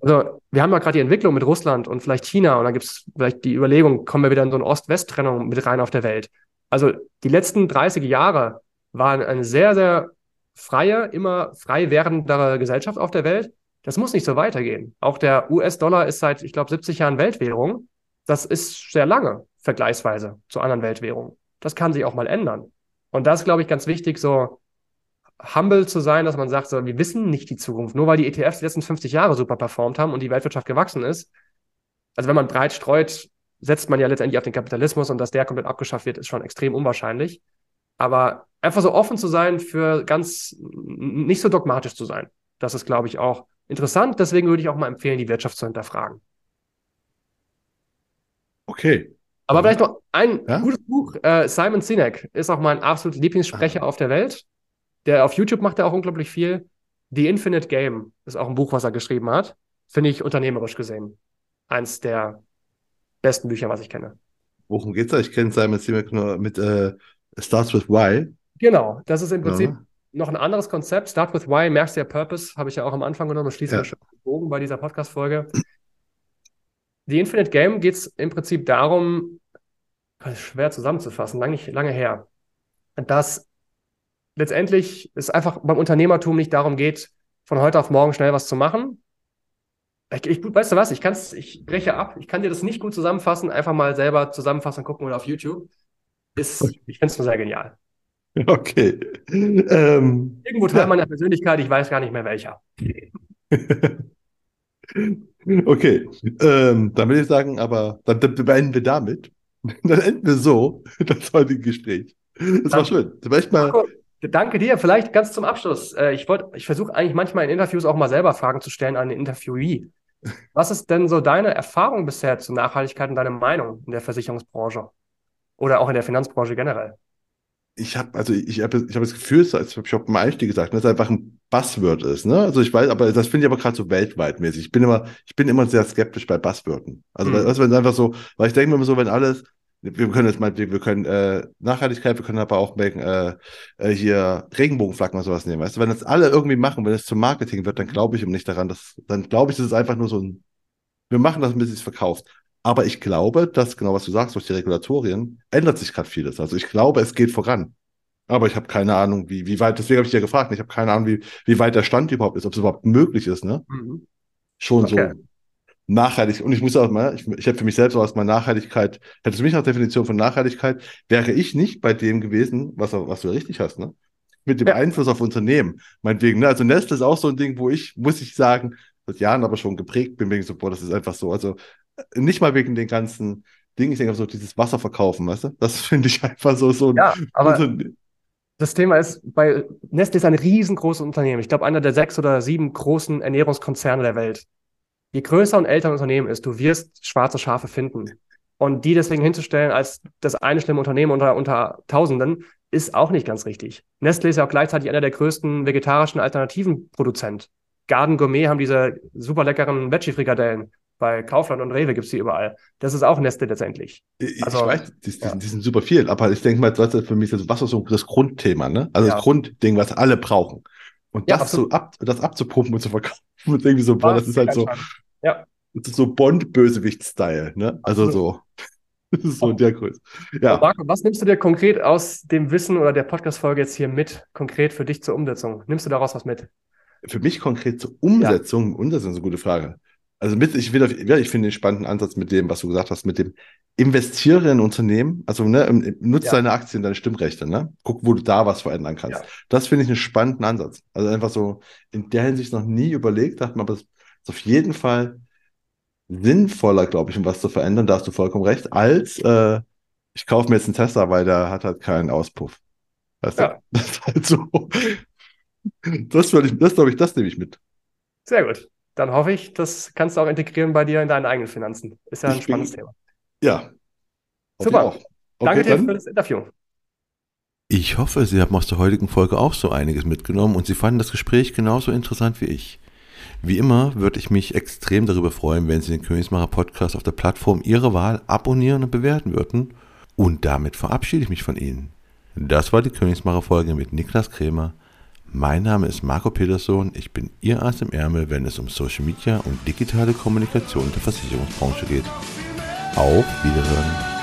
Also wir haben ja gerade die Entwicklung mit Russland und vielleicht China und dann gibt es vielleicht die Überlegung, kommen wir wieder in so eine Ost-West-Trennung mit rein auf der Welt. Also die letzten 30 Jahre waren eine sehr, sehr freie, immer frei werdendere Gesellschaft auf der Welt. Das muss nicht so weitergehen. Auch der US-Dollar ist seit, ich glaube, 70 Jahren Weltwährung. Das ist sehr lange vergleichsweise zu anderen Währungen. Das kann sich auch mal ändern. Und das ist, glaube ich, ganz wichtig, so humble zu sein, dass man sagt, so, wir wissen nicht die Zukunft. Nur weil die ETFs die letzten 50 Jahre super performt haben und die Weltwirtschaft gewachsen ist. Also wenn man breit streut, setzt man ja letztendlich auf den Kapitalismus und dass der komplett abgeschafft wird, ist schon extrem unwahrscheinlich. Aber einfach so offen zu sein für ganz, nicht so dogmatisch zu sein. Das ist, glaube ich, auch interessant. Deswegen würde ich auch mal empfehlen, die Wirtschaft zu hinterfragen. Okay. Aber vielleicht noch ein ja? gutes Buch. Äh, Simon Sinek ist auch mein absoluter Lieblingssprecher ah. auf der Welt. Der auf YouTube macht er auch unglaublich viel. The Infinite Game ist auch ein Buch, was er geschrieben hat. Finde ich unternehmerisch gesehen. Eins der besten Bücher, was ich kenne. Worum geht's da? Ich kenne Simon Sinek nur mit äh, Starts with Why. Genau, das ist im Prinzip ja. noch ein anderes Konzept. Start with Why, merkst du ja Purpose, habe ich ja auch am Anfang genommen, schließe ja. schon den Bogen bei dieser Podcast-Folge. The Infinite Game geht es im Prinzip darum, schwer zusammenzufassen, lange, lange her, dass letztendlich es einfach beim Unternehmertum nicht darum geht, von heute auf morgen schnell was zu machen. Ich, ich, weißt du was, ich kann's, ich breche ab, ich kann dir das nicht gut zusammenfassen, einfach mal selber zusammenfassen, gucken oder auf YouTube. Ist, ich finde es nur sehr genial. Okay. Ähm, Irgendwo Teil ja. meiner Persönlichkeit, ich weiß gar nicht mehr welcher. okay, ähm, dann würde ich sagen, aber dann, dann beenden wir damit. Dann enden wir so das heutige Gespräch. Das war schön. Vielleicht mal, Danke dir. Vielleicht ganz zum Abschluss. Äh, ich wollte, ich versuche eigentlich manchmal in Interviews auch mal selber Fragen zu stellen an den Interviewee. Was ist denn so deine Erfahrung bisher zur Nachhaltigkeit und deine Meinung in der Versicherungsbranche oder auch in der Finanzbranche generell? ich habe also ich habe ich habe das Gefühl, das habe ich auch beim Einstieg gesagt, dass es einfach ein Buzzword ist, ne? Also ich weiß, aber das finde ich aber gerade so weltweit mäßig. Ich bin immer ich bin immer sehr skeptisch bei Buzzwörden. Also mhm. was wenn es einfach so, weil ich denke mir immer so, wenn alles wir können jetzt mal, wir können äh, Nachhaltigkeit, wir können aber auch äh, äh, hier Regenbogenflaggen oder sowas nehmen. Weißt du, wenn das alle irgendwie machen, wenn es zum Marketing wird, dann glaube ich ihm nicht daran, dass, dann glaube ich, das ist einfach nur so ein, wir machen das, bis es verkauft. Aber ich glaube, dass, genau was du sagst, durch die Regulatorien ändert sich gerade vieles. Also ich glaube, es geht voran. Aber ich habe keine Ahnung, wie, wie weit, deswegen habe ich dir gefragt, ich habe keine Ahnung, wie, wie weit der Stand überhaupt ist, ob es überhaupt möglich ist, ne? Mhm. Schon okay. so nachhaltig. Und ich muss auch mal, ich, ich habe für mich selbst auch erstmal Nachhaltigkeit, hättest du mich nach Definition von Nachhaltigkeit, wäre ich nicht bei dem gewesen, was, was du richtig hast, ne? Mit dem ja. Einfluss auf Unternehmen. Meinetwegen, ne? Also Nestle ist auch so ein Ding, wo ich, muss ich sagen, seit Jahren aber schon geprägt bin, wegen so, boah, das ist einfach so. Also nicht mal wegen den ganzen Dingen, ich denke so, dieses Wasser verkaufen, weißt du? Das finde ich einfach so, so ja, aber so das Thema ist, bei Nestle ist ein riesengroßes Unternehmen. Ich glaube, einer der sechs oder sieben großen Ernährungskonzerne der Welt. Je größer und älter ein Unternehmen ist, du wirst schwarze Schafe finden. Und die deswegen hinzustellen als das eine schlimme Unternehmen unter, unter Tausenden, ist auch nicht ganz richtig. Nestle ist ja auch gleichzeitig einer der größten vegetarischen Alternativen Produzent. Garden Gourmet haben diese super leckeren Veggie-Frikadellen. Bei Kaufland und Rewe gibt es die überall. Das ist auch Nestle letztendlich. Also, ich weiß, die, die, ja. die, sind super viel, aber ich denke mal, das ist für mich das Wasser so das Grundthema, ne? Also ja. das Grundding, was alle brauchen. Und das, ja, so ab, das abzupumpen und zu verkaufen, und irgendwie so, boah, das ist halt so, ja. das ist so Bond-Bösewicht-Style, ne? Also so. Das ist so der Größe. Ja. Marco, was nimmst du dir konkret aus dem Wissen oder der Podcast-Folge jetzt hier mit, konkret für dich zur Umsetzung? Nimmst du daraus was mit? Für mich konkret zur Umsetzung, ja. und das ist eine gute Frage. Also mit, ich, will, ja, ich finde den spannenden Ansatz mit dem, was du gesagt hast, mit dem Investiere in Unternehmen, also ne, nutze ja. deine Aktien, deine Stimmrechte, ne? Guck, wo du da was verändern kannst. Ja. Das finde ich einen spannenden Ansatz. Also einfach so in der Hinsicht noch nie überlegt, dachte man, aber es ist auf jeden Fall sinnvoller, glaube ich, um was zu verändern, da hast du vollkommen recht, als äh, ich kaufe mir jetzt einen Tesla, weil der hat halt keinen Auspuff. Weißt ja. du? Das ist halt so. Das würde ich, das glaube ich, das nehme ich mit. Sehr gut. Dann hoffe ich, das kannst du auch integrieren bei dir in deinen eigenen Finanzen. Ist ja ein ich spannendes bin, Thema. Ja. Super. Okay, Danke dir für das Interview. Ich hoffe, Sie haben aus der heutigen Folge auch so einiges mitgenommen und Sie fanden das Gespräch genauso interessant wie ich. Wie immer würde ich mich extrem darüber freuen, wenn Sie den Königsmacher Podcast auf der Plattform Ihrer Wahl abonnieren und bewerten würden. Und damit verabschiede ich mich von Ihnen. Das war die Königsmacher Folge mit Niklas Kremer. Mein Name ist Marco Peterson. Ich bin Ihr Arzt im Ärmel, wenn es um Social Media und digitale Kommunikation der Versicherungsbranche geht. Auf Wiederhören.